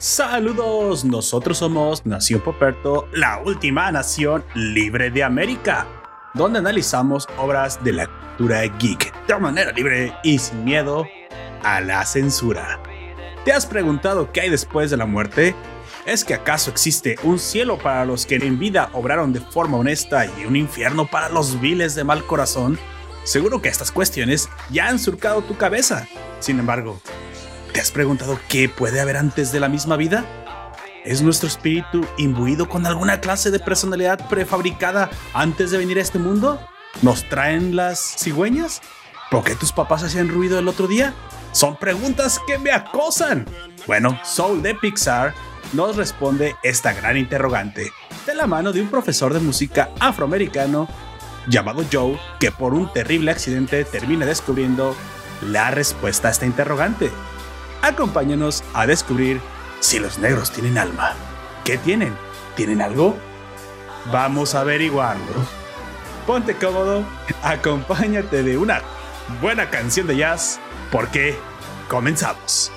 Saludos, nosotros somos Nación Poperto, la última nación libre de América, donde analizamos obras de la cultura geek de manera libre y sin miedo a la censura. ¿Te has preguntado qué hay después de la muerte? ¿Es que acaso existe un cielo para los que en vida obraron de forma honesta y un infierno para los viles de mal corazón? Seguro que estas cuestiones ya han surcado tu cabeza. Sin embargo, ¿te has preguntado qué puede haber antes de la misma vida? ¿Es nuestro espíritu imbuido con alguna clase de personalidad prefabricada antes de venir a este mundo? ¿Nos traen las cigüeñas? ¿Por qué tus papás hacían ruido el otro día? Son preguntas que me acosan. Bueno, Soul de Pixar nos responde esta gran interrogante, de la mano de un profesor de música afroamericano llamado Joe, que por un terrible accidente termina descubriendo la respuesta a esta interrogante. Acompáñanos a descubrir si los negros tienen alma. ¿Qué tienen? ¿Tienen algo? Vamos a averiguarlo. Ponte cómodo, acompáñate de una buena canción de jazz, porque comenzamos.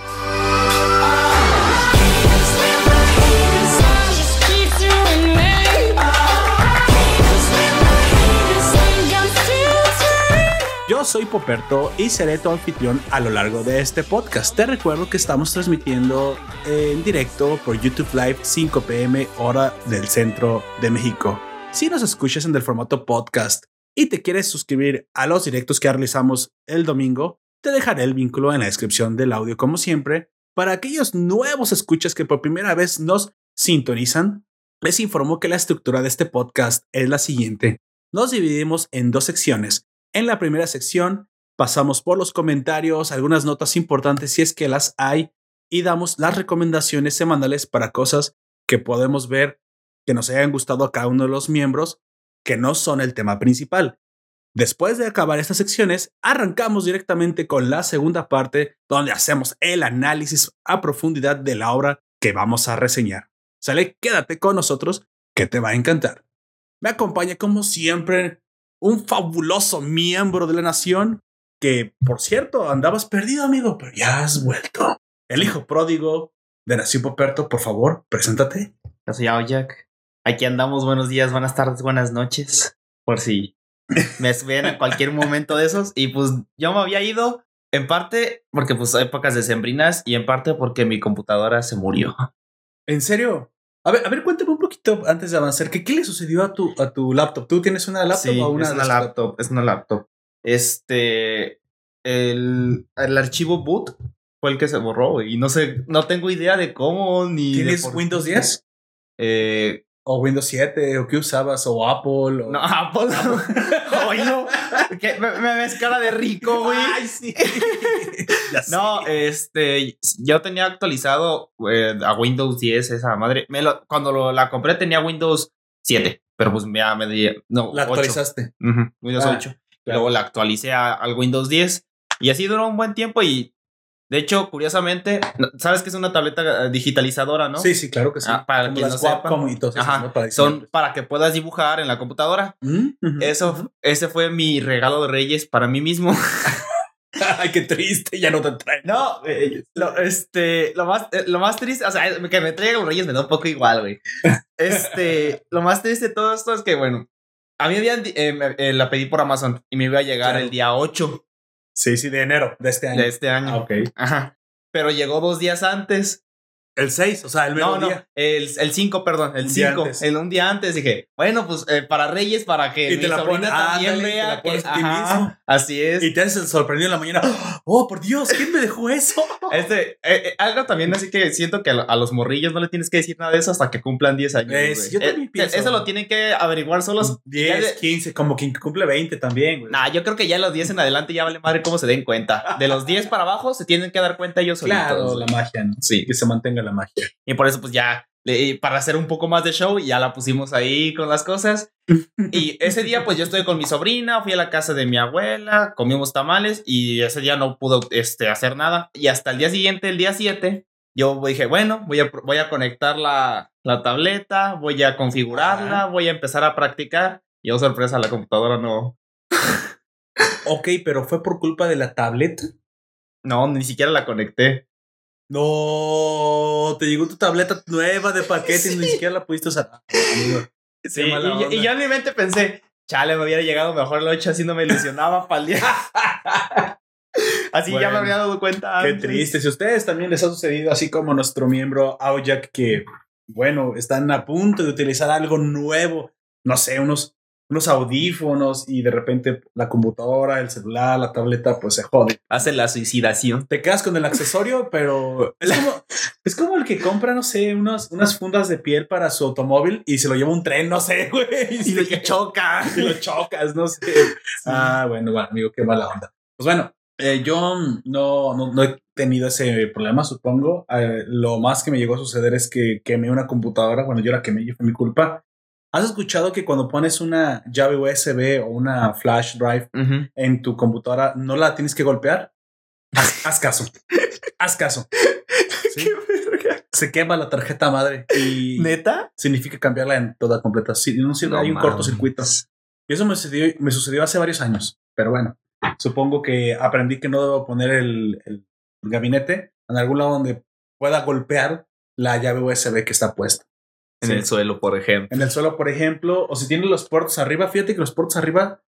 Soy Poperto y seré tu anfitrión a lo largo de este podcast. Te recuerdo que estamos transmitiendo en directo por YouTube Live 5 pm hora del centro de México. Si nos escuchas en el formato podcast y te quieres suscribir a los directos que realizamos el domingo, te dejaré el vínculo en la descripción del audio como siempre. Para aquellos nuevos escuchas que por primera vez nos sintonizan, les informo que la estructura de este podcast es la siguiente. Nos dividimos en dos secciones. En la primera sección pasamos por los comentarios, algunas notas importantes si es que las hay, y damos las recomendaciones semanales para cosas que podemos ver que nos hayan gustado a cada uno de los miembros, que no son el tema principal. Después de acabar estas secciones, arrancamos directamente con la segunda parte, donde hacemos el análisis a profundidad de la obra que vamos a reseñar. Sale, quédate con nosotros, que te va a encantar. Me acompaña como siempre un fabuloso miembro de la nación que, por cierto, andabas perdido, amigo, pero ya has vuelto. El hijo pródigo de Nación Poperto, por favor, preséntate. Yo soy Jack. Aquí andamos, buenos días, buenas tardes, buenas noches. Por si me ven en cualquier momento de esos. Y pues yo me había ido en parte porque pues épocas decembrinas y en parte porque mi computadora se murió. ¿En serio? A ver, a ver, poquito antes de avanzar. ¿Qué, qué le sucedió a tu, a tu laptop? ¿Tú tienes una laptop Sí, o una es una laptop, es una laptop. Este, el, el archivo boot fue el que se borró y no sé, no tengo idea de cómo ni. de ¿Tienes por- Windows 10? Eh, ¿O Windows 7? ¿O qué usabas? ¿O Apple? O... no, Apple. Ay, no. Que me, me ves cara de rico, güey. Ay, sí. Ya sé. No, este, yo tenía actualizado eh, a Windows 10 esa madre. Me lo- cuando lo- la compré tenía Windows 7, pero pues ya me di, no, la 8. actualizaste. Ujú, Windows Ah, 8. claro. Luego la actualicé al Windows 10 y así duró un buen tiempo y de hecho, curiosamente, sabes que es una tableta eh, digitalizadora, ¿no? Sí, sí, claro que sí. Ah, para Como quien las no sepa. y todo eso, Ajá, ¿no? Para son para que puedas dibujar en la computadora. Mm. Eso, ese fue mi regalo de Reyes para mí mismo. Ay, qué triste, ya no te traen. No, lo, este, lo más, eh, lo más triste, o sea, que me traigan los reyes me da un poco igual, güey. Este, lo más triste de todo esto es que, bueno, a mí habían, di- eh, me- eh, la pedí por Amazon y me iba a llegar Claro. el día 8 Sí, sí, de enero de este año. de este año. Ah, ok. Ajá. Pero llegó dos días antes. El 6, o sea, el No, no, día. el, el 5, perdón, el Un día 5. antes. El un día antes dije, bueno, pues eh, para Reyes, para que Y mi te la sobrina pones- también ándale, te vea. la que- ajá, mismo. Así es. Y te haces sorprendido en la mañana. Oh, por Dios, ¿quién me dejó eso? Este, eh, eh, algo también así que siento que a, lo- a los morrillos no le tienes que decir nada de eso hasta que cumplan 10 años. Eh, güey. sí, yo también pienso. Eso lo tienen que averiguar solos. Ya 10, de- 15, como quien cumple 20 también, güey. Nah, yo creo que ya los 10 en adelante ya vale madre cómo se den cuenta. De los 10 para abajo se tienen que dar cuenta ellos claro, solitos. la güey. magia, ¿no? Sí. Que se mantenga la magia. Y por eso, pues ya, le- para hacer un poco más de show, ya la pusimos ahí con las cosas. Y ese día, pues yo estoy con mi sobrina, fui a la casa de mi abuela, comimos tamales y ese día no pudo este, hacer nada. Y hasta el día siguiente, el día 7, yo dije, bueno, voy a, voy a conectar la, la tableta, voy a configurarla, voy a empezar a practicar. Y oh, sorpresa, la computadora no, Ok, pero fue por culpa de la tableta. no, ni siquiera la conecté. No, te llegó tu tableta nueva de paquete y ni siquiera la pudiste usar. Sí, y, y, yo en mi mente pensé, chale, me hubiera llegado mejor el 8 así no me ilusionaba para el día. así ya me había dado cuenta. Qué triste. Si a ustedes también les ha sucedido, así como nuestro miembro Aoyak, que, bueno, están a punto de utilizar algo nuevo, no sé, unos unos audífonos y de repente la computadora, el celular, la tableta, pues se jode. Hace la suicidación. Te quedas con el accesorio, pero es como, es como el que compra, no sé, unas, unas fundas de piel para su automóvil y se lo lleva un tren, no sé, güey. Y, lo choca. Y lo chocas, no sé. Ah, bueno, bueno, amigo, qué mala onda. Pues bueno, eh, yo no, no, he tenido ese problema, supongo. Eh, lo más que me llegó a suceder es que quemé una computadora. Bueno, yo la quemé y fue mi culpa. ¿Has escuchado que cuando pones una llave USB o una flash drive en tu computadora no la tienes que golpear? Haz, caso. haz caso. Se quema la tarjeta madre y neta significa cambiarla en toda completa. Sí, no sirve, hay un cortocircuito. Y eso me sucedió, me sucedió hace varios años. Pero bueno, supongo que aprendí que no debo poner el, el gabinete en algún lado donde pueda golpear la llave USB que está puesta. En el suelo, por ejemplo. En el suelo, por ejemplo, o si tienes los puertos arriba, fíjate que los puertos arriba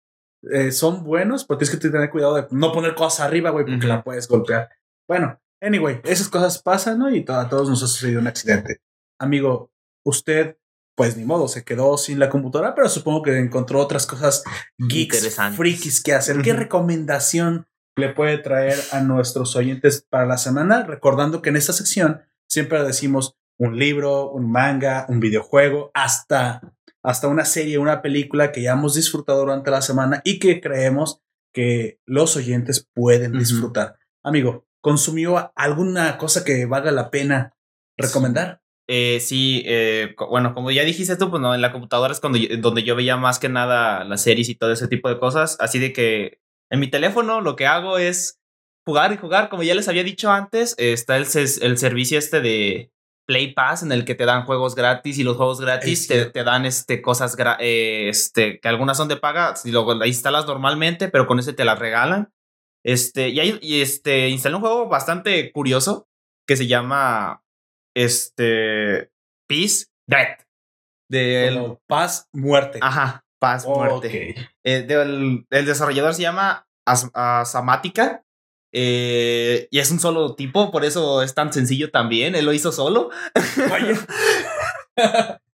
eh, son buenos, pero tienes que tener cuidado de no poner cosas arriba, güey, porque la puedes golpear. Bueno, anyway, esas cosas pasan, ¿no? Y a todos nos ha sucedido un accidente. Amigo, usted, pues ni modo, se quedó sin la computadora, pero supongo que encontró otras cosas geeks, frikis que hacer. ¿Qué recomendación le puede traer a nuestros oyentes para la semana? Recordando que en esta sección siempre decimos un libro, un manga, un videojuego, hasta, hasta una serie, una película que ya hemos disfrutado durante la semana y que creemos que los oyentes pueden disfrutar. Amigo, ¿consumió alguna cosa que valga la pena recomendar? Eh, sí, eh, bueno, como ya dijiste tú, pues no, en la computadora es cuando donde yo veía más que nada las series y todo ese tipo de cosas. Así de que en mi teléfono lo que hago es jugar y jugar. Como ya les había dicho antes, está el, el servicio este de, Play Pass en el que te dan juegos gratis y los juegos gratis te, te, dan este, cosas eh, este, que algunas son de paga, si lo instalas normalmente, pero con ese te las regalan. Este, y, hay, y este, instalé un juego bastante curioso que se llama este, Peace Death. Del Paz Muerte. Ajá, Paz Muerte. Eh, el desarrollador se llama Asamática eh, y es un solo tipo, por eso es tan sencillo también. Él lo hizo solo.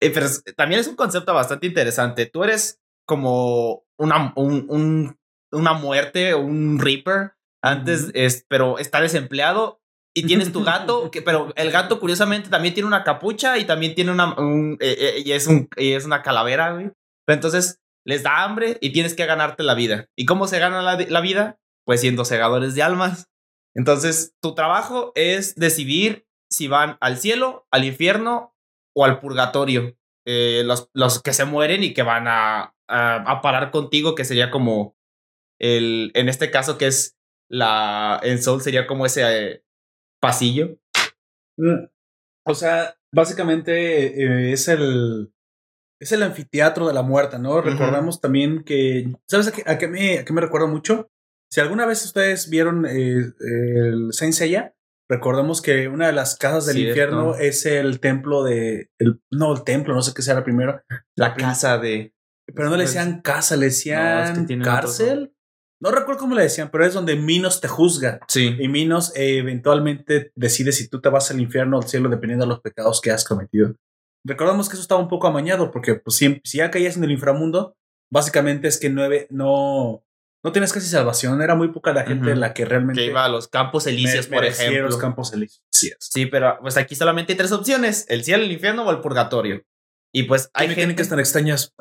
Eh, pero también es un concepto bastante interesante. Tú eres como una, un, una muerte, un Reaper. Antes, es, pero está desempleado y tienes tu gato, que, pero el gato curiosamente también tiene una capucha y también tiene una, eh, y es, un, y es una calavera, güey. Pero entonces les da hambre y tienes que ganarte la vida. ¿Y cómo se gana la, la vida? Pues siendo segadores de almas. Entonces, tu trabajo es decidir si van al cielo, al infierno o al purgatorio. Eh, los, los, que se mueren y que van a, a, parar contigo, que sería como el, en este caso que es la, en Soul sería como ese eh, pasillo. Mm, o sea, básicamente eh, es el, es el anfiteatro de la muerte, ¿no? Recordamos también que, ¿sabes a qué, a qué me, a qué me recuerda mucho? Si alguna vez ustedes vieron eh, el Saint Seiya, recordemos que una de las casas del infierno es el templo de. El, no, el templo, no sé qué sea la primero. La, casa de. Pero no le decían casa, le decían cárcel. No recuerdo cómo le decían, pero es donde Minos te juzga. Sí. Y Minos eh, eventualmente decide si tú te vas al infierno o al cielo dependiendo de los pecados que has cometido. Recordamos que eso estaba un poco amañado porque pues, si, si ya caías en el inframundo, básicamente es que nueve, no, no tienes casi salvación. Era muy poca la gente la que realmente. Que iba a los campos elíseos, por ejemplo. los campos elíseos. Sí, pero pues aquí solamente hay tres opciones: el cielo, el infierno o el purgatorio. Y pues hay mecánicas tan extrañas.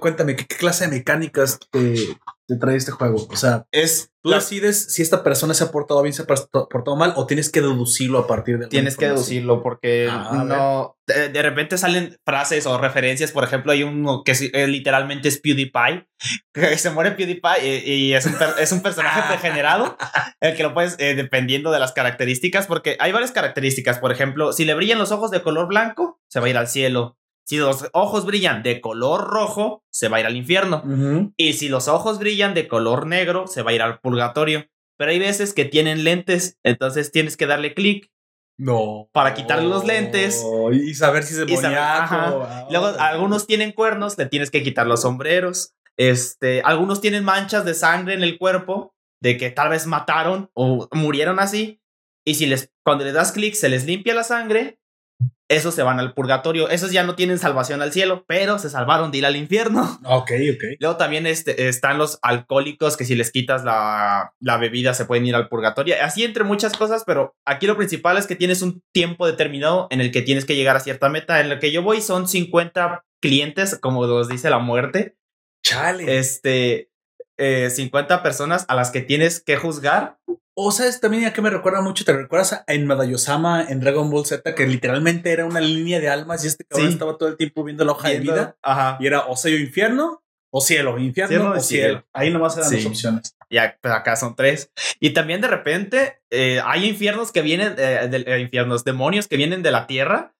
Cuéntame, ¿qué, clase de mecánicas te, trae este juego? O sea, es tú decides si esta persona se ha portado bien, se ha portado mal, o tienes que deducirlo a partir de. Tienes que deducirlo porque ah, no. De, repente salen frases o referencias. Por ejemplo, hay uno que eh, literalmente es PewDiePie, que se muere PewDiePie y, es, un es un personaje degenerado, el que lo puedes, eh, dependiendo de las características, porque hay varias características. Por ejemplo, si le brillan los ojos de color blanco, se va a ir al cielo. Si los ojos brillan de color rojo, se va a ir al infierno. Y si los ojos brillan de color negro, se va a ir al purgatorio. Pero hay veces que tienen lentes, entonces tienes que darle clic No. Para quitarle los lentes. Y saber si demoníaco. ajá. Ah, Luego, algunos tienen cuernos, le tienes que quitar los sombreros. Este, algunos tienen manchas de sangre en el cuerpo, de que tal vez mataron o murieron así. Y si les, cuando le das clic, se les limpia la sangre, esos se van al purgatorio. Esos ya no tienen salvación al cielo, pero se salvaron de ir al infierno. Ok, ok. Luego también este, están los alcohólicos que si les quitas la, la bebida se pueden ir al purgatorio. Así entre muchas cosas, pero aquí lo principal es que tienes un tiempo determinado en el que tienes que llegar a cierta meta. En el que yo voy son 50 clientes, como los dice la muerte. Chale. Este, eh, 50 personas a las que tienes que juzgar. O sabes también a qué me recuerda mucho, ¿te recuerdas a- en Madayosama en Dragon Ball Z que literalmente era una línea de almas y este cabrón Sí. estaba todo el tiempo viendo la hoja de vida Ajá. y era o sello infierno o cielo, infierno Cielo o cielo. cielo. Ahí nomás eran Sí. las opciones. Y ac- acá son tres. Y también de repente eh, hay infiernos que vienen, eh, de- eh, infiernos, demonios que vienen de la tierra.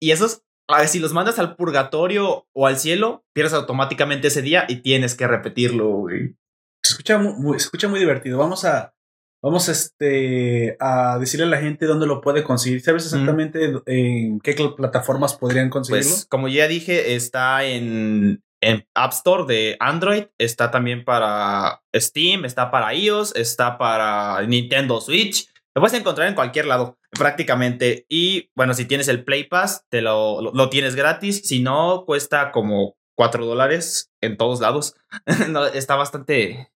Y esos, a ver, si los mandas al purgatorio o al cielo, pierdes automáticamente ese día y tienes que repetirlo, güey. Se escucha muy, muy- se escucha muy divertido. Vamos a vamos este a decirle a la gente dónde lo puede conseguir. ¿Sabes exactamente en qué plataformas podrían conseguirlo? Pues como ya dije, está en, en App Store de Android, está también para Steam, está para iOS, está para Nintendo Switch. Lo puedes encontrar en cualquier lado, prácticamente. Y bueno, si tienes el Play Pass, te lo, lo, lo tienes gratis. Si no, cuesta como 4 dólares en todos lados. no, está bastante...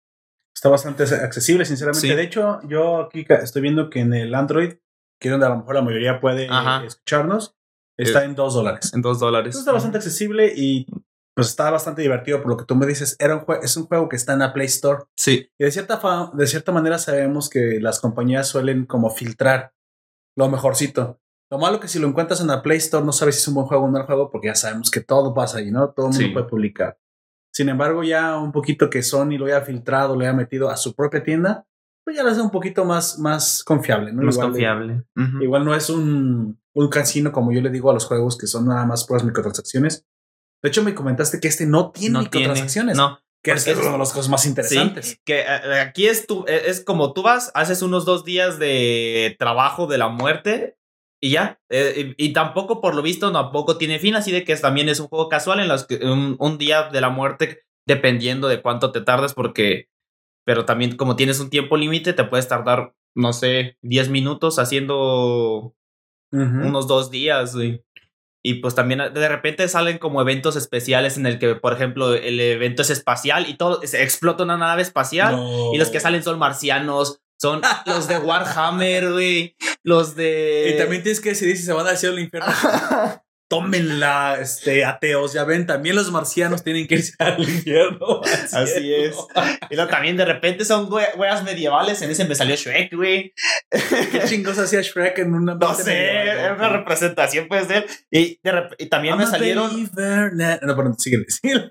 Está bastante accesible, sinceramente. Sí. De hecho, yo aquí estoy viendo que en el Android, que es donde a lo mejor la mayoría puede Ajá. escucharnos, está en dos dólares. En 2 dólares. Entonces está bastante accesible y pues está bastante divertido por lo que tú me dices. Era un es un juego que está en la Play Store. Sí, Y de cierta, de cierta manera sabemos que las compañías suelen como filtrar lo mejorcito. Lo malo que si lo encuentras en la Play Store no sabes si es un buen juego o un mal juego porque ya sabemos que todo pasa ahí, ¿no? Todo el mundo Sí. puede publicar. Sin embargo, ya un poquito que Sony lo haya filtrado, lo haya metido a su propia tienda, pues ya lo hace un poquito más, más confiable, ¿no? más Igual de- confiable. Igual no es un, un casino como yo le digo a los juegos que son nada más puras microtransacciones. De hecho, me comentaste que este no tiene no tiene. microtransacciones, No, que es una de las cosas más interesantes. Sí, que eh, aquí es tu, eh, es como tú vas, haces unos dos días de trabajo de la muerte y ya. Eh, y, y tampoco, por lo visto, tampoco tiene fin, así de que también es un juego casual en los que un, un día de la muerte, dependiendo de cuánto te tardes, porque, pero también como tienes un tiempo límite, te puedes tardar, no sé, 10 minutos haciendo unos dos días, güey. Y pues también de repente salen como eventos especiales en el que, por ejemplo, el evento es espacial y todo, se explota una nave espacial. No. Y los que salen son marcianos, son los de Warhammer, güey. Los de. Y también tienes que decidir si se van al cielo o al infierno. Tómenla, este, ateos. Ya ven, también los marcianos tienen que irse al infierno. al Así cielo. es. Y luego también de repente son we- weas medievales. En ese me salió Shrek, güey. ¿Qué chingos hacía Shrek en una No sé, era una representación, puede ser. Y, de y también me salieron. No, perdón, síguele.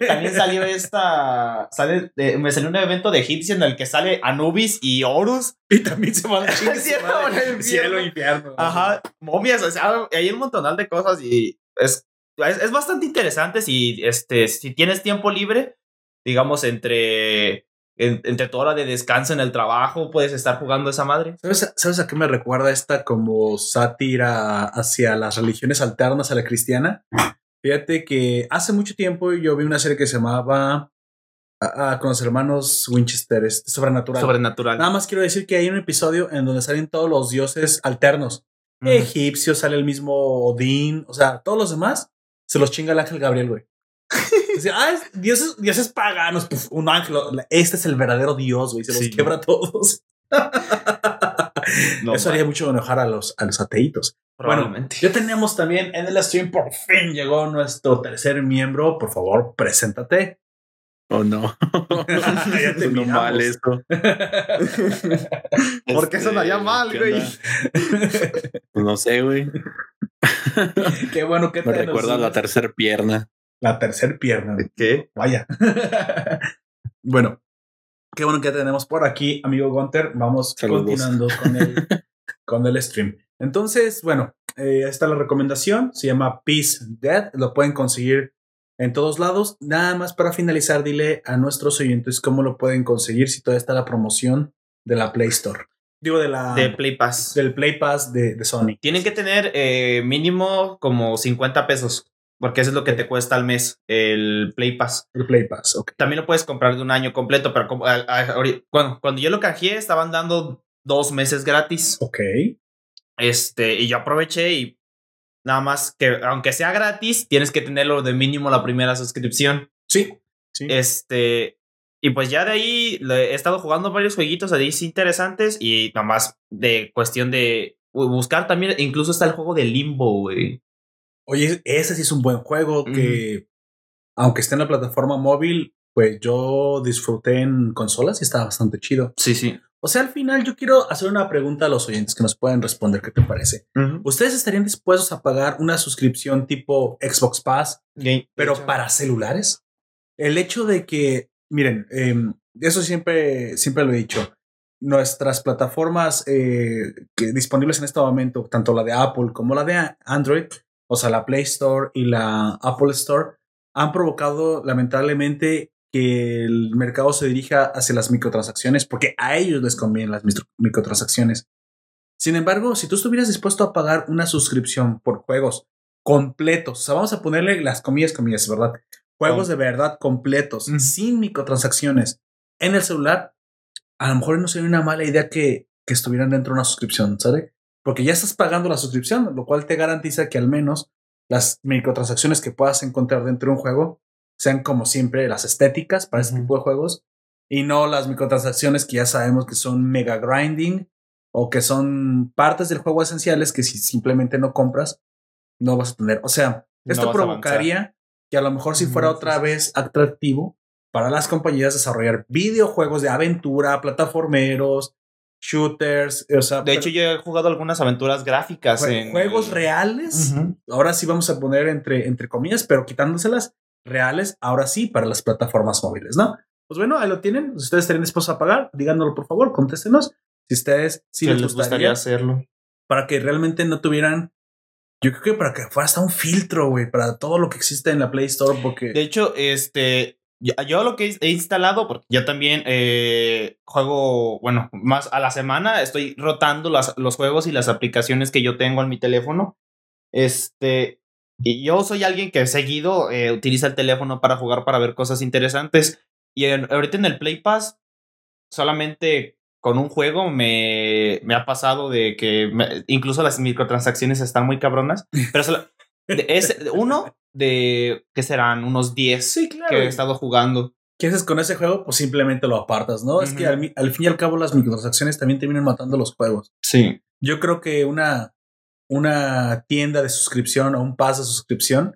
También salió esta. Sale, de- me salió un evento de hits en el que sale Anubis y Horus. Y también se van a chingar al infierno. cielo infierno. Ajá, momias, o sea, hay un montonal de cosas y es, es, es bastante interesante si, este, si tienes tiempo libre, digamos, entre, en- entre tu hora de descanso en el trabajo, puedes estar jugando esa madre. ¿Sabes, ¿Sabes a qué me recuerda esta como sátira hacia las religiones alternas a la cristiana? Fíjate que hace mucho tiempo yo vi una serie que se llamaba ah, ah, con los hermanos Winchester, este, Sobrenatural. Sobrenatural. Nada más quiero decir que hay un episodio en donde salen todos los dioses alternos. Ujú. Egipcios, sale el mismo Odín, o sea, todos los demás se los chinga el ángel Gabriel, güey. Dice, ah, es- dioses, dioses paganos, puf, un ángel. Este es el verdadero dios, güey. Se los Sí. quebra a todos. No, Eso haría mucho enojar a los, a los ateitos. probablemente. Ya teníamos también en el stream, por fin llegó nuestro tercer miembro. Por favor, preséntate. Oh, no. Ya te miramos. mal esto. ¿Por qué Este, sonaría mal, ¿qué güey? Pues no sé, güey. Qué bueno que Me te recuerda a la tercera pierna. la tercer pierna. ¿Qué? Vaya. bueno, qué bueno que tenemos por aquí, amigo Gunter. Vamos Saludos. continuando con el, con el stream. Entonces, bueno, eh, esta es la recomendación. Se llama Peace Dead. Lo pueden conseguir en todos lados. Nada más para finalizar, dile a nuestros oyentes cómo lo pueden conseguir si todavía está la promoción de la Play Store. Digo, de la. de Play Pass. del Play Pass de, de Sony. Tienen que tener eh, mínimo como 50 pesos, porque eso es lo que te cuesta al mes el Play Pass. El Play Pass, ok. También lo puedes comprar de un año completo, pero como, a- a- cuando, cuando yo lo canjeé estaban dando dos meses gratis. Ok. Este, y yo aproveché y nada más que, aunque sea gratis, tienes que tenerlo de mínimo la primera suscripción. Sí. Sí. Este, y pues ya de ahí le- he estado jugando varios jueguitos ahí interesantes y nada más de cuestión de buscar también, incluso está el juego de Limbo, güey. Oye, ese sí es un buen juego que, aunque esté en la plataforma móvil, pues yo disfruté en consolas y está bastante chido. Sí, sí. O sea, al final yo quiero hacer una pregunta a los oyentes que nos pueden responder. ¿Qué te parece? ¿Ustedes estarían dispuestos a pagar una suscripción tipo Xbox Pass, Game- pero para celulares? El hecho de que, miren, em, eso siempre, siempre lo he dicho. Nuestras plataformas eh, que disponibles en este momento, tanto la de Apple como la de Android, o sea, la Play Store y la Apple Store, han provocado lamentablemente que el mercado se dirija hacia las microtransacciones porque a ellos les convienen las micro- microtransacciones. Sin embargo, si tú estuvieras dispuesto a pagar una suscripción por juegos completos, o sea, vamos a ponerle las comillas, comillas, ¿verdad? Juegos de verdad completos, sin microtransacciones en el celular, a lo mejor no sería una mala idea que, que estuvieran dentro de una suscripción, ¿sabes? Porque ya estás pagando la suscripción, lo cual te garantiza que al menos las microtransacciones que puedas encontrar dentro de un juego sean como siempre las estéticas para este Ujú. tipo de juegos y no las microtransacciones que ya sabemos que son mega grinding o que son partes del juego esenciales que si simplemente no compras no vas a tener. O sea, No esto a provocaría que a lo mejor si fuera otra vez atractivo para las compañías desarrollar videojuegos de aventura, plataformeros, shooters, o sea, De hecho, yo he jugado algunas aventuras gráficas jue- en juegos reales. Ahora sí vamos a poner entre, entre comillas, pero quitándoselas reales, ahora sí para las plataformas móviles, ¿no? Pues bueno, ahí lo tienen. Si ustedes estarían dispuestos a pagar, díganoslo por favor, contéstenos. Si ustedes sí les les gustaría, gustaría hacerlo. para que realmente no tuvieran. Yo creo que para que fuera hasta un filtro, güey, para todo lo que existe en la Play Store, porque. De hecho, este, yo, yo lo que he instalado, porque yo también eh, juego, bueno, más a la semana, estoy rotando las, los juegos y las aplicaciones que yo tengo en mi teléfono. Este, y yo soy alguien que seguido eh, utiliza el teléfono para jugar, para ver cosas interesantes. Y en- ahorita en el Play Pass, solamente con un juego me, me ha pasado de que me- incluso las microtransacciones están muy cabronas. Pero solo- es uno de que serán unos 10 sí, claro. que he estado jugando. ¿Qué haces con ese juego? Pues simplemente lo apartas, ¿no? Es que al, al fin y al cabo las microtransacciones también terminan matando los juegos. Sí. Yo creo que una, una tienda de suscripción o un pase de suscripción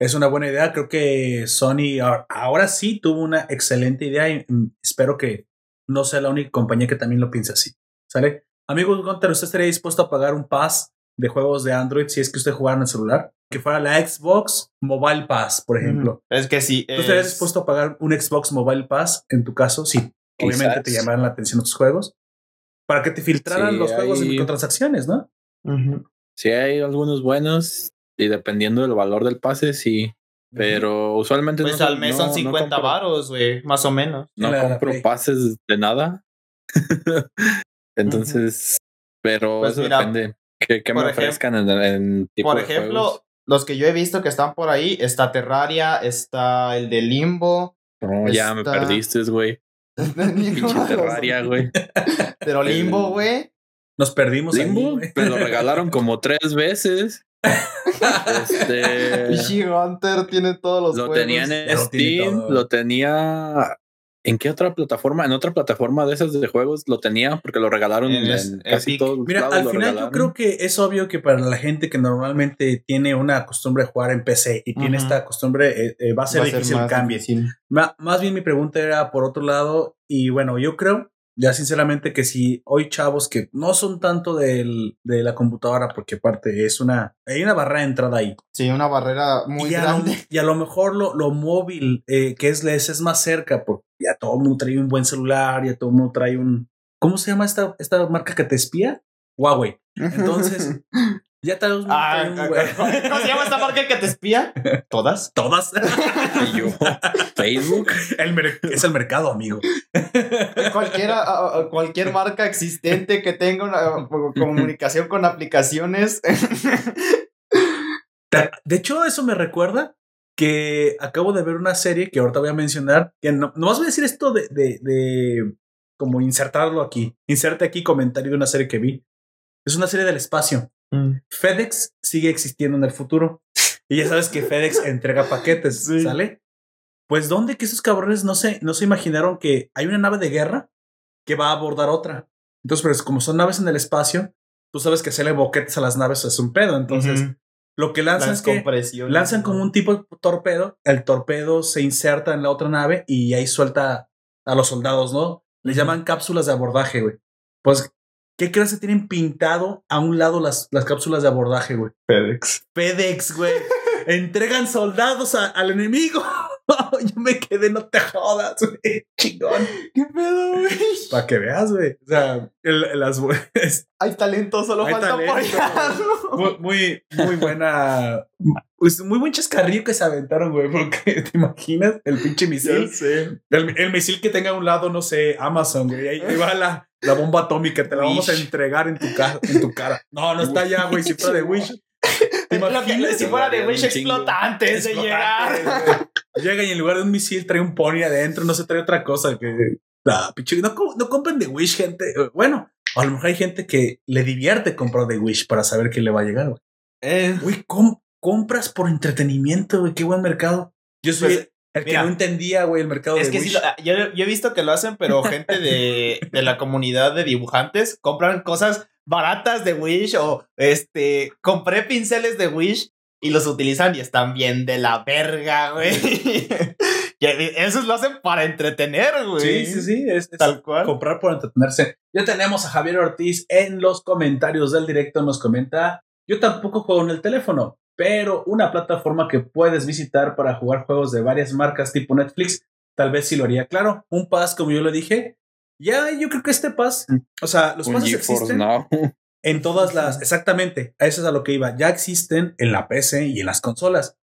es una buena idea. Creo que Sony ahora, sí tuvo una excelente idea y mm, espero que no sea la única compañía que también lo piense así. ¿Sale? Amigo Gunter, ¿usted estaría dispuesto a pagar un pass de juegos de Android si es que usted jugara en el celular? Que fuera la Xbox Mobile Pass, por ejemplo. Es que sí. ¿Tú estarías es- dispuesto a pagar un Xbox Mobile Pass en tu caso? Sí, obviamente te Quizás. llamaran la atención otros juegos. Para que te filtraran Sí, los juegos hay- microtransacciones, ¿no? Ujú. Sí, hay algunos buenos y dependiendo del valor del pase, sí. Pero usualmente Pues no al mes son no 50 compro- varos, güey, más o menos. No compro pases de nada. Entonces, pero Pues eso mira, depende. ¿Qué, qué me ofrezcan en, en tipo Por de ejemplo, juegos? los que yo he visto que están por ahí, está Terraria, está el de Limbo. No, ya me perdiste, güey. Pinche Terraria, güey. Pero Limbo, güey. Nos perdimos ahí, Limbo, güey. me lo regalaron como tres veces. este, tiene todos los lo juegos. tenía en Steam, lo tenía. ¿En qué otra plataforma? En otra plataforma de esas de juegos lo tenía porque lo regalaron En casi Epic. todos Mira, lados al lo final yo creo que es obvio que para la gente que normalmente tiene una costumbre de jugar en PC y tiene esta costumbre, eh, eh, va a ser Va difícil difícil. Ma- más bien mi pregunta era por otro lado, y bueno, yo creo, ya sinceramente, que si hoy chavos que no son tanto del, de la computadora, porque aparte es una, hay una barrera de entrada ahí. Sí, una barrera muy y, a lo, grande. y a lo mejor lo, lo móvil, eh, que es, les es más cerca, porque ya todo el mundo trae un buen celular, ya todo el mundo trae un... ¿Cómo se llama esta, esta marca que te espía? Huawei. Entonces, Ya tenemos Ah, un güey. ¿Cómo se llama esta marca que te espía? ¿Todas? Todas. Y yo, Facebook. El es el mercado, amigo. Cualquiera, cualquier marca existente que tenga una comunicación con aplicaciones. Te- De hecho, eso me recuerda que acabo de ver una serie que ahorita voy a mencionar. Que no, no voy a decir esto de, de, de como insertarlo aquí. Inserte aquí comentario de una serie que vi. Es una serie del espacio. FedEx sigue existiendo en el futuro. Y ya sabes que FedEx entrega paquetes, Sí. ¿sale? Pues ¿dónde que esos cabrones no se, no se imaginaron que hay una nave de guerra que va a abordar otra? Entonces, pues como son naves en el espacio, tú sabes que hacerle boquetes a las naves es un pedo. Entonces, lo que lanzan Las es que lanzan como un tipo de torpedo, el torpedo se inserta en la otra nave y ahí suelta a los soldados, ¿no? Le Ujú. llaman cápsulas de abordaje, güey. Pues, ¿qué crees que tienen pintado a un lado las, las cápsulas de abordaje, güey? FedEx. FedEx, güey. Entregan soldados a- al enemigo. Yo me quedé, no te jodas, güey. Chingón. ¿Qué pedo, güey? Para que veas, güey. O sea, el- las Hay talento, solo Hay falta talento. apoyarlo. muy, muy, muy buena. Pues muy buen chascarrillo que se aventaron, güey. Porque te imaginas el pinche misil. sé. El, el misil que tenga a un lado, no sé, Amazon, güey. Ahí, ahí va la, la bomba atómica. Te la vamos a entregar en tu, ca- en tu cara. No, no está allá, güey. Si fuera de Wish. ¿Te imaginas? si fuera de Wish explota antes de Explotante, llegar. Llega y en lugar de un misil trae un pony adentro, no se trae otra cosa que. Ah, pinche, no, no compren de Wish, gente. Eh, Bueno, a lo mejor hay gente que le divierte comprar de Wish para saber que le va a llegar, güey. Eh, Güey, com- compras por entretenimiento, güey. Qué buen mercado. Yo soy Pues, el que mira, no entendía, güey, el mercado Es de que Wish. sí, lo- yo, yo he visto que lo hacen, pero gente de, de la comunidad de dibujantes compran cosas baratas de Wish o este, compré pinceles de Wish y los utilizan y están bien de la verga, güey. Esos lo hacen para entretener, güey. Sí, sí, sí. Es, es Tal cual. comprar por entretenerse. Ya tenemos a Javier Ortiz en los comentarios del directo. Nos comenta: Yo tampoco juego en el teléfono, pero una plataforma que puedes visitar para jugar juegos de varias marcas tipo Netflix, tal vez sí lo haría. Claro, un pass, como yo lo dije. Ya, yo creo que este pass, o sea, los pases existen Now. en todas las, exactamente, a eso es a lo que iba. Ya existen en la PC y en las consolas.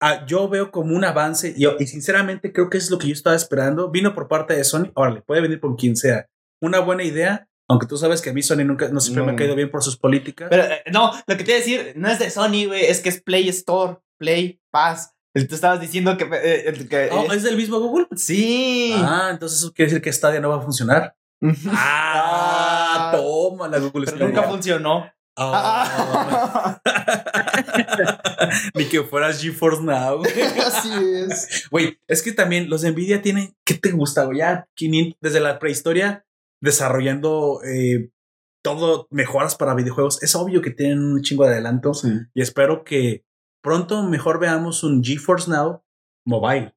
Ah, yo veo como un avance y, y sinceramente creo que es lo que yo estaba esperando. Vino por parte de Sony, órale, puede venir por quien sea. Una buena idea, aunque tú sabes que a mí Sony nunca, no siempre me ha caído bien por sus políticas. Pero eh, no, lo que te iba a decir no es de Sony, güey, es que es Play Store, Play Pass. Tú estabas diciendo que. eh, eh, que- Oh, ¿Es del mismo Google? sí. Ah, entonces eso quiere decir que Stadia no va a funcionar. Ah, toma la Google Pero nunca funcionó. Ah. Ni que fueras GeForce Now. Así es. Güey, es que también los de Nvidia tienen, ¿qué te gusta, güey? Ya 500 desde la prehistoria desarrollando eh, todo mejoras para videojuegos. Es obvio que tienen un chingo de adelanto y espero que pronto mejor veamos un GeForce Now mobile,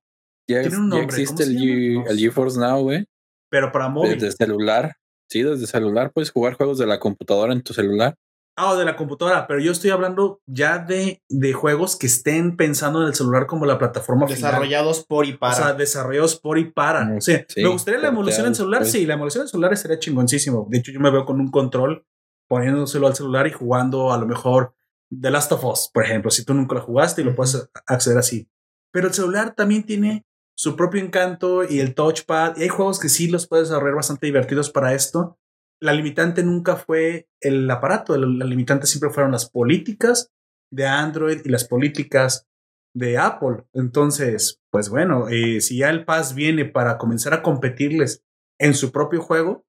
Ya, Tiene un ya nombre, existe ¿cómo el, el GeForce Now, güey. pero para móvil. Desde celular. Sí, desde celular puedes jugar juegos de la computadora en tu celular. Ah, o de la computadora, pero yo estoy hablando ya de, de juegos que estén pensando en el celular como la plataforma final. Desarrollados por y para. O sea, desarrollados por y para. Mm, O sea, sí, me gustaría la emulación en celular. pues. Sí, la emulación en celular sería chingoncísimo. De hecho, yo me veo con un control poniéndoselo al celular y jugando a lo mejor The Last of Us, por ejemplo. Si tú nunca lo jugaste y lo puedes acceder así. Pero el celular también tiene su propio encanto y el touchpad. Y hay juegos que sí los puedes desarrollar bastante divertidos para esto. La limitante nunca fue el aparato. La limitante siempre fueron las políticas de Android y las políticas de Apple. Entonces, pues bueno, eh, si ya el Pass viene para comenzar a competirles en su propio juego,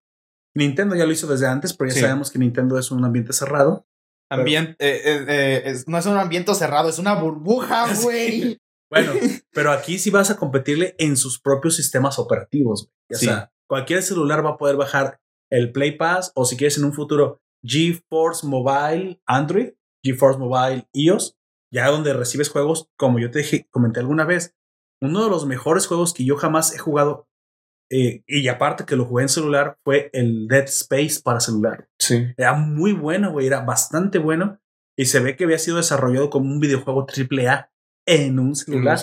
Nintendo ya lo hizo desde antes, pero ya Sí. sabemos que Nintendo es un ambiente cerrado. Ambiente, eh, eh, eh, es- no es un ambiente cerrado, es una burbuja, Sí. güey. Bueno, pero aquí sí vas a competirle en sus propios sistemas operativos. Sí. sea, cualquier celular va a poder bajar el Play Pass o si quieres en un futuro GeForce Mobile Android, GeForce Mobile iOS, ya donde recibes juegos, como yo te dije, comenté alguna vez, uno de los mejores juegos que yo jamás he jugado, eh, y aparte que lo jugué en celular, fue el Dead Space para celular. Sí. Era muy bueno, güey, era bastante bueno, y se ve que había sido desarrollado como un videojuego AAA en un celular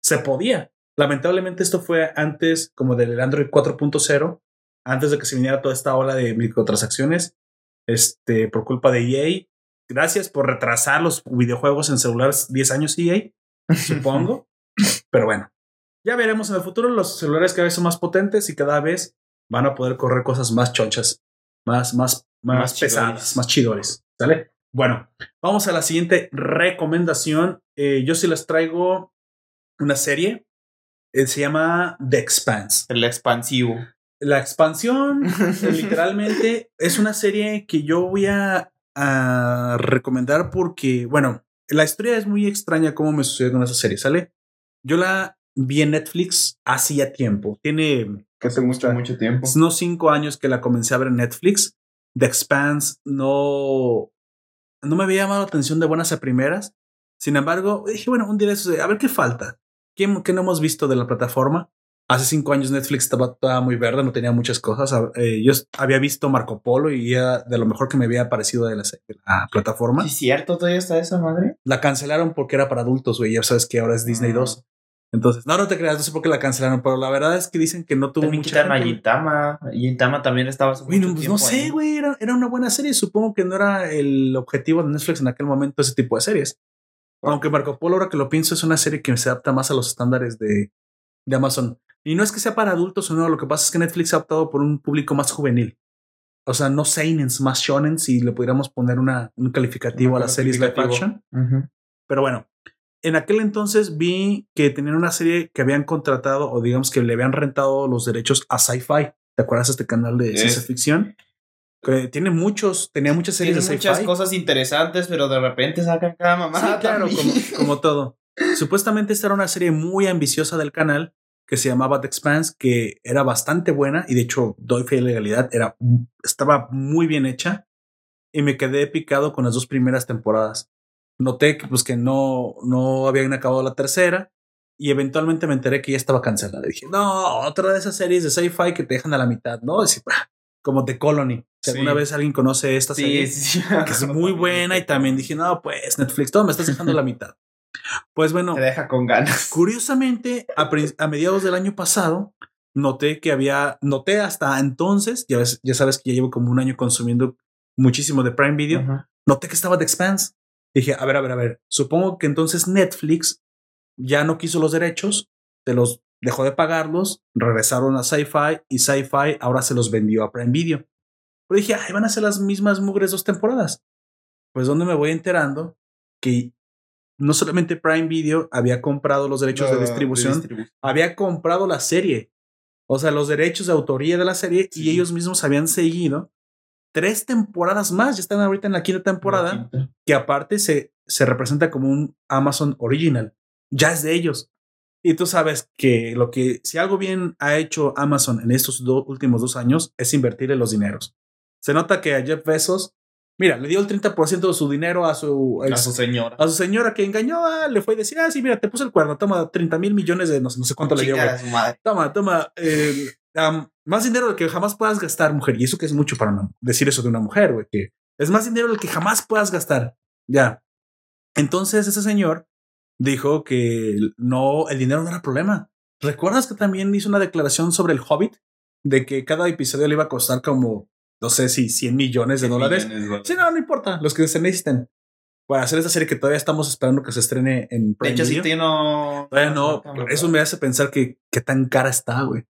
se podía. Lamentablemente esto fue antes como del Android 4.0, antes de que se viniera toda esta ola de microtransacciones, este, por culpa de EA. gracias por retrasar los videojuegos en celulares 10 años EA, supongo. Pero bueno, ya veremos en el futuro. Los celulares cada vez son más potentes y cada vez van a poder correr cosas más chonchas, más, más, más, Más pesadas, chidores. más chidores. ¿Sale? Bueno, vamos a la siguiente recomendación. Eh, yo sí les traigo una serie. Eh, se llama The Expanse. El expansivo. La expansión, eh, literalmente, es una serie que yo voy a, a recomendar porque, bueno, la historia es muy extraña cómo me sucedió con esa serie, ¿sale? Yo la vi en Netflix hacía tiempo. Tiene Hace mucho, mucho tiempo. no cinco años que la comencé a ver en Netflix. The Expanse no, no me había llamado la atención de buenas a primeras. Sin embargo, dije, bueno, un día de esos, a ver qué falta. ¿Qué, qué no hemos visto de la plataforma? Hace cinco años Netflix estaba toda muy verde, no tenía muchas cosas. Eh, yo había visto Marco Polo y era de lo mejor que me había parecido de la, de la plataforma. Sí, cierto, todavía está esa madre. La cancelaron porque era para adultos, güey. Ya sabes que ahora es Disney Ah. 2. Entonces, no, no te creas, no sé por qué la cancelaron, pero la verdad es que dicen que no tuvo También mucha quitaron a gente, güey. Gintama. Gintama también estaba no, pues no sé, güey, era, era una buena serie. Supongo que no era el objetivo de Netflix en aquel momento ese tipo de series. Aunque Marco Polo, ahora que lo pienso, es una serie que se adapta más a los estándares de, de Amazon. Y no es que sea para adultos o no, lo que pasa es que Netflix ha optado por un público más juvenil. O sea, no seinens, más shonen, si le pudiéramos poner una, un calificativo a las series live action. Ujú. Pero bueno, en aquel entonces vi que tenían una serie que habían contratado o digamos que le habían rentado los derechos a Sci-Fi. ¿Te acuerdas de este canal de Es- ciencia ficción? Que tiene muchos, tenía muchas series Tiene de muchas Sci-Fi. cosas interesantes, pero de repente sacan cada mamá. Sí, claro, como, como todo. Supuestamente esta era una serie muy ambiciosa del canal que se llamaba The Expanse, que era bastante buena y de hecho doy fe y legalidad, era, estaba muy bien hecha y me quedé picado con las dos primeras temporadas. Noté que pues que no, no habían acabado la tercera y eventualmente me enteré que ya estaba cancelada. Dije, no, otra de esas series de sci-fi que te dejan a la mitad, ¿no? Así, como The Colony. Si Sí. alguna vez alguien conoce esta serie, Sí, que es muy buena y también dije, no, pues Netflix, todo me estás dejando a la mitad. Pues bueno, Te deja con ganas. curiosamente, a, a mediados del año pasado, noté que había, noté hasta entonces, ya, ves- ya sabes que ya llevo como un año consumiendo muchísimo de Prime Video, noté que estaba The Expanse. Dije, a ver, a ver, a ver, supongo que entonces Netflix ya no quiso los derechos, se los dejó de pagarlos, regresaron a Sci-Fi y Sci-Fi ahora se los vendió a Prime Video. Pero dije, ay, van a ser las mismas mugres dos temporadas. Pues donde me voy enterando que no solamente Prime Video había comprado los derechos de No, distribución, distribu- había comprado la serie. O sea, los derechos de autoría de la serie y ellos mismos habían seguido tres temporadas más. Ya están ahorita en la quinta temporada La quinta. que aparte se, se representa como un Amazon Original. Ya es de ellos. Y tú sabes que lo que, si algo bien ha hecho Amazon en estos dos últimos dos años es invertirle los dineros. Se nota que a Jeff Bezos, mira, le dio el 30% de su dinero a su, A su señora. a su señora que engañó, ah, le fue a decir, ah, sí, mira, te puse el cuerno, toma 30 mil millones de no sé, no sé cuánto le dio. Su madre. Toma, toma, eh, más dinero del que jamás puedas gastar, mujer. Y eso que es mucho para decir eso de una mujer, güey, que es más dinero del que jamás puedas gastar. Ya. Entonces ese señor dijo que no, el dinero no era problema. ¿Recuerdas que también hizo una declaración sobre el Hobbit? De que cada episodio le iba a costar como, no sé si 100 millones de dólares. Millones de. Sí, no, no importa, los que se necesiten. Para hacer esta serie que todavía estamos esperando que se estrene en De Prime hecho, sí, tío, no. Todavía no, eso me hace pensar que qué tan cara está, güey.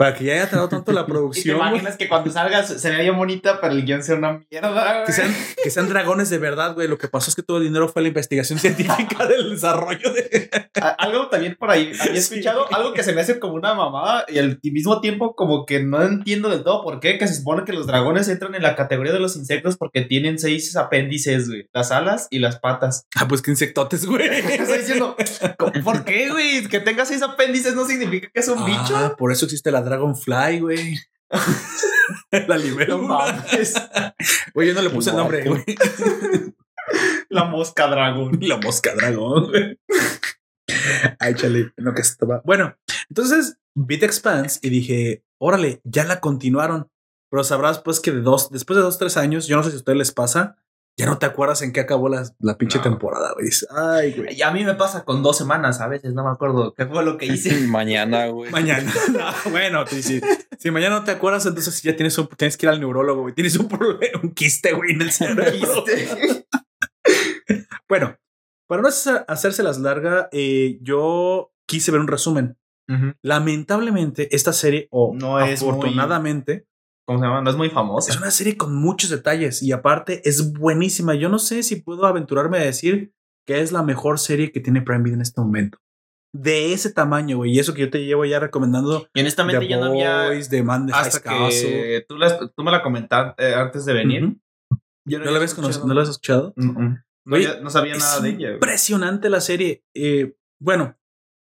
Para que ya haya tardado tanto la Y te producción, imaginas que cuando salgas se vea bien bonita, pero el guion sea una mierda. que sean, que sean dragones de verdad, güey. Lo que pasó es que todo el dinero fue la investigación científica del desarrollo de. Algo también por ahí había Sí. escuchado, algo que se me hace como una mamada y al mismo tiempo como que no entiendo del todo por qué, que se supone que los dragones entran en la categoría de los insectos porque tienen seis apéndices, güey, las alas y las patas. Ah, pues que insectotes, güey. Estoy diciendo, ¿cómo- ¿por qué, güey? Que tenga seis apéndices no significa que es un Ah, bicho. por eso existe la Dragonfly, güey. la libélula. mames. Güey, yo no le puse el nombre, No, güey. La mosca dragón. La mosca dragón, güey. Ay, chale, no que estaba. Bueno, entonces vi The Expanse y dije, órale, ya la continuaron. Pero sabrás, pues, que de dos, después de dos, tres años, yo no sé si a ustedes les pasa, ya no te acuerdas en qué acabó la, la pinche No. temporada, güey. Ay, güey. Y a mí me pasa con dos semanas a veces, no me acuerdo qué fue lo que hice. Mañana, güey. Mañana. No, bueno, sí, sí. si mañana no te acuerdas, entonces ya tienes un, tienes que ir al neurólogo, güey. Tienes un problema, un quiste, güey, en el cerebro. Bueno, para no hacérselas larga, eh, yo quise ver un resumen. Lamentablemente, esta serie, o No es muy- afortunadamente, ¿Cómo se llama? No es muy famosa. es una serie con muchos detalles y aparte es buenísima. Yo no sé si puedo aventurarme a decir que es la mejor serie que tiene Prime Video en este momento. De ese tamaño, güey. Y eso que yo te llevo ya recomendando Y honestamente The yo no había. Boys, The Man de Hasta que tú, las- tú me la comentaste eh, antes de venir. Ujú. Yo ¿No la habías conocido? ¿No la has escuchado? Mm. No, Oye, no sabía nada de ella. Impresionante la serie. Eh, bueno,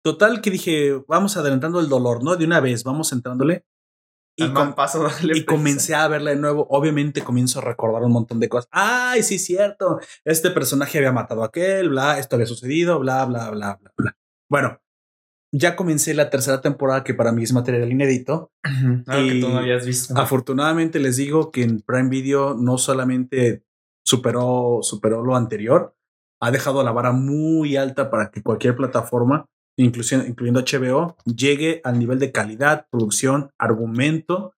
total que dije, vamos adelantando el dolor, ¿no? De una vez, vamos entrándole. Y, com- paso, y comencé a verla de nuevo. Obviamente comienzo a recordar un montón de cosas. Ay, sí, cierto. Este personaje había matado a aquel, bla, esto había sucedido, bla, bla, bla, bla, bla. Bueno, ya comencé la tercera temporada que para mí es material inédito. Algo que tú no habías visto. Afortunadamente les digo que en Prime Video no solamente superó, superó lo anterior, ha dejado la vara muy alta para que cualquier plataforma, incluyendo HBO, llegue al nivel de calidad, producción, argumento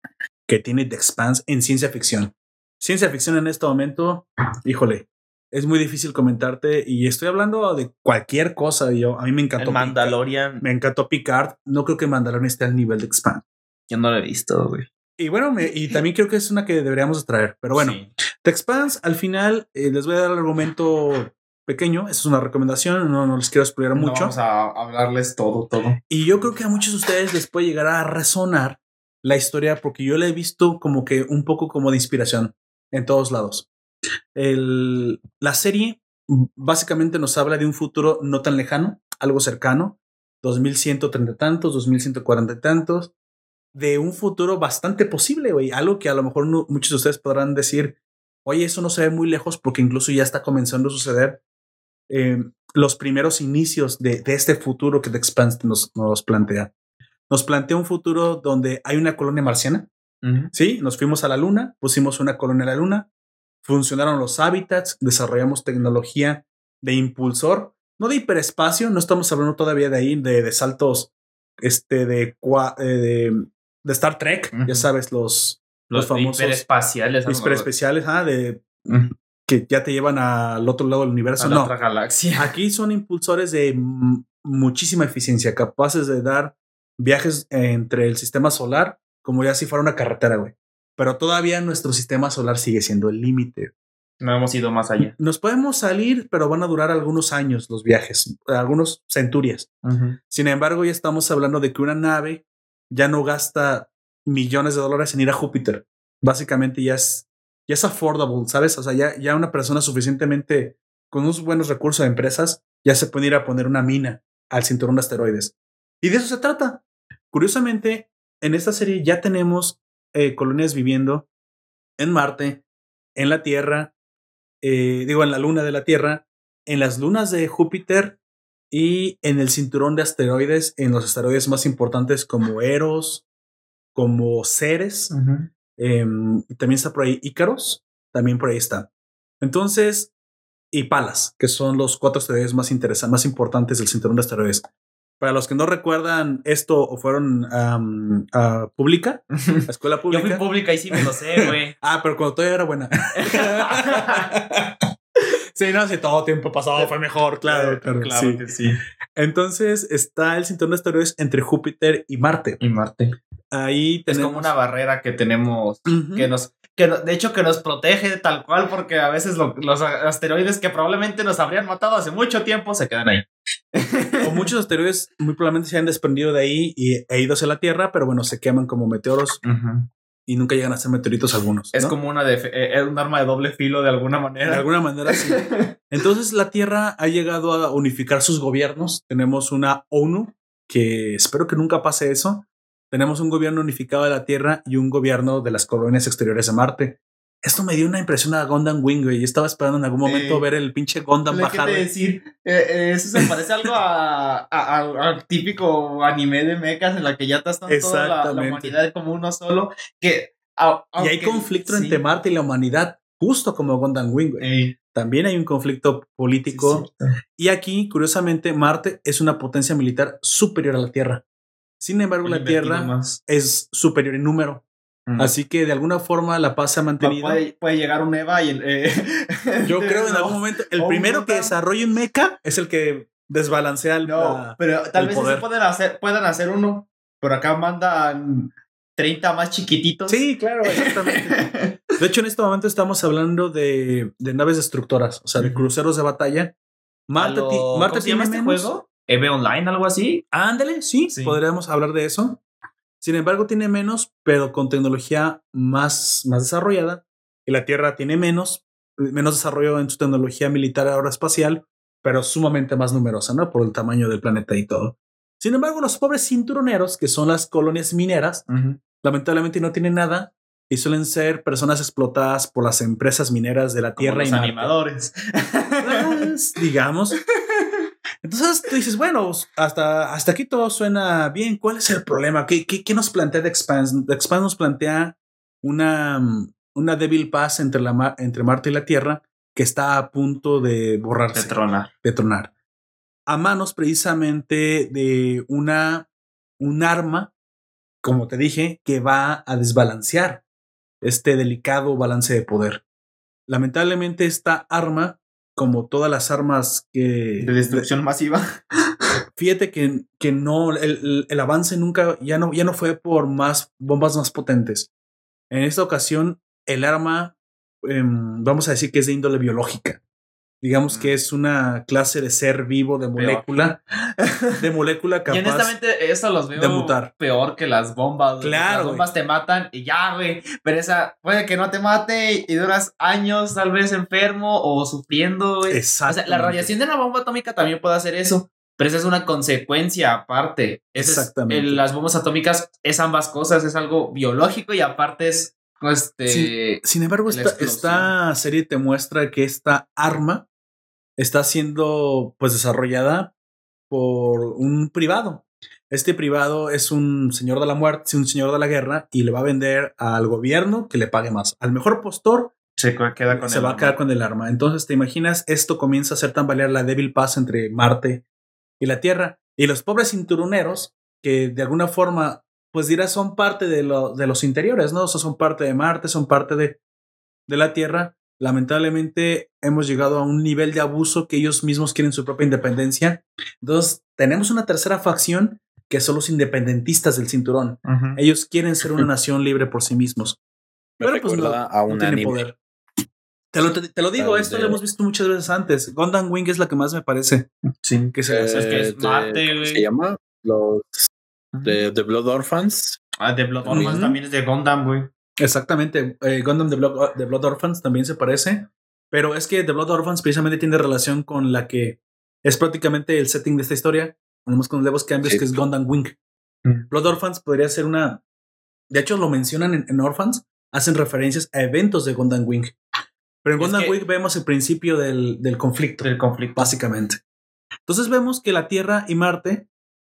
que tiene The Expanse en ciencia ficción. Ciencia ficción en este momento, híjole, es muy difícil comentarte y estoy hablando de cualquier cosa. Yo, a mí me encantó. El Mandalorian. Me encantó Picard. No creo que Mandalorian esté al nivel de Expanse. Yo no lo he visto, güey. Y bueno, me- y también creo que es una que deberíamos traer. Pero bueno, Sí. The Expanse, al final eh, les voy a dar el argumento pequeño. Esa es una recomendación. No, no les quiero spoiler No mucho. vamos a hablarles todo, todo. Y yo creo que a muchos de ustedes les puede llegar a resonar la historia porque yo la he visto como que un poco como de inspiración en todos lados. El- la serie básicamente nos habla de un futuro no tan lejano, algo cercano, 2130 y tantos, 2140 y tantos, de un futuro bastante posible, güey. Algo que a lo mejor no- muchos de ustedes podrán decir, oye, eso no se ve muy lejos porque incluso ya está comenzando a suceder. Eh, los primeros inicios de, de este futuro que The Expanse nos, nos plantea. Nos plantea un futuro donde hay una colonia marciana. Sí, nos fuimos a la luna, pusimos una colonia a la luna, funcionaron los hábitats, desarrollamos tecnología de impulsor, no de hiperespacio, no estamos hablando todavía de ahí, de, de saltos este, de, cua- eh, de, de Star Trek, ya sabes, los, los, famosos hiperespaciales. hiperespeciales, ah, de. Que ya te llevan al otro lado del universo. A no, otra galaxia. Aquí son impulsores de muchísima eficiencia, capaces de dar viajes entre el sistema solar como ya si fuera una carretera, güey. Pero todavía nuestro sistema solar sigue siendo el límite. No hemos ido más allá. Nos podemos salir, pero van a durar algunos años los viajes, algunos centurias. Sin embargo, ya estamos hablando de que una nave ya no gasta millones de dólares en ir a Júpiter. Básicamente ya es, ya es affordable, ¿sabes? O sea, ya, ya una persona suficientemente con unos buenos recursos de empresas ya se puede ir a poner una mina al cinturón de asteroides. Y de eso se trata. Curiosamente, en esta serie ya tenemos eh, colonias viviendo en Marte, en la Tierra, eh, digo, en la luna de la Tierra, en las lunas de Júpiter y en el cinturón de asteroides, en los asteroides más importantes como Eros, como Ceres, em, y también está por ahí Ícaros, también por ahí está. Entonces, y Palas, que son los cuatro asteroides más interesantes, más importantes del cinturón de asteroides. Para los que no recuerdan esto o fueron am, a pública, a escuela Yo fui pública. pública y sí me lo sé, güey. ah, pero cuando todavía era buena. sí, no, hace todo tiempo pasado fue mejor, claro, claro, sí. que sí. Entonces está el cinturón de asteroides entre Júpiter y Marte. Y Marte. Ahí Es tenemos como una barrera que tenemos que nos que de hecho que nos protege tal cual porque a veces lo- los asteroides que probablemente nos habrían matado hace mucho tiempo se quedan ahí. o muchos asteroides muy probablemente se han desprendido de ahí y e ido hacia la Tierra, pero bueno, se queman como meteoros y nunca llegan a ser meteoritos algunos. Es ¿no? como una def- eh, un arma de doble filo de alguna de manera. alguna manera sí. Entonces la Tierra ha llegado a unificar sus gobiernos. Tenemos una ONU que espero que nunca pase eso. Tenemos un gobierno unificado de la Tierra y un gobierno de las colonias exteriores de Marte. Esto me dio una impresión a Gundam Wing, güey. Yo estaba esperando en algún momento Eh, ver el pinche Gundam ¿Qué bajar. te güey. decir? Eh, eh, eso se parece algo a, a- a- al típico anime de mechas en la que ya están toda la, la humanidad como uno solo. Que, Y hay conflicto sí. entre Marte y la humanidad. justo como Gundam Wing. güey. También hay un conflicto político. sí, y aquí, curiosamente, Marte es una potencia militar superior a la Tierra. Sin embargo, la Tierra más. es superior en número. Mm. Así que de alguna forma la paz se ha mantenido. puede, puede llegar un Eva y el, eh, Yo creo en no, algún momento el primero que desarrolle un mecha es el que desbalancea el. No, la- pero tal vez sí pueden hacer, puedan hacer uno. Pero acá mandan 30 más chiquititos. Sí, claro, exactamente. De hecho, en este momento estamos hablando de, de naves destructoras, o sea, de cruceros de batalla. Marte, lo- Marte ¿Cómo se tiene llama este menos. juego? ¿EVE Online, algo así? Ándale, sí, Sí. podríamos hablar de eso. Sin embargo, tiene menos, pero con tecnología más, más desarrollada. Y la Tierra tiene menos, menos desarrollo en su tecnología militar aeroespacial, pero sumamente más numerosa, ¿no? Por el tamaño del planeta y todo. Sin embargo, los pobres cinturoneros, que son las colonias mineras, lamentablemente no tienen nada y suelen ser personas explotadas por las empresas mineras de la Como Tierra los y Marte. animadores. Pues, digamos. Entonces tú dices, bueno, hasta, hasta aquí todo suena bien. ¿Cuál es el problema? ¿Qué, qué, qué nos plantea The Expanse? The Expanse nos plantea una, una débil paz entre, la, entre Marte y la Tierra que está a punto de borrarse, de tronar. de tronar. A manos precisamente de una, un arma, como te dije, que va a desbalancear este delicado balance de poder. Lamentablemente esta arma, como todas las armas que... De destrucción masiva. Fíjate que, que no, el, el- avance nunca, ya no, ya no fue por más bombas más potentes. En esta ocasión, el arma, em, vamos a decir que es de índole biológica. Digamos Mm. que es una clase de ser vivo, de molécula, de molécula Y capaz. honestamente, eso los veo de mutar. peor que las bombas. güey. Claro, Las bombas te matan y ya, güey. Pero esa puede que no te mate y duras años tal vez enfermo o sufriendo, güey. O sea, la radiación de una bomba atómica también puede hacer eso. Pero esa es una consecuencia aparte. Esa es- Exactamente. el- las bombas atómicas es ambas cosas. Es algo biológico y aparte es. Este. Sin embargo, esta, serie te muestra que esta arma está siendo pues desarrollada por un privado. Este privado es un señor de la muerte, un señor de la guerra y le va a vender al gobierno que le pague más. Al mejor postor se queda con se el va a quedar con el arma. Entonces, ¿te imaginas? Esto comienza a hacer tambalear la débil paz entre Marte y la Tierra. Y los pobres cinturoneros, que de alguna forma, pues dirás, son parte de, lo- de los interiores, ¿no? O sea, son parte de Marte, son parte de, de la Tierra. Lamentablemente hemos llegado a un nivel de abuso que ellos mismos quieren su propia independencia. Entonces, tenemos una tercera facción que son los independentistas del cinturón. Ellos quieren ser una nación libre por sí mismos. Me Pero pues no, a no un tiene anime. poder. Te lo, te, te lo digo, esto de- lo hemos visto muchas veces antes. Gundam Wing es la que más me parece Sí. que se hace. es que es Eh, de- Marte, ¿cómo güey. Se llama los de, de Blood Orphans. Ah, de Blood Orphans también es de Gundam, güey. Exactamente. eh, Gundam de Blood, de Blood Orphans también se parece. Pero es que The Blood Orphans precisamente tiene relación con la que es prácticamente el setting de esta historia. Tenemos con leves cambios Sí. que es Gundam Wing. Mm. Blood Orphans podría ser una. De hecho, lo mencionan en, en Orphans, hacen referencias a eventos de Gundam Wing. Pero en Es Gundam que- Wing vemos el principio del, del conflicto. Del conflicto. básicamente. Entonces vemos que la Tierra y Marte,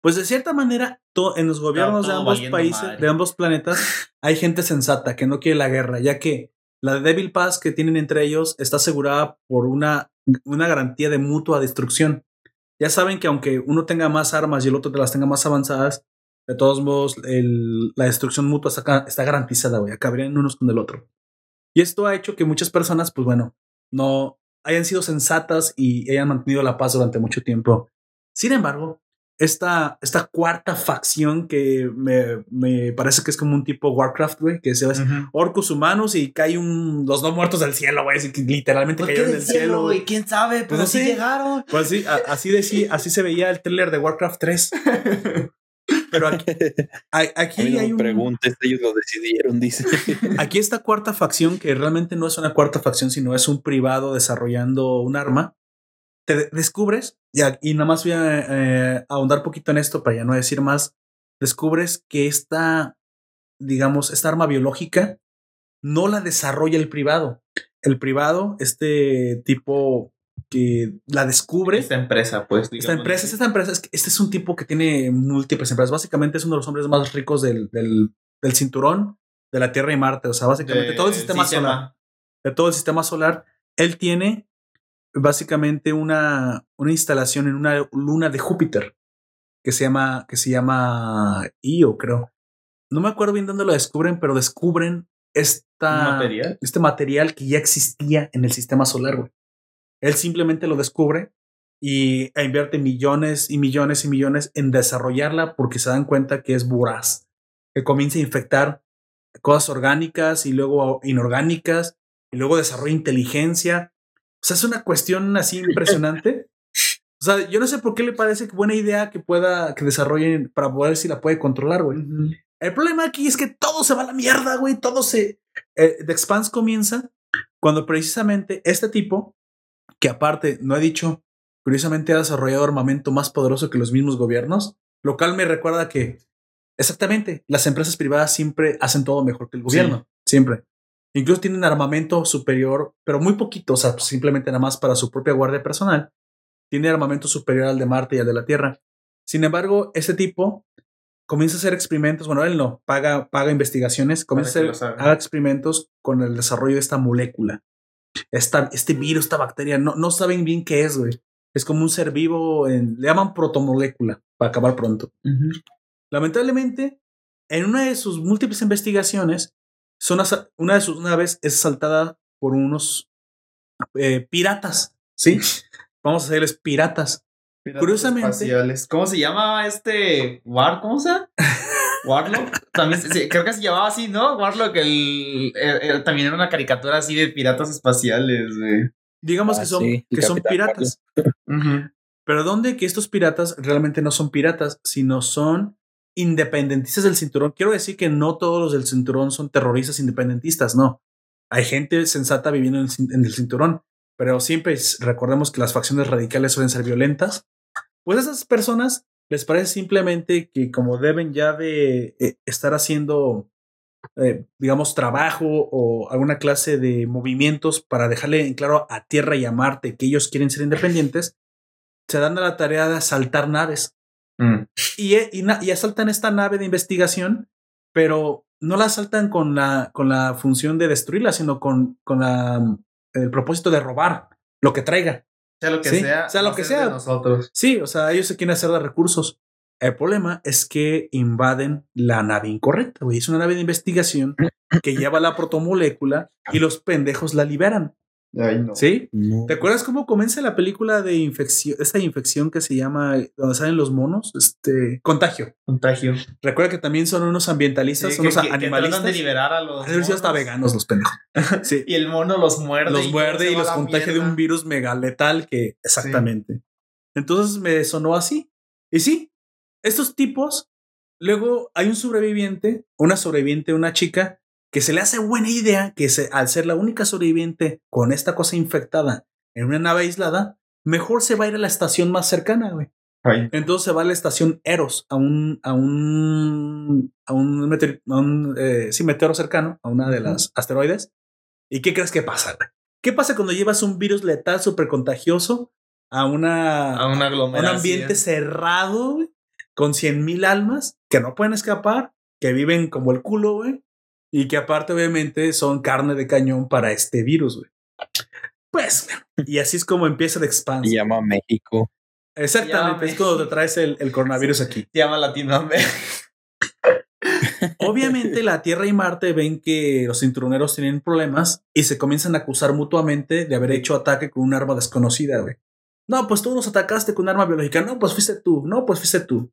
pues de cierta manera, to- en los gobiernos de ambos países, madre. de ambos planetas, hay gente sensata que no quiere la guerra, ya que la débil paz que tienen entre ellos está asegurada por una, una garantía de mutua destrucción. Ya saben que aunque uno tenga más armas y el otro te las tenga más avanzadas, de todos modos, el- la destrucción mutua está, está garantizada, güey. Acabarían unos con el otro. Y esto ha hecho que muchas personas, pues bueno, no hayan sido sensatas y hayan mantenido la paz durante mucho tiempo. Sin embargo, esta, esta cuarta facción que me, me parece que es como un tipo Warcraft, güey, que se ve Ujú. orcos humanos y cae un, los no muertos del cielo, güey, así que literalmente ¿Por qué cayeron del cielo, güey. ¿Quién sabe? Pero no sí sé. llegaron. Pues sí, a- así, de, así se veía el trailer de Warcraft 3. Pero aquí, a- A mí aquí no hay me un, preguntes, ellos lo decidieron, dice. Aquí esta cuarta facción, que realmente no es una cuarta facción, sino es un privado desarrollando un arma, te de- descubres, y, nada más voy a eh, ahondar poquito en esto para ya no decir más, descubres que esta, digamos, esta arma biológica no la desarrolla el privado. El privado, este tipo que la descubre, Esta empresa, pues. esta digamos empresa, esta empresa, es que este es un tipo que tiene múltiples empresas. Básicamente es uno de los hombres más ricos del, del, del cinturón de la Tierra y Marte. O sea, básicamente De- todo el sistema solar. de todo el sistema solar, él tiene básicamente una, una instalación en una luna de Júpiter que se llama, que se llama Io, creo. No me acuerdo bien dónde lo descubren, pero descubren esta, material? este material que ya existía en el sistema solar, güey. Él simplemente lo descubre y e invierte millones y millones y millones en desarrollarla porque se dan cuenta que es voraz, que comienza a infectar cosas orgánicas y luego inorgánicas y luego desarrolla inteligencia. O sea, es una cuestión así impresionante. O sea, yo no sé por qué le parece buena idea que pueda, que desarrollen para ver si la puede controlar, güey. El problema aquí es que todo se va a la mierda, güey. Todo se. Eh, The Expanse comienza cuando precisamente este tipo, que aparte, no he dicho, curiosamente ha desarrollado armamento más poderoso que los mismos gobiernos, lo cual me recuerda que exactamente las empresas privadas siempre hacen todo mejor que el gobierno, siempre. Incluso tienen armamento superior, pero muy poquito, o sea, simplemente nada más para su propia guardia personal. Tiene armamento superior al de Marte y al de la Tierra. Sin embargo, este tipo comienza a hacer experimentos, bueno, él no, paga, paga investigaciones, comienza a hacer haga. experimentos con el desarrollo de esta molécula. Esta, este virus, esta bacteria, no, no saben bien qué es, güey. Es como un ser vivo, en, le llaman protomolécula, para acabar pronto. Lamentablemente, en una de sus múltiples investigaciones, son una de sus naves es asaltada por unos eh, piratas, ¿sí? Vamos a hacerles piratas. Piratas Curiosamente- espaciales. ¿Cómo se llama este War? ¿Cómo se llama? Warlock. También creo que se llamaba así, ¿no? Warlock, el, el- el- también era una caricatura así de piratas espaciales, güey. Digamos Ah, que son, sí, que son piratas. Pero ¿dónde que estos piratas realmente no son piratas, sino son independentistas del cinturón? Quiero decir que no todos los del cinturón son terroristas independentistas, no. Hay gente sensata viviendo en el, cinturón, pero siempre recordemos que las facciones radicales suelen ser violentas. Pues a esas personas les parece simplemente que como deben ya de eh, estar haciendo, eh, digamos, trabajo o alguna clase de movimientos para dejarle en claro a Tierra y a Marte que ellos quieren ser independientes, se dan a la tarea de asaltar naves. Mm. Y, eh, y, y asaltan esta nave de investigación, pero no la asaltan con la, con la función de destruirla, sino con, con la, el propósito de robar lo que traiga. Sea lo que Sí, sea. sea lo que sea. nosotros. Sí, o sea, ellos se quieren hacer de recursos. El problema es que invaden la nave incorrecta, güey. Es una nave de investigación que lleva la protomolécula y los pendejos la liberan. Ay, no. ¿Sí? No. ¿Te acuerdas cómo comienza la película de infección, esta infección que se llama, donde salen los monos? Este, contagio. Contagio. Recuerda que también son unos ambientalistas, Sí, unos que, animalistas. tratan de liberar a los. Han sido hasta veganos los pendejos. Sí. Y el mono los muerde. los muerde y los contagia de un virus mega letal que exactamente. Entonces me sonó así. Y sí, estos tipos, luego hay un sobreviviente, una sobreviviente, una chica, que se le hace buena idea que se, al ser la única sobreviviente con esta cosa infectada en una nave aislada, mejor se va a ir a la estación más cercana, güey. Ay, Entonces se va a la estación Eros, a un, a un, a un, meteor- a un, eh, sí, meteoro cercano, a una de las asteroides. ¿Y qué crees que pasa? güey? ¿Qué pasa cuando llevas un virus letal súper contagioso a una, a un a un ambiente cerrado, güey, con 100 mil almas que no pueden escapar, que viven como el culo, güey, y que aparte obviamente son carne de cañón para este virus, güey. Pues, y así es como empieza el Se expanse. llama México. Exactamente, es cuando te traes el, el coronavirus aquí. Se llama Latinoamérica. Obviamente la Tierra y Marte ven que los cinturoneros tienen problemas y se comienzan a acusar mutuamente de haber hecho ataque con un arma desconocida, güey. No, pues tú nos atacaste con un arma biológica. No, pues fuiste tú. No, pues fuiste tú.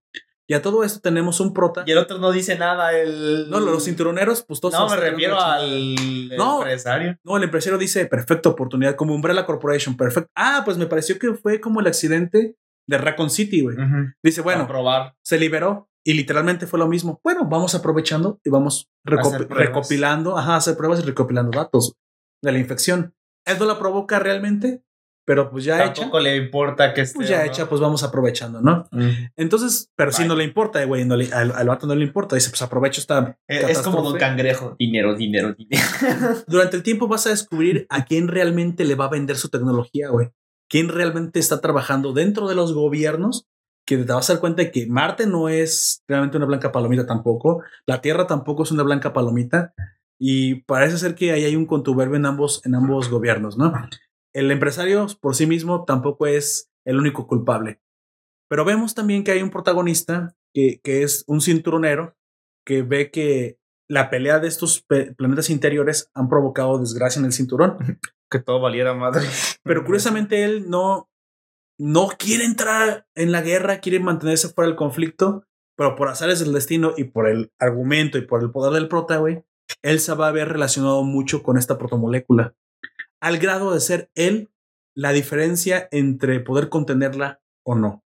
Y a todo esto tenemos un prota. Y el otro no dice nada. El... No, los cinturoneros, pues todos. No, me refiero al. No. empresario. No, el empresario dice perfecta oportunidad, como Umbrella Corporation, perfecto. Ah, pues me pareció que fue como el accidente de Raccoon City, güey. Dice, Bueno, probar. se liberó y literalmente fue lo mismo. Bueno, vamos aprovechando y vamos recopilando, ajá, hacer pruebas y recopilando datos de la infección. No la provoca realmente, pero pues ya hecha, Tampoco le importa que esté. pues ya no. hecha, pues vamos aprovechando, ¿no? Entonces, pero si Vaya. no le importa, güey, no le- al, al vato no le importa, dice, pues aprovecho esta Eh, Es como Don. Cangrejo. Dinero, dinero, dinero. Durante el tiempo vas a descubrir a quién realmente le va a vender su tecnología, güey. Quién realmente está trabajando dentro de los gobiernos, que te vas a dar cuenta de que Marte no es realmente una blanca palomita tampoco, la Tierra tampoco es una blanca palomita. Y parece ser que ahí hay un contubernio en ambos, en ambos gobiernos, ¿no? El empresario por sí mismo tampoco es el único culpable. Pero vemos también que hay un protagonista que, que es un cinturonero que ve que la pelea de estos planetas interiores han provocado desgracia en el cinturón. Que todo valiera madre. Pero curiosamente él no, no quiere entrar en la guerra, quiere mantenerse fuera del conflicto, pero por azares del destino y por el argumento y por el poder del prota, güey, él se va a ver relacionado mucho con esta protomolécula, al grado de ser él la diferencia entre poder contenerla o no.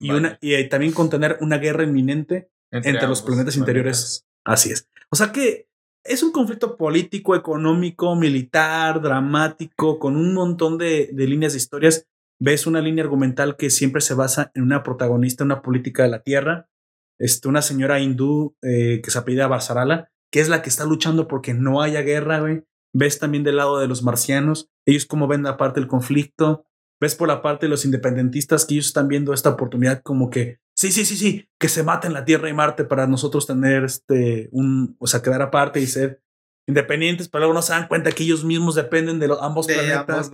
Y, una, y eh, también contener una guerra inminente entre, los planetas interiores. Así es. O sea que es un conflicto político, económico, militar, dramático, con un montón de, de líneas de historias. Ves una línea argumental que siempre se basa en una protagonista, una política de la Tierra, este, una señora hindú eh, que se apellida Barsarala, que es la que está luchando porque no haya guerra, güey. Ves también del lado de los marcianos, ellos cómo ven la parte del conflicto. Ves por la parte de los independentistas que ellos están viendo esta oportunidad como que, sí, sí, sí, sí, que se maten la Tierra y Marte para nosotros tener este, un, o sea, quedar aparte y ser independientes, pero luego no se dan cuenta que ellos mismos dependen de los, ambos planetas.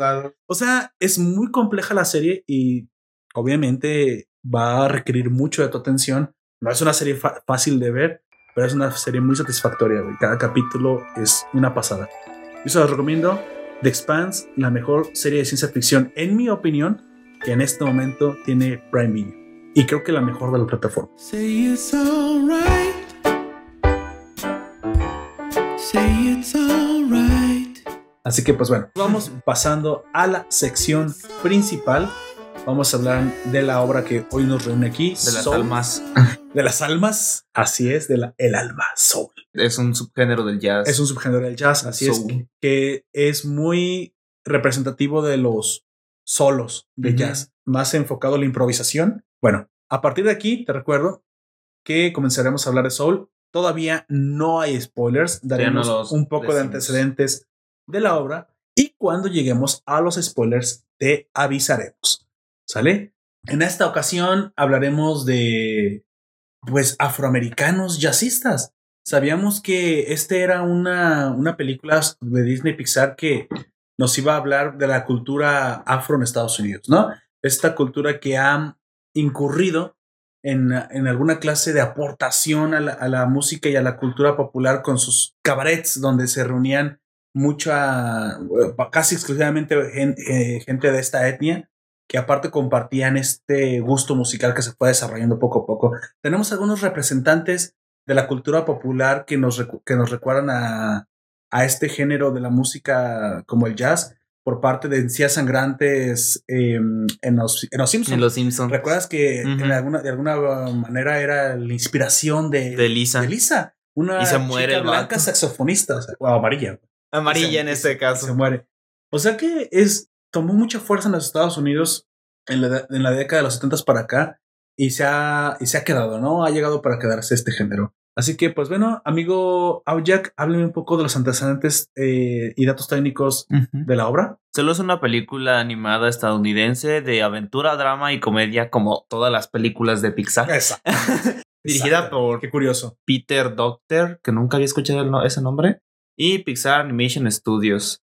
O sea, es muy compleja la serie y obviamente va a requerir mucho de tu atención. No es una serie fácil de ver, pero es una serie muy satisfactoria. Cada capítulo es una pasada. Yo se los recomiendo. The Expanse, la mejor serie de ciencia ficción, en mi opinión, que en este momento tiene Prime Video. Y creo que la mejor de la plataforma. Así que pues bueno, vamos pasando a la sección principal. Vamos a hablar de la obra que hoy nos reúne aquí. De las almas. De las almas. Así es, de la, el alma, soul. Es un subgénero del jazz. Es un subgénero del jazz, así es. Que es muy representativo de los solos de jazz, más enfocado a la improvisación. Bueno, a partir de aquí te recuerdo que comenzaremos a hablar de soul. Todavía no hay spoilers, daremos un poco de antecedentes de la obra y cuando lleguemos a los spoilers te avisaremos. ¿Sale? En esta ocasión hablaremos de pues afroamericanos jazzistas. Sabíamos que este era una, una película de Disney Pixar que nos iba a hablar de la cultura afro en Estados Unidos, ¿no? Esta cultura que ha incurrido en, en alguna clase de aportación a la, a la, música y a la cultura popular con sus cabarets donde se reunían mucha, casi exclusivamente gente, gente de esta etnia que aparte compartían este gusto musical que se fue desarrollando poco a poco. Tenemos algunos representantes de la cultura popular que nos, que nos recuerdan a, a este género de la música como el jazz por parte de encías sangrantes eh, en, los, en los Simpsons. En los Simpsons. ¿Recuerdas que en alguna, de alguna manera era la inspiración de, de Lisa? De Lisa. Una y se muere chica blanca saxofonista, o, amarilla. Amarilla en este caso. Se muere. O sea que es, tomó mucha fuerza en los Estados Unidos en la, en la década de los 70 para acá y se, ha, y se ha quedado, ¿no? Ha llegado para quedarse este género. Así que, pues bueno, amigo Aujak, hábleme un poco de los antecedentes eh, y datos técnicos de la obra. Solo es una película animada estadounidense de aventura, drama y comedia, como todas las películas de Pixar. Exacto. Dirigida por Qué curioso. Peter Docter, que nunca había escuchado ese nombre, y Pixar Animation Studios.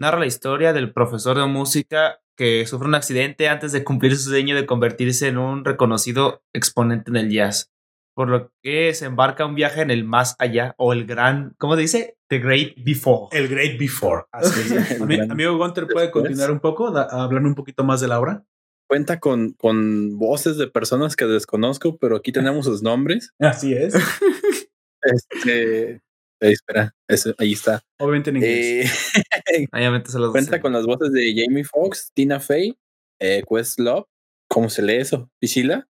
Narra la historia del profesor de música que sufre un accidente antes de cumplir su sueño de convertirse en un reconocido exponente en el jazz, por lo que se embarca un viaje en el más allá o el gran, ¿cómo dice? The Great Before. El Great Before. Así es. Amigo Gunter, ¿puede continuar un poco, hablar un poquito más de la obra? Cuenta con, con voces de personas que desconozco, pero aquí tenemos sus nombres. Así es. Este, espera, ahí está. Obviamente en inglés. Eh, Obviamente se los cuenta con las voces de Jamie Foxx, Tina Fey, eh, Questlove. ¿Cómo se lee eso? ¿Piscila?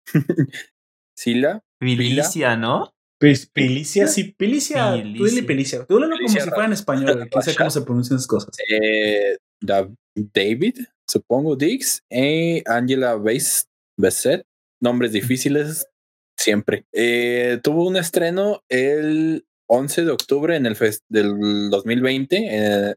¿Sila? Pilicia, ¿no? Pilicia, sí, Pilicia. Tú dile Pilicia. Tú como si fuera en español, que sé cómo se pronuncian esas cosas. Eh, David, supongo, Dix, y Angela Bassett. Nombres difíciles siempre. Eh, tuvo un estreno el 11 de octubre en el fest del 2020 eh,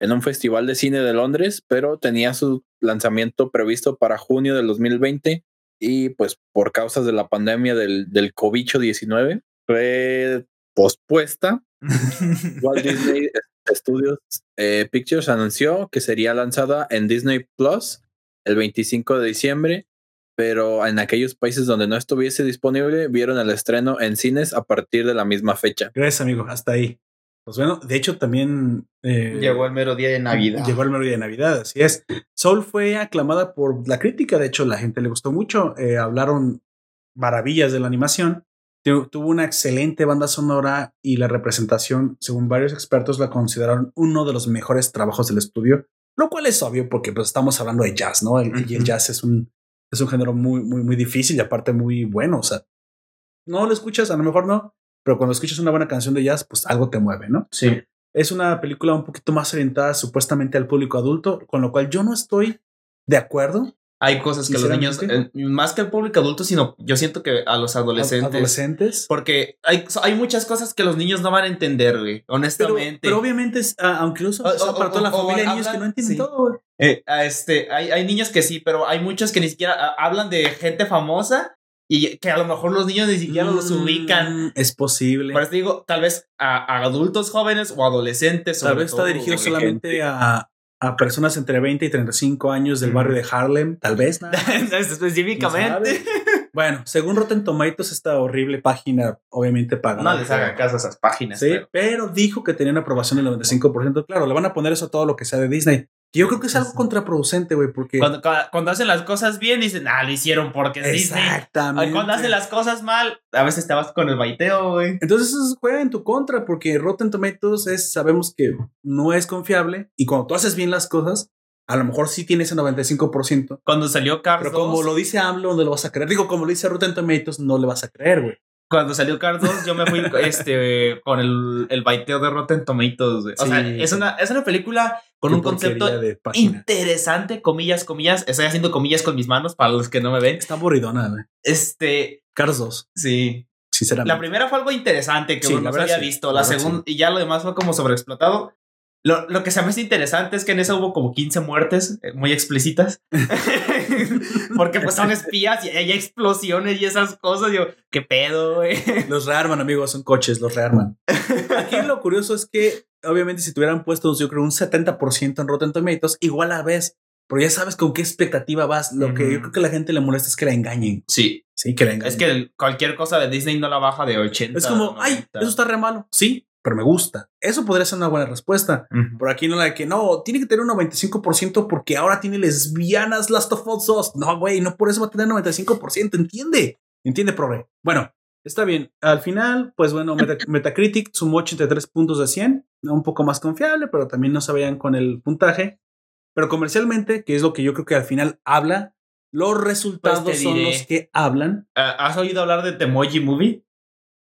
en un festival de cine de Londres, pero tenía su lanzamiento previsto para junio del 2020 y pues por causas de la pandemia del, del COVID-19 fue pospuesta. Walt Disney Studios eh, Pictures anunció que sería lanzada en Disney Plus el 25 de diciembre, pero en aquellos países donde no estuviese disponible vieron el estreno en cines a partir de la misma fecha. Gracias, amigo. Hasta ahí. Pues bueno, de hecho también eh, Llegó el mero día de Navidad. Llegó el mero día de Navidad, así es. Soul fue aclamada por la crítica, de hecho la gente le gustó mucho, eh, hablaron maravillas de la animación, Tu- tuvo una excelente banda sonora y la representación, según varios expertos, la consideraron uno de los mejores trabajos del estudio, lo cual es obvio porque pues, estamos hablando de jazz, ¿no? El- Y el jazz es un, es un género muy, muy, muy difícil y aparte muy bueno, o sea, no lo escuchas, a lo mejor no, pero cuando escuchas una buena canción de jazz, pues algo te mueve, ¿no? Sí. Es una película un poquito más orientada supuestamente al público adulto, con lo cual yo no estoy de acuerdo. Hay cosas que los niños, eh, más que el público adulto, sino yo siento que a los adolescentes. Adolescentes. Porque hay, hay muchas cosas que los niños no van a entender, güey. Pero, Honestamente. pero obviamente, es, ah, aunque usan O- sea, o- para toda la o- familia, hay hablan- niños que no entienden sí. todo. güey. Eh, este, hay, hay niños que sí, pero hay muchos que ni siquiera ah, hablan de gente famosa y que a lo mejor los niños ni siquiera los Mm, ubican. Es posible. Por eso digo, tal vez a, a adultos jóvenes o adolescentes. Tal vez está dirigido solamente a, a personas entre 20 y 35 años del Mm. barrio de Harlem. Tal vez. Específicamente. bueno, según Rotten Tomatoes, esta horrible página, obviamente paga. No les hagan caso a esas páginas. Sí, pero- pero dijo que tenía una aprobación del 95%. Claro, le van a poner eso a todo lo que sea de Disney. Yo creo que es algo contraproducente, güey, porque. Cuando, hacen las cosas bien, dicen, ah, lo hicieron porque es Disney. Exactamente. Cuando hacen las cosas mal, a veces te vas con el baiteo, güey. Entonces eso juega en tu contra porque Rotten Tomatoes es, sabemos que no es confiable y cuando tú haces bien las cosas, a lo mejor sí tiene ese 95%, Cuando salió Cars pero 2, como lo dice AMLO, no lo vas a creer. Digo, como lo dice Rotten Tomatoes, no le vas a creer, güey. Cuando salió Cars 2, yo me fui este, con el, el baiteo de Rotten Tomatoes, güey. O Sí. sea, es una, es una película con un concepto de interesante, comillas, comillas. Estoy haciendo comillas con mis manos para los que no me ven. Está aburridona, güey. Este, Cars 2, sí. sinceramente. La primera fue algo interesante que Sí, uno no había sí, visto. la segunda, y ya lo demás fue como sobreexplotado. Lo, lo que se me hace interesante es que en esa hubo como 15 muertes eh, muy explícitas. Porque pues son espías y hay explosiones y esas cosas. Yo, ¿qué pedo, güey? Los rearman, amigos, son coches, los rearman. Aquí lo curioso es que, obviamente, si te hubieran puesto, yo creo, un 70% en Rotten Tomatoes, igual la ves, pero ya sabes con qué expectativa vas. Lo que yo creo que a la gente le molesta es que la engañen. Sí, Sí, que la engañen. es que cualquier cosa de Disney no la baja de 80. Es como, ay, 90. eso está re malo. Sí, pero me gusta. Eso podría ser una buena respuesta. Por aquí no la de que no, tiene que tener un 95% porque ahora tiene lesbianas Last of Us 2. No, güey, no por eso va a tener 95%. Entiende, entiende, progre. Bueno, está bien. Al final, pues bueno, Meta- Metacritic sumó 83 puntos de 100. Un poco más confiable, pero también no se vayan con el puntaje. Pero comercialmente, que es lo que yo creo que al final habla, los resultados Pues son los que hablan. Ah, ¿Has oído hablar de Temoji Movie?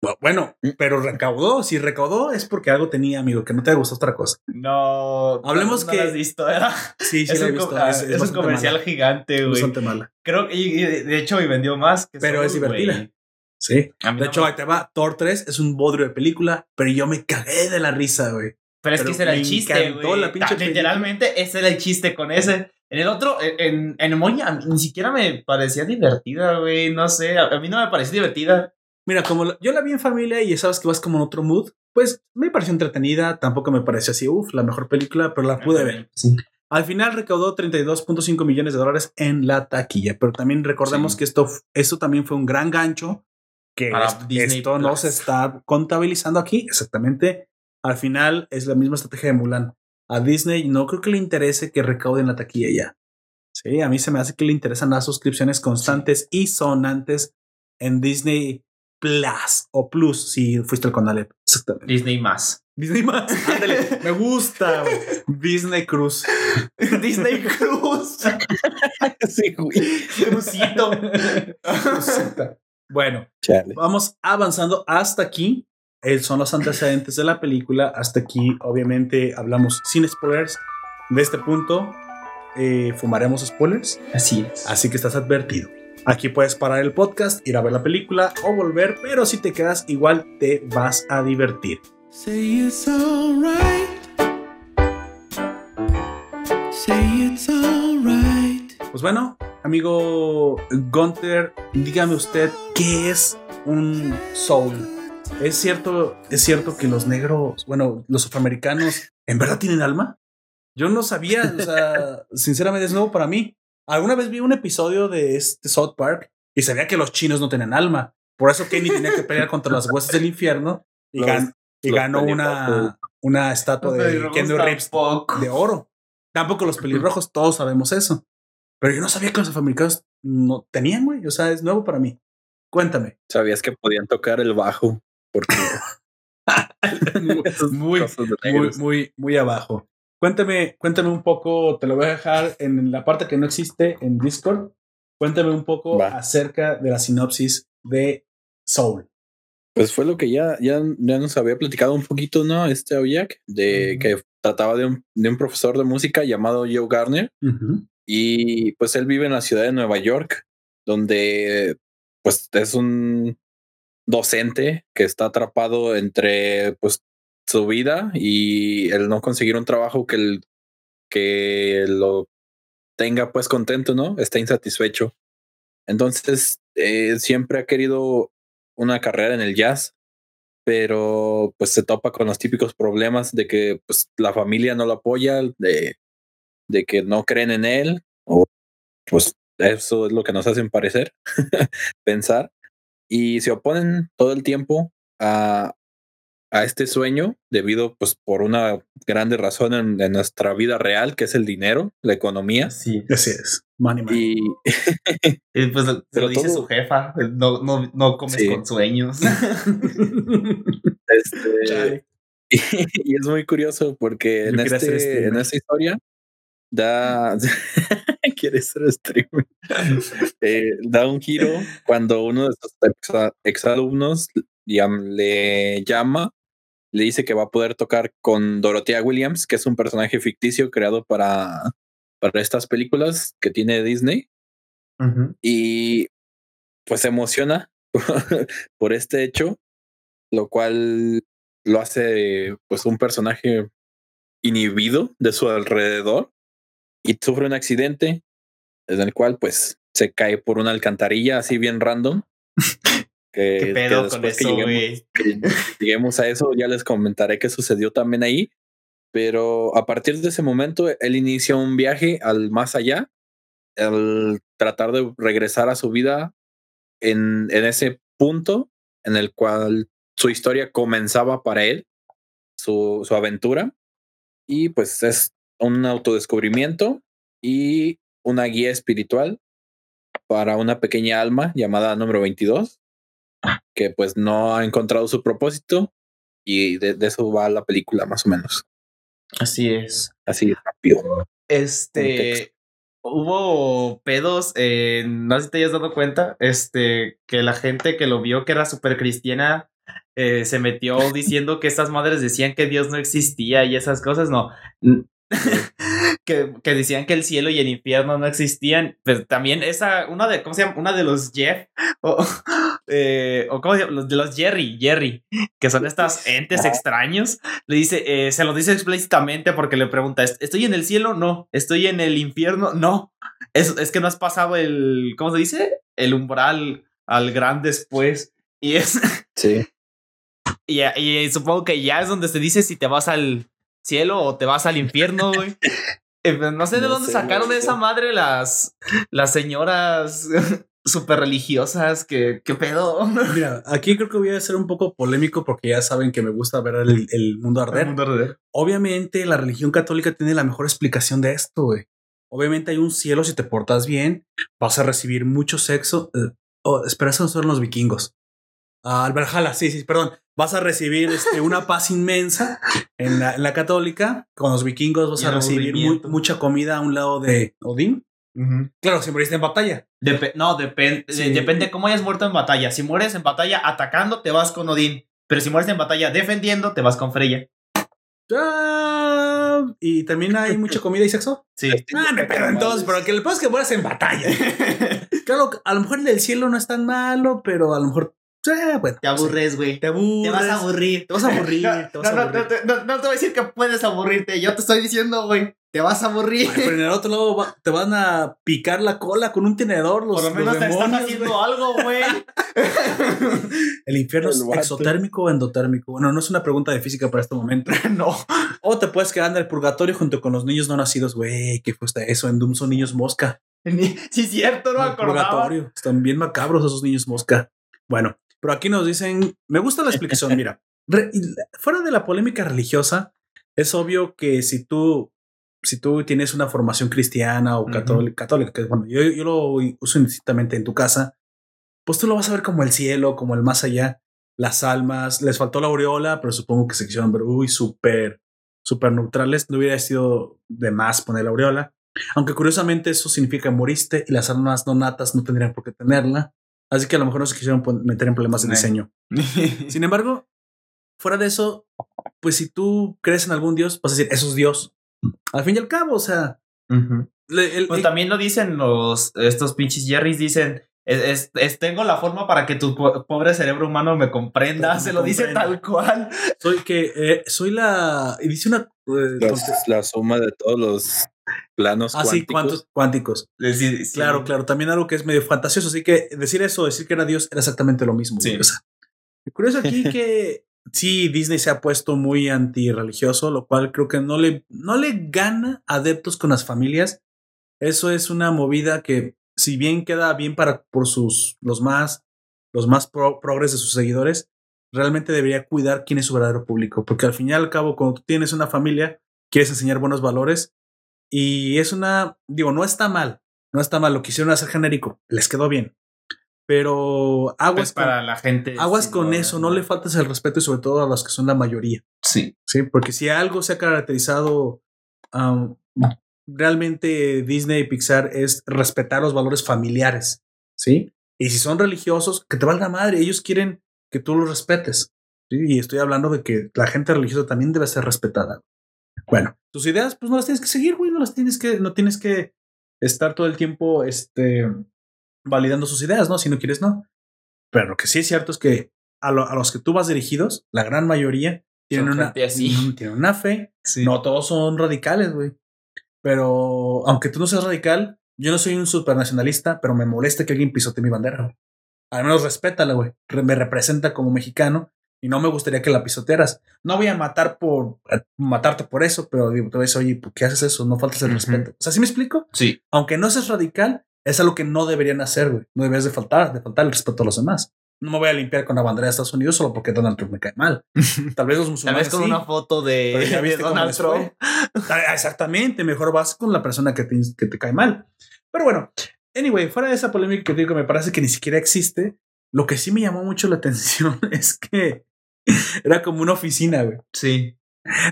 Bu- Bueno, pero recaudó. Si recaudó es porque algo tenía, amigo, que no te gustó otra cosa. No. Hablemos no que- lo has visto, ¿verdad? Sí, sí, es lo he un, visto. ah, Es, es un comercial mala, gigante, güey. bastante mala. Creo que, y- y de hecho, y vendió más. Que Pero Soul, es divertida. Sí. A mí De no hecho, me- ahí te va. Thor 3 es un bodrio de película, pero yo me cagué de la risa, güey. Pero es pero que ese era el chiste, güey. Literalmente, ese era el chiste con ese. En el otro, en, en, en Emoji, a mí ni siquiera me parecía divertida, güey. No sé, a, a mí no me pareció divertida. Mira, como la- yo la vi en familia y ya sabes que vas como en otro mood, pues me pareció entretenida. Tampoco me pareció así, uff, la mejor película, pero la pude ver. Sí. Al final recaudó 32.5 millones de dólares en la taquilla, pero también recordemos Sí. que esto, esto también fue un gran gancho que Para esto, Disney esto no se está contabilizando aquí. Exactamente. Al final es la misma estrategia de Mulan. A Disney no creo que le interese que recauden la taquilla ya. Sí, a mí se me hace que le interesan las suscripciones constantes y sonantes en Disney Plus o Plus si fuiste al Conalep. Exactamente. Disney más. Disney más. Ándale, me gusta. Disney Cruz. Disney Cruz. sí, güey. Cruzita. Bueno, Chale. vamos avanzando hasta aquí. Eh, son los antecedentes de la película. Hasta aquí, obviamente, hablamos sin spoilers. De este punto, eh, fumaremos spoilers. Así es. Así que estás advertido. Aquí puedes parar el podcast, ir a ver la película o volver, pero si te quedas igual te vas a divertir. Say it's alright. Say it's alright. Pues bueno, amigo Gunther, dígame usted qué es un soul. es cierto, es cierto que los negros, bueno, los afroamericanos, ¿en verdad tienen alma? Yo no sabía, o sea, sinceramente es nuevo para mí. Alguna vez vi un episodio de este South Park y sabía que los chinos no tienen alma. Por eso Kenny tenía que pelear contra las huesas del infierno y, Los- gan- y ganó una, una estatua Los de Keanu Reeves de oro. Tampoco los pelirrojos, todos sabemos eso. Pero yo no sabía que los afroamericanos no tenían, güey. O sea, es nuevo para mí. Cuéntame. Sabías que podían tocar el bajo porque Muy, muy, muy, muy abajo. Cuéntame, cuéntame un poco, te lo voy a dejar en la parte que no existe en Discord. Cuéntame un poco Va. acerca de la sinopsis de Soul. Pues fue lo que ya, ya, ya nos había platicado un poquito, ¿no? Este Oyak, de que trataba de un, de un profesor de música llamado Joe Garner. Y pues él vive en la ciudad de Nueva York, donde pues es un docente que está atrapado entre pues su vida y el no conseguir un trabajo que, el, que lo tenga pues contento, ¿no? Está insatisfecho. Entonces eh, siempre ha querido una carrera en el jazz, pero pues se topa con los típicos problemas de que pues la familia no lo apoya, de, de que no creen en él, o pues eso es lo que nos hacen parecer, pensar, y se oponen todo el tiempo a, a este sueño debido pues por una grande razón en, en nuestra vida real, que es el dinero, la economía. Sí. Así es. Money, money. Y Y pues se lo dice todo- su jefa. No, no, no comes Sí. con sueños. este, Chale. y es muy curioso porque Yo en, este, en streamer. esta historia da quiere ser streamer Eh, da un giro cuando uno de sus ex, exalumnos le llama le dice que va a poder tocar con Dorothea Williams que es un personaje ficticio creado para para estas películas que tiene Disney y pues se emociona por este hecho, lo cual lo hace pues un personaje inhibido de su alrededor y sufre un accidente en el cual pues se cae por una alcantarilla así bien random. Que, ¿Qué que pedo con que eso, lleguemos- güey? lleguemos a eso, ya les comentaré qué sucedió también ahí. Pero a partir de ese momento, él inicia un viaje al más allá, al tratar de regresar a su vida en, en ese punto en el cual su historia comenzaba para él, su, su aventura. Y pues es un autodescubrimiento y una guía espiritual para una pequeña alma llamada número 22, que pues no ha encontrado su propósito y de, de eso va la película más o menos. Así es. Así rápido. Este. Hubo pedos, eh, no sé si te hayas dado cuenta, este, que la gente que lo vio que era súper cristiana eh, se metió diciendo que estas madres decían que Dios no existía y esas cosas, no. que, que decían que el cielo y el infierno no existían. Pues también esa, una de, ¿cómo se llama? Una de los Jeff, o, eh, o ¿cómo se llama? Los de los Jerry, Jerry, que son estas entes extraños. Le dice, eh, se lo dice explícitamente porque le pregunta, ¿est- ¿estoy en el cielo? No. ¿Estoy en el infierno? No. Es, es que no has pasado el, ¿cómo se dice? El umbral al gran después. Y es, Sí. y, y supongo que ya es donde se dice si te vas al cielo o te vas al infierno, güey. Eh, pues, no sé de No dónde sé, sacaron no sé. esa madre las, las señoras súper religiosas. que ¿Qué pedo? Mira, aquí creo que voy a ser un poco polémico porque ya saben que me gusta ver el, el mundo arder. Obviamente, la religión católica tiene la mejor explicación de esto, güey. Obviamente hay un cielo si te portas bien, vas a recibir mucho sexo. eh, oh, espera, esos son los vikingos. Ah, el Valhalla, sí, sí, perdón. Vas a recibir este, una paz inmensa en la, en la católica. Con los vikingos vas Y a recibir mucha comida a un lado de Odín. Claro, si moriste en batalla. No, depende Sí. depende cómo hayas muerto en batalla. Si mueres en batalla atacando, te vas con Odín. Pero si mueres en batalla defendiendo, te vas con Freya. Ah, y también hay mucha comida y sexo. Sí. Ah, me pedo entonces, pero que peor es que mueras en batalla. Claro, a lo mejor el del cielo no es tan malo, pero a lo mejor. Eh, bueno, Te aburres, güey. Te aburres. Te vas a aburrir. Te vas a aburrir. No, te vas a no, no, aburrir. no, no, no te voy a decir que puedes aburrirte. Yo te estoy diciendo, güey. te vas a aburrir. Ay, pero en el otro lado va- te van a picar la cola con un tenedor. Los, Por lo los menos te están haciendo algo, güey. El infierno El es exotérmico o endotérmico. Bueno, no es una pregunta de física para este momento. no. O te puedes quedar en el purgatorio junto con los niños no nacidos. Güey, ¿qué fue eso? En Doom son niños mosca. Sí, cierto, no me acordaba. purgatorio. Están bien macabros esos niños mosca. Bueno, pero aquí nos dicen, me gusta la explicación, mira, re- fuera de la polémica religiosa, es obvio que si tú, si tú tienes una formación cristiana o católica, católica, que bueno, yo, yo lo uso indistintamente en tu casa, pues tú lo vas a ver como el cielo, como el más allá, las almas, les faltó la aureola, pero supongo que se quisieron ver, uy, súper, súper neutrales, no hubiera sido de más poner la aureola. Aunque curiosamente eso significa que moriste y las almas no natas no tendrían por qué tenerla. Así que a lo mejor no se quisieron meter en problemas de diseño. Sin embargo, fuera de eso, pues si tú crees en algún dios, vas a decir, eso es Dios. Al fin y al cabo, o sea, Ujú. le- el- Pues el- también lo dicen los estos pinches Jerrys dicen es, es- es- tengo la forma para que tu po- pobre cerebro humano me comprenda. Se lo dice tal cual. soy que eh, soy la y dice una eh, la suma de todos los planos así cuánticos. cuántos cuánticos. Sí. Claro, claro, también algo que es medio fantasioso, así que decir eso, decir que era Dios era exactamente lo mismo. Sí. güey. O sea, lo curioso aquí que sí Disney se ha puesto muy antirreligioso, lo cual creo que no le no le gana adeptos con las familias. Eso es una movida que si bien queda bien para por sus los más los más pro- progres de sus seguidores, realmente debería cuidar quién es su verdadero público, porque al fin y al cabo cuando tú tienes una familia, quieres enseñar buenos valores y es una, digo, no está mal, no está mal, lo quisieron hacer genérico, les quedó bien, pero aguas Pues para la gente. con, aguas con no, eso, no le faltes el respeto y sobre todo a los que son la mayoría. Sí. Sí, porque si algo se ha caracterizado um, realmente Disney y Pixar es respetar los valores familiares, ¿sí? Y si son religiosos, que te valga madre, ellos quieren que tú los respetes. ¿sí? Y estoy hablando de que la gente religiosa también debe ser respetada. Bueno, tus ideas pues no las tienes que seguir, güey, no las tienes que no tienes que estar todo el tiempo este validando sus ideas, ¿no? Si no quieres, no. Pero lo que sí es cierto es que a, lo- a los que tú vas dirigidos, la gran mayoría tienen Son una, así. tienen una fe. Sí. No todos son radicales, güey. Pero aunque tú no seas radical, yo no soy un supernacionalista, pero me molesta que alguien pisote mi bandera. güey. Al menos respétala, güey. Re- Me representa como mexicano y no me gustaría que la pisotearas. No voy a matar por a matarte por eso, pero digo, te voy a decir, oye, ¿por qué haces eso? No faltas el respeto. O sea, ¿sí me explico? Sí. Aunque no seas radical, es algo que no deberían hacer, güey. No debes de faltar, de faltar el respeto a los demás. No me voy a limpiar con la bandera de Estados Unidos solo porque Donald Trump me cae mal. Tal vez los Tal musulmanes vez con sí, una foto de, ya viste Donald. Trump. Exactamente, mejor vas con la persona que te, que te cae mal. Pero bueno, anyway, fuera de esa polémica que digo que me parece que ni siquiera existe, lo que sí me llamó mucho la atención es que era como una oficina, güey. Sí.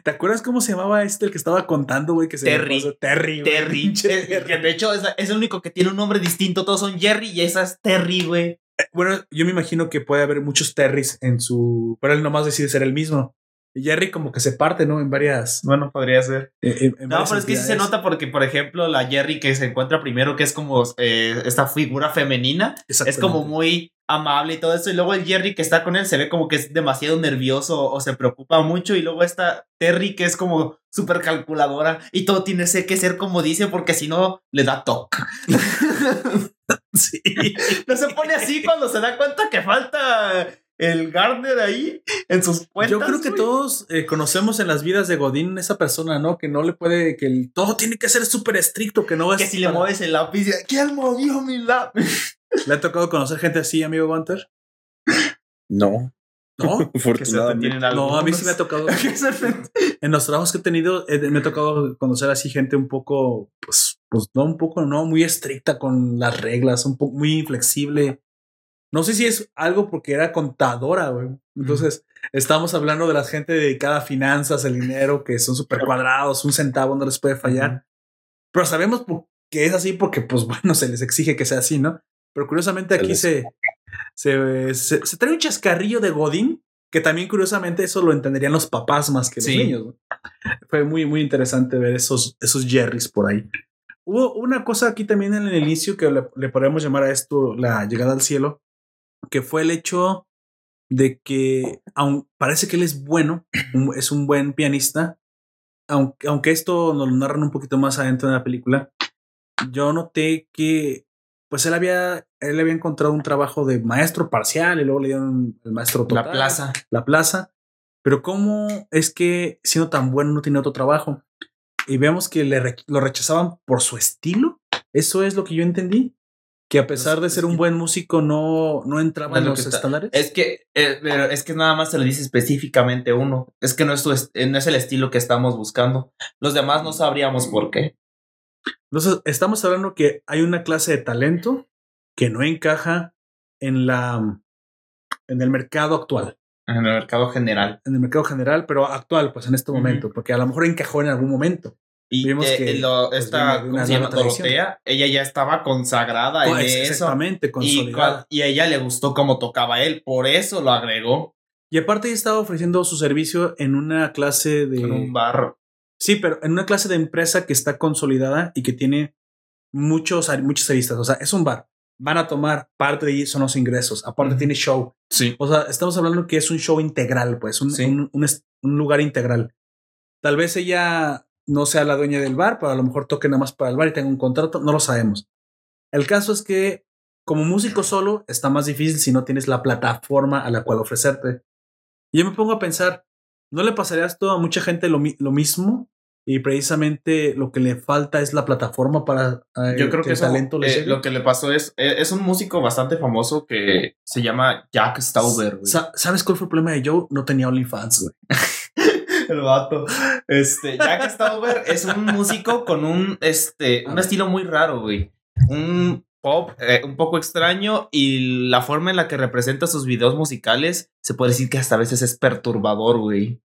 ¿Te acuerdas cómo se llamaba este el que estaba contando, güey? Que se Terry. Terry, güey. Terry. Que de hecho es, es el único que tiene un nombre distinto. Todos son Jerry y esa es Terry, güey. Bueno, yo me imagino que puede haber muchos Terrys en su. Pero él nomás decide ser el mismo. Y Jerry como que se parte, ¿no? En varias. Bueno, podría ser. en- en No, pero es que sí se nota porque, por ejemplo, la Jerry que se encuentra primero, que es como eh, esta figura femenina, es como muy amable y todo eso. Y luego el Jerry que está con él se ve como que es demasiado nervioso o se preocupa mucho. Y luego está Terry que es como súper calculadora y todo tiene que ser como dice porque si no le da toque. Sí. No se pone así cuando se da cuenta que falta el Gardner ahí en sus cuentas. Yo creo que güey. todos eh, conocemos en las vidas de Godín esa persona, ¿no? Que no le puede, que el- todo tiene que ser súper estricto, que no es. Que si le mueves el lápiz, ¿quién movió mi lápiz? ¿Le ha tocado conocer gente así, amigo Gunter? No, No. Afortunadamente. No, a mí sí me ha tocado. En los trabajos que he tenido, eh, me ha tocado conocer así gente un poco, pues, pues no, un poco, no, muy estricta con las reglas, un poco muy inflexible. No sé si es algo porque era contadora, güey. Entonces, estamos hablando de la gente dedicada a finanzas, el dinero, que son súper cuadrados, un centavo no les puede fallar. Pero sabemos qué es así porque, pues bueno, se les exige que sea así, ¿no? Pero curiosamente aquí se, se, se, se trae un chascarrillo de Godín, que también curiosamente eso lo entenderían los papás más que Sí. los niños. ¿no? Fue muy, muy interesante ver esos, esos Jerrys por ahí. Hubo una cosa aquí también en el inicio que le, le podemos llamar a esto la llegada al cielo, que fue el hecho de que, aun parece que él es bueno, un- es un buen pianista, aunque, aunque esto nos lo narran un poquito más adentro de la película, yo noté que pues él había, él había encontrado un trabajo de maestro parcial y luego le dieron el maestro total, La plaza. la plaza. Pero cómo es que siendo tan bueno no tiene otro trabajo y vemos que le re- lo rechazaban por su estilo. Eso es lo que yo entendí. Que a pesar de ser un buen músico no, no entraba en lo los estándares. Es que, eh, pero es que nada más se lo dice específicamente uno. Es que no es, eh, no es el estilo que estamos buscando. Los demás no sabríamos por qué. Entonces, estamos hablando que hay una clase de talento que no encaja en la en el mercado actual, En el mercado general. en el mercado general, pero actual, pues en este momento, porque a lo mejor encajó en algún momento. Y Vimos eh, que, lo- pues, esta, tradición. Dorotea, ella ya estaba consagrada Oh, en eso. exactamente, Y, consolidada. cua- y a ella le gustó cómo tocaba él, por eso lo agregó Y, aparte ella estaba ofreciendo su servicio en una clase de en un bar. Sí, pero en una clase de empresa que está consolidada y que tiene muchos, muchos aristas. O sea, es un bar. Van a tomar parte de ahí son los ingresos. Aparte Ujú. tiene show. Sí. O sea, estamos hablando que es un show integral, pues, un, Sí. un- un un lugar integral. Tal vez ella no sea la dueña del bar, pero a lo mejor toque nada más para el bar y tenga un contrato, no lo sabemos. El caso es que como músico solo está más difícil si no tienes la plataforma a la cual ofrecerte. Y yo me pongo a pensar, ¿no le pasaría esto a mucha gente lo, mi- lo mismo? Y precisamente lo que le falta es la plataforma para eh, Yo creo que, el eso, talento les eh, lo que le pasó es, eh, es un músico bastante famoso que se llama Jack Stauber. Sa- ¿Sabes cuál fue el problema de Joe? No tenía OnlyFans, güey. El vato. Este, Jack Stauber es un músico con un, este, un estilo muy raro, güey. Un pop eh, un poco extraño y la forma en la que representa sus videos musicales se puede decir que hasta a veces es perturbador, güey.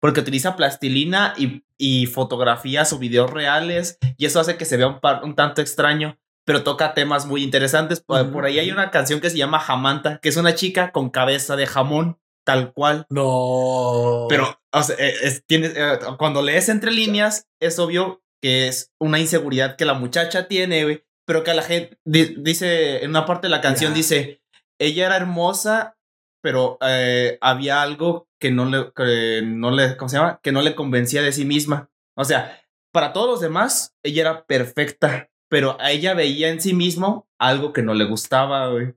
Porque utiliza plastilina y, y fotografías o videos reales y eso hace que se vea un, par- un tanto extraño. Pero toca temas muy interesantes. Por, por ahí hay una canción que se llama Jamanta, que es una chica con cabeza de jamón, tal cual. No. Pero, o sea, eh, es- tienes, eh, cuando lees entre líneas, es obvio que es una inseguridad que la muchacha tiene, güey, pero que a la gente di- dice, en una parte de la canción dice, ella era hermosa, pero eh, había algo que no le, que no le, ¿cómo se llama? Que no le convencía de sí misma. O sea, para todos los demás, ella era perfecta, pero a ella veía en sí mismo algo que no le gustaba, güey.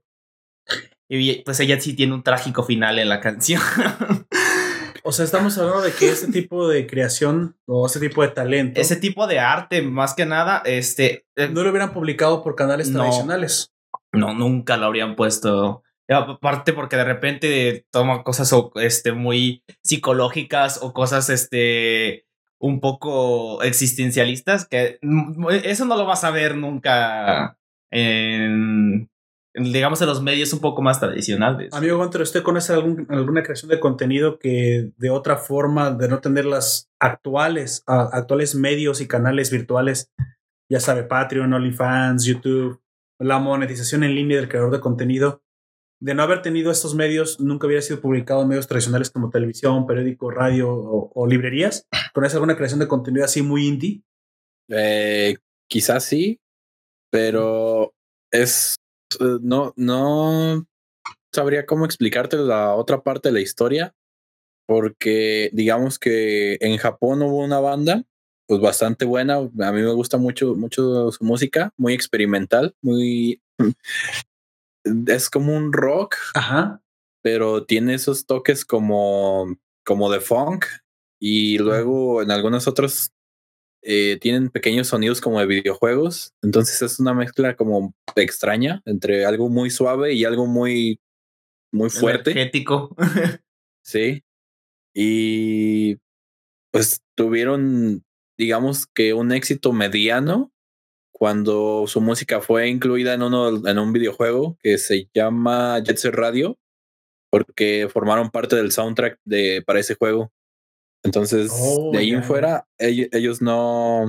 Y pues ella sí tiene un trágico final en la canción. O sea, estamos hablando de que ese tipo de creación o ese tipo de talento ese tipo de arte, más que nada, este, eh, no lo hubieran publicado por canales No. tradicionales. no, nunca lo habrían puesto. Aparte porque de repente toma cosas o, este, muy psicológicas o cosas este, un poco existencialistas que mm, eso no lo vas a ver nunca en, digamos, en los medios un poco más tradicionales. Amigo Gunter, ¿usted conoce algún- alguna creación de contenido que de otra forma, de no tener las actuales, actuales medios y canales virtuales, ya sabe, Patreon, OnlyFans, YouTube, la monetización en línea del creador de contenido, de no haber tenido estos medios, nunca hubiera sido publicado en medios tradicionales como televisión, periódico, radio o, o librerías? ¿Conoce alguna creación de contenido así muy indie? Eh, quizás sí, pero es no, no sabría cómo explicarte la otra parte de la historia, porque digamos que en Japón hubo una banda, pues bastante buena. A mí me gusta mucho, mucho su música, muy experimental, muy es como un rock, Ajá. pero tiene esos toques como, como de funk y luego en algunos otros eh, tienen pequeños sonidos como de videojuegos. Entonces es una mezcla como extraña entre algo muy suave y algo muy, muy fuerte. Energético. Sí. Y pues tuvieron, digamos que un éxito mediano cuando su música fue incluida en uno en un videojuego que se llama Jet Set Radio porque formaron parte del soundtrack de para ese juego. Entonces, Oh, de ahí ya. en fuera ell- ellos no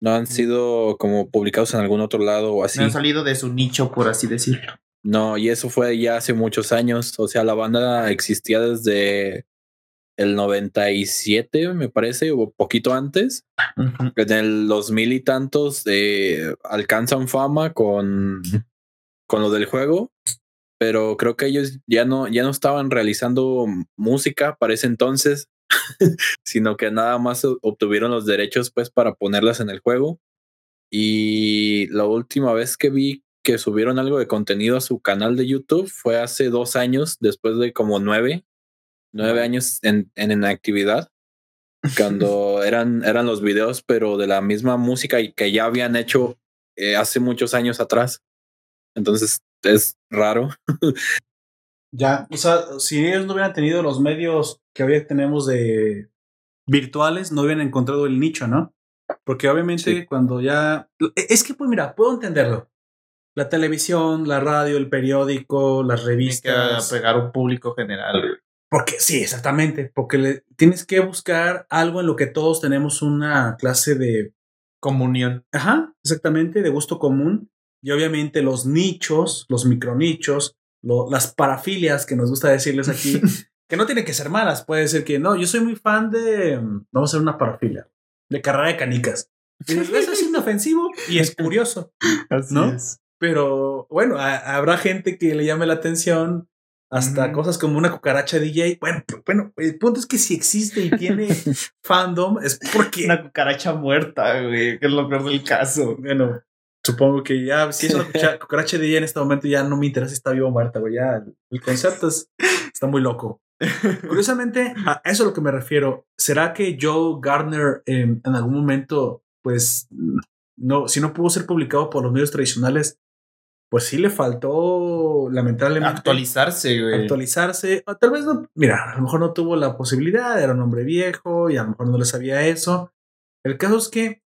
no han sido como publicados en algún otro lado o así. No han salido de su nicho, por así decirlo. No, y eso fue ya hace muchos años. O sea, la banda existía desde el 97, me parece, o poquito antes. Ujú. En el 2000 y tantos eh, alcanzan fama con, con lo del juego, pero creo que ellos ya no, ya no estaban realizando música para ese entonces. sino que nada más obtuvieron los derechos pues para ponerlas en el juego. Y la última vez que vi que subieron algo de contenido a su canal de YouTube fue hace dos años, después de como nueve, nueve años en, en inactividad, cuando eran, eran los videos, pero de la misma música y que ya habían hecho eh, hace muchos años atrás. Entonces es raro. Ya, o sea, si ellos no hubieran tenido los medios que hoy tenemos de virtuales, no hubieran encontrado el nicho, ¿no? Porque obviamente Sí. cuando ya... Es que, pues mira, puedo entenderlo. La televisión, la radio, el periódico, las Tienes que revistas... pegar un público general. Porque sí, exactamente. Porque le, tienes que buscar algo en lo que todos tenemos una clase de Comunión. Ajá, exactamente, de gusto común. Y obviamente los nichos, los micronichos, lo- las parafilias que nos gusta decirles aquí, que no tienen que ser malas. Puede ser que no, yo soy muy fan de, mm, vamos a hacer una parafilia, de carrera de canicas. Y dices, eso es inofensivo y es curioso. ¿No? Pero bueno, a- habrá gente que le llame la atención hasta cosas como una cucaracha DJ. Bueno, bueno, el punto es que si existe y tiene fandom es porque Una cucaracha muerta, güey, que es lo peor del caso. Bueno, supongo que ya, si es una cucaracha de ella en este momento, ya no me interesa si está viva o muerta, güey. Ya el, concepto es- está muy loco. Curiosamente, a eso es a lo que me refiero. ¿Será que Joe Gardner em, en algún momento, pues, no, si no pudo ser publicado por los medios tradicionales, pues sí le faltó, lamentablemente, Actualizarse, güey. actualizarse. O tal vez no, mira, a lo mejor no tuvo la posibilidad, era un hombre viejo y a lo mejor no le sabía eso. El caso es que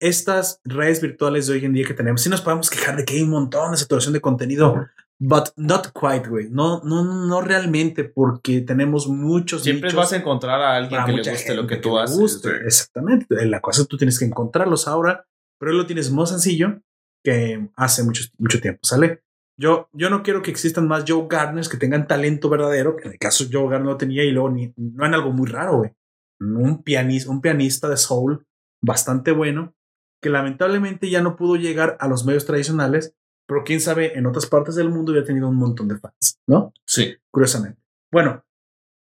estas redes virtuales de hoy en día que tenemos, sí nos podemos quejar de que hay un montón de saturación de contenido, but not quite, güey. No, no, no realmente, porque tenemos muchos. Siempre vas a encontrar a alguien que le guste lo que tú le haces. guste. Exactamente. La cosa que tú tienes que encontrarlos ahora, pero lo tienes más sencillo que hace mucho, mucho tiempo, ¿sale? Yo, yo no quiero que existan más Joe Gardners que tengan talento verdadero, que en el caso Joe Gardner no tenía y luego ni, no en algo muy raro, güey. Un pianista, un pianista de soul bastante bueno, que lamentablemente ya no pudo llegar a los medios tradicionales, pero quién sabe, en otras partes del mundo ya ha tenido un montón de fans, ¿no? Sí. curiosamente. Bueno,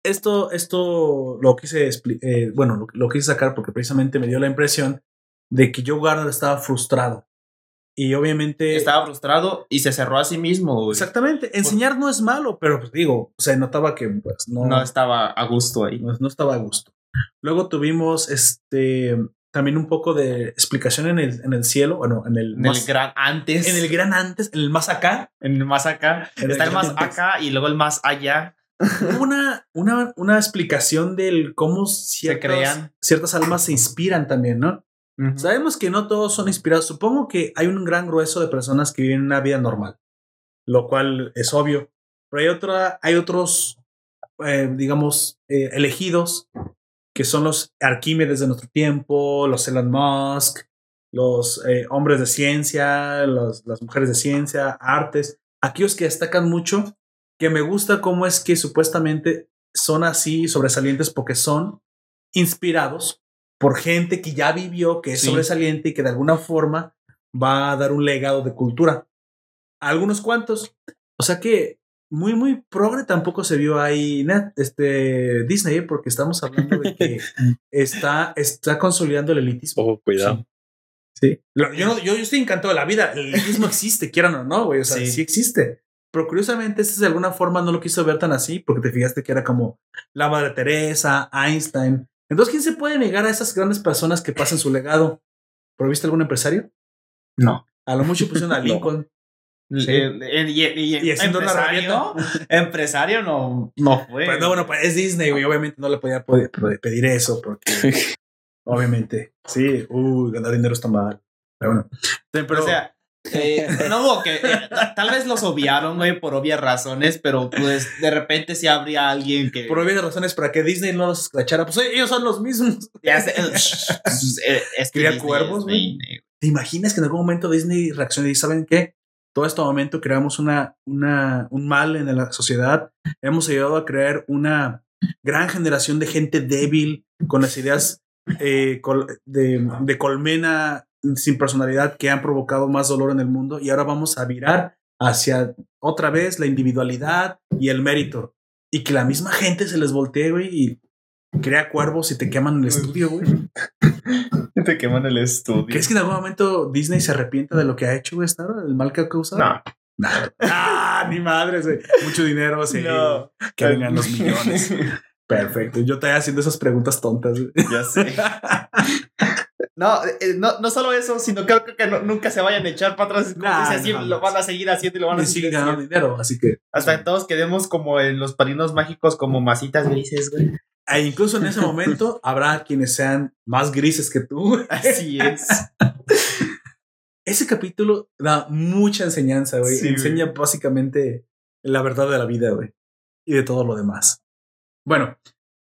esto, esto lo quise eh, bueno, lo, lo quise sacar porque precisamente me dio la impresión de que Joe Garner estaba frustrado. Y obviamente. Estaba frustrado y se cerró a sí mismo, güey. Exactamente. Enseñar no es malo, pero pues digo, se notaba que pues, no, No estaba a gusto ahí. no, no estaba a gusto. Luego tuvimos este también un poco de explicación en el, en el cielo, bueno, en el, En más, el gran antes. en el gran antes, en el más acá. en el más acá. En Está el más antes. acá y luego el más allá. Hubo una, una, una explicación del cómo ciertas, crean. ciertas almas se inspiran también, ¿no? Sabemos que no todos son inspirados. Supongo que hay un gran grueso de personas que viven una vida normal, lo cual es obvio. Pero hay otra, hay otros, eh, digamos, eh, elegidos que son los Arquímedes de nuestro tiempo, los Elon Musk, los eh, hombres de ciencia, los- las mujeres de ciencia, artes, aquellos que destacan mucho, que me gusta cómo es que supuestamente son así sobresalientes porque son inspirados por gente que ya vivió, que es Sí. sobresaliente y que de alguna forma va a dar un legado de cultura. Algunos cuantos. O sea que muy, muy progre tampoco se vio ahí net, este, Disney, porque estamos hablando de que está, está consolidando el elitismo. Ojo, cuidado. Sí. Lo- Yo, no- yo, yo estoy encantado de la vida. El elitismo existe, quieran o no, güey. O sea, sí. Sí. existe. Pero curiosamente, este de alguna forma no lo quiso ver tan así, porque te fijaste que era como la Madre Teresa, Einstein. Entonces, ¿quién se puede negar a esas grandes personas que pasan su legado? ¿Pero viste algún empresario? No. A lo mucho pusieron a No. Lincoln. Sí. Eh, eh, y, y- Y una empresario, empresario no, no fue. Pues no, bueno, pues es Disney, güey. Obviamente no le podía pedir eso, porque obviamente, sí, uh, ganar dinero está mal. Pero bueno. Pero, o sea, eh, no hubo que. eh, tal vez los obviaron, güey, por obvias razones, pero pues de repente sí habría alguien que. por obvias razones, para que Disney no los escrachara, pues ellos son los mismos. Ya sé, es que Cría Disney cuervos, güey. ¿Te imaginas que en algún momento Disney reaccione y saben qué? Todo este momento creamos una, una, un mal en la sociedad. Hemos ayudado a crear una gran generación de gente débil con las ideas eh, de, de colmena sin personalidad que han provocado más dolor en el mundo y ahora vamos a virar hacia otra vez la individualidad y el mérito y que la misma gente se les voltee güey, y crea cuervos y te queman el estudio, güey. Te queman el estudio. ¿Crees que en algún momento Disney se arrepienta de lo que ha hecho, güey, Star? ¿El mal que ha causado? No. Nada. Ah, ni madres, güey. Mucho dinero, sí. No. Que vengan los millones. Perfecto. Yo te haciendo esas preguntas tontas. güey. Ya sé. No, eh, no, no solo eso, sino creo que no- nunca se vayan a echar para atrás. Nah, dice, así, no, lo no. van a seguir haciendo y lo van a seguir ganando dinero, así que Hasta que todos quedemos como en los parinos mágicos, como masitas grises, güey. E incluso en ese momento habrá quienes sean más grises que tú. Así es. Ese capítulo da mucha enseñanza, güey. Sí, güey. Enseña básicamente la verdad de la vida, güey. Y de todo lo demás. Bueno,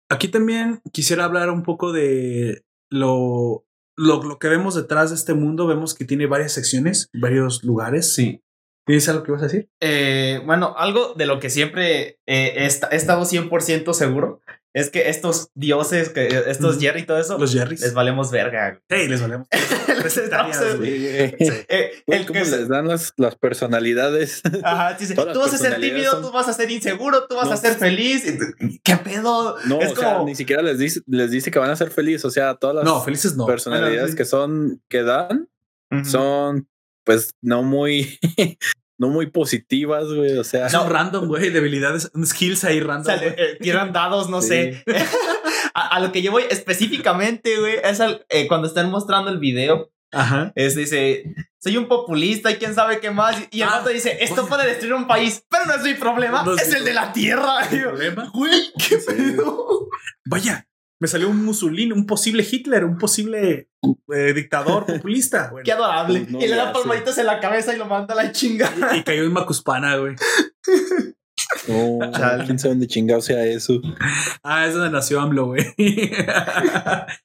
aquí también quisiera hablar un poco de lo, lo, lo que vemos detrás de este mundo. Vemos que tiene varias secciones, varios lugares. Sí. ¿Tienes algo que vas a decir? Eh, bueno, algo de lo que siempre eh, he estado 100% seguro es que estos dioses, que estos Ujú. Jerry y todo eso, Los Jerrys. les valemos verga. Hey, les valemos. Les estamos-. Eh, el ¿Cómo que les dan las, las personalidades? Ajá, dice, tú vas a ser tímido, son- tú vas a ser inseguro, tú vas No. a ser feliz. ¿Qué pedo? No, es o sea, como- ni siquiera les dice, les dice que van a ser felices. O sea, todas las No, felices no. personalidades Bueno, sí. que son, que dan, Ujú. son pues no muy, no muy positivas, güey. O sea, Son random, güey. Debilidades, skills ahí O random. sea, eh, tiran dados, no Sí. sé. a, a lo que yo voy específicamente, güey, es al- eh, cuando están mostrando el video. Ajá. Es, dice, soy un populista y quién sabe qué más. Y el Ah, vato dice, esto bueno. puede destruir un país, pero no es mi problema, No es es mi el de la tierra. Güey, qué Sí. pedo. Vaya, me salió un Mussolini, un posible Hitler, un posible eh, dictador populista. Bueno, Qué adorable. No y le da palmaditas en la cabeza y lo manda a la chinga. y, y cayó en Macuspana, güey. no, Chale. quién sabe dónde chingado sea eso. Ah, es donde nació AMLO, güey.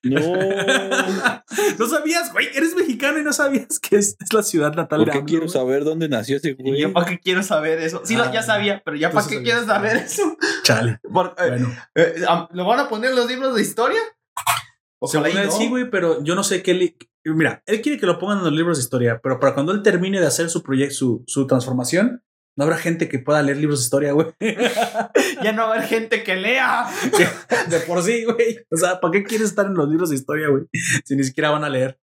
No, no sabías, güey. Eres mexicano y no sabías que es, es la ciudad natal ¿por de qué AMLO. quiero saber dónde nació ese güey? yo, ¿para qué quiero saber eso? Sí, lo- Ah, ya sabía, pero ya, ¿para qué sabías. quieres saber eso? Chale. Por- eh, Bueno, eh, ¿Lo van a poner en los libros de historia? según Ojalá él no. sí, güey, pero yo no sé qué. li- Mira, él quiere que lo pongan en los libros de historia, pero para cuando él termine de hacer su proyecto, su, su transformación, no habrá gente que pueda leer libros de historia, güey. Ya no va a haber gente que lea. de por sí, güey. O sea, ¿para qué quieres estar en los libros de historia, güey? Si ni siquiera van a leer.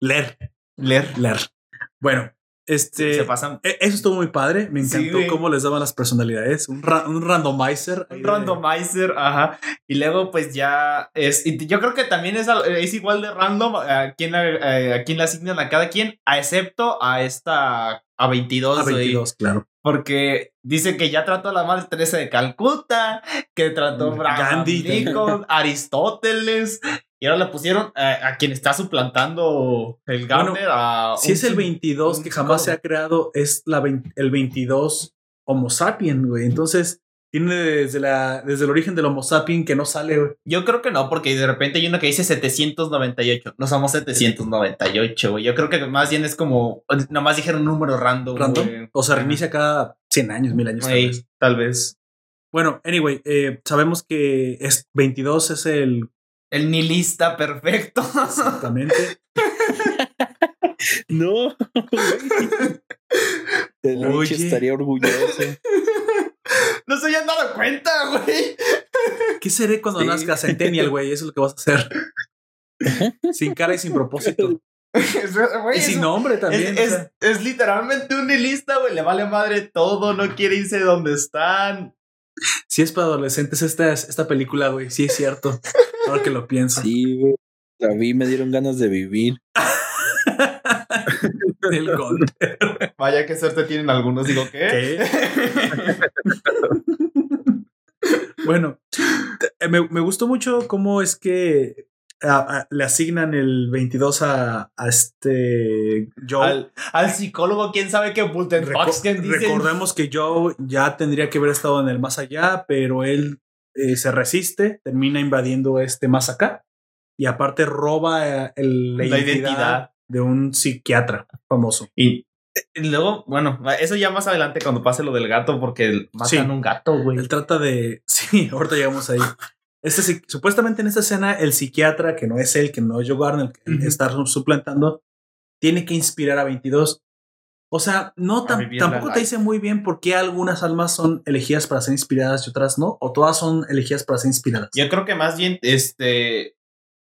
Leer, Leer. leer. Bueno, este. Se pasan e- Eso estuvo muy padre. Me encantó cómo les daban las personalidades. Un, ra- un randomizer. un de- randomizer, ajá. Y luego, pues ya es. y yo creo que también es, es igual de random a quién, la- eh, a quién le asignan a cada quien, a excepto a esta. A 22, A güey. 22, claro. Porque dice que ya trató a la madre Teresa de Calcuta, que trató a Gandhi Lincoln, Aristóteles. Y ahora le pusieron a quien está suplantando el Gardner a. Si un es el psi- 22 un que jamás se ha creado, es la el 22 Homo sapien, güey. Entonces, tiene desde, la, desde el origen del Homo sapien que no sale, güey. Yo creo que no, porque de repente hay uno que dice 798. No somos 798, güey. Yo creo que más bien es como. Nomás dijeron un número random. Random. O se reinicia cada 100 años, 1000 años. tal Ey, vez. tal vez. Bueno, anyway, eh, sabemos que es 22 es el El nihilista perfecto. exactamente. No, Oye. estaría orgulloso. no se habían dado cuenta, güey. ¿Qué seré cuando Sí. nazca Centennial, güey? Eso es lo que vas a hacer. sin cara y sin propósito. Es- Y sin nombre también. Es, o sea. es- es literalmente un nihilista, güey. Le vale madre todo, no quiere irse de donde están. Si es para adolescentes esta, esta película, güey. Sí es cierto. Ahora que lo pienso. Sí, güey. La vi, me dieron ganas de vivir. El gol. Vaya qué suerte tienen algunos, digo, ¿qué? Bueno, eh, me, me gustó mucho cómo es que a- a- le asignan el 22 a, a este Joe. al, al psicólogo, quién sabe qué Reco- recordemos que Joe ya tendría que haber estado en el más allá, pero él eh, se resiste, termina invadiendo este más acá y aparte roba eh, el- la, La identidad, identidad. De un psiquiatra famoso. Y, y luego, bueno, eso ya más adelante cuando pase lo del gato, porque matan Sí. un gato, güey. Él trata de. Sí, ahorita llegamos ahí. Este, supuestamente en esta escena, el psiquiatra, que no es él, que no es Joe Gardner, que está suplantando, tiene que inspirar a 22. O sea, no tam- tampoco te dice muy bien por qué algunas almas son elegidas para ser inspiradas y otras no, o todas son elegidas para ser inspiradas. Yo creo que más bien, este.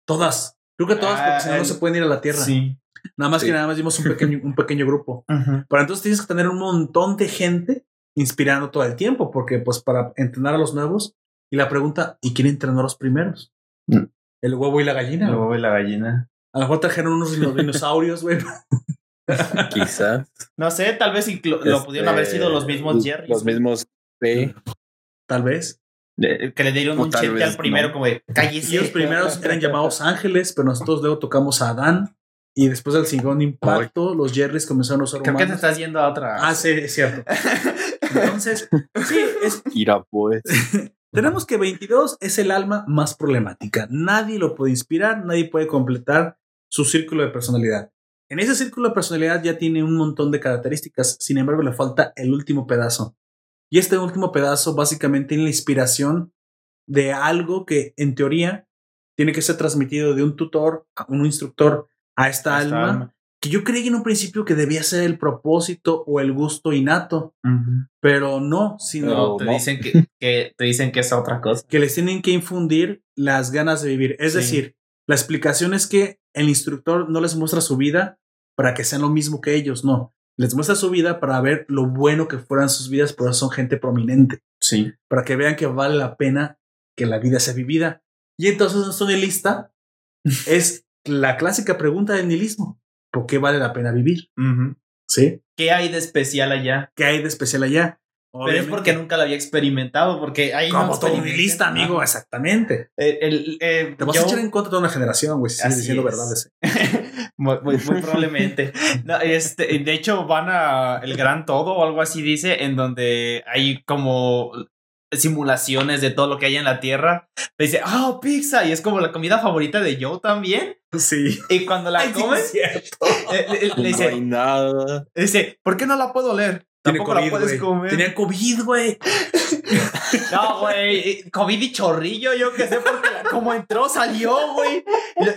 Todas. Creo que todas, porque Ah, si no, no el- se pueden ir a la Tierra. Sí. Nada más Sí. que nada más dimos un pequeño, un pequeño grupo. Pero entonces tienes que tener un montón de gente inspirando todo el tiempo, porque pues para entrenar a los nuevos. Y la pregunta, ¿y quién entrenó a los primeros? Mm. El huevo y la gallina. El huevo y la gallina. A lo mejor trajeron unos dino- dinosaurios, güey. Quizás. No sé, tal vez inclu- lo pudieron haber sido los mismos Este, Jerry. Los mismos P. Tal vez. que le dieron O un vez al primero, no. como de cállese. Y los primeros eran llamados ángeles, pero nosotros luego tocamos a Adán. Y después del segundo impacto, los Jerrys comenzaron a usar Creo que te humanos. estás yendo a otra. Ah, sí, es cierto. Entonces, sí, es, Ira pues. tenemos que 22 es el alma más problemática. Nadie lo puede inspirar, nadie puede completar su círculo de personalidad. En ese círculo de personalidad ya tiene un montón de características, sin embargo le falta el último pedazo. Y este último pedazo básicamente tiene la inspiración de algo que en teoría tiene que ser transmitido de un tutor a un instructor a esta, Esta alma, alma. que yo creí en un principio que debía ser el propósito o el gusto innato, pero no, sino No, te dicen que, que te dicen que es otra cosa. que les tienen que infundir las ganas de vivir. Es Sí. decir, la explicación es que el instructor no les muestra su vida para que sean lo mismo que ellos, no. Les muestra su vida para ver lo bueno que fueran sus vidas, por eso son gente prominente, Sí. para que vean que vale la pena que la vida sea vivida. Y entonces nuestro nihilista es la clásica pregunta del nihilismo. ¿Por qué vale la pena vivir? ¿Sí? ¿Qué hay de especial allá? ¿Qué hay de especial allá? Pero es porque nunca lo había experimentado, porque ahí no Como todo nihilista, amigo, exactamente. El- el- eh, Te vas yo- a echar en contra de una generación, güey, si sigues Así diciendo es. verdades. muy, muy- muy probablemente. No, este, de hecho, van a el gran todo o algo así dice, en donde hay como simulaciones de todo lo que hay en la Tierra. Le dice, ah, pizza, y es como la comida favorita de Joe también. Sí. Y cuando la Ay, sí, cierto. eh, le, le No hay dice, nada. le dice, ¿por qué no la puedo leer? Tampoco la COVID, puedes güey. comer. Tenía COVID, güey. No, güey, eh, COVID y chorrillo, yo que sé, porque la- como entró, salió, güey.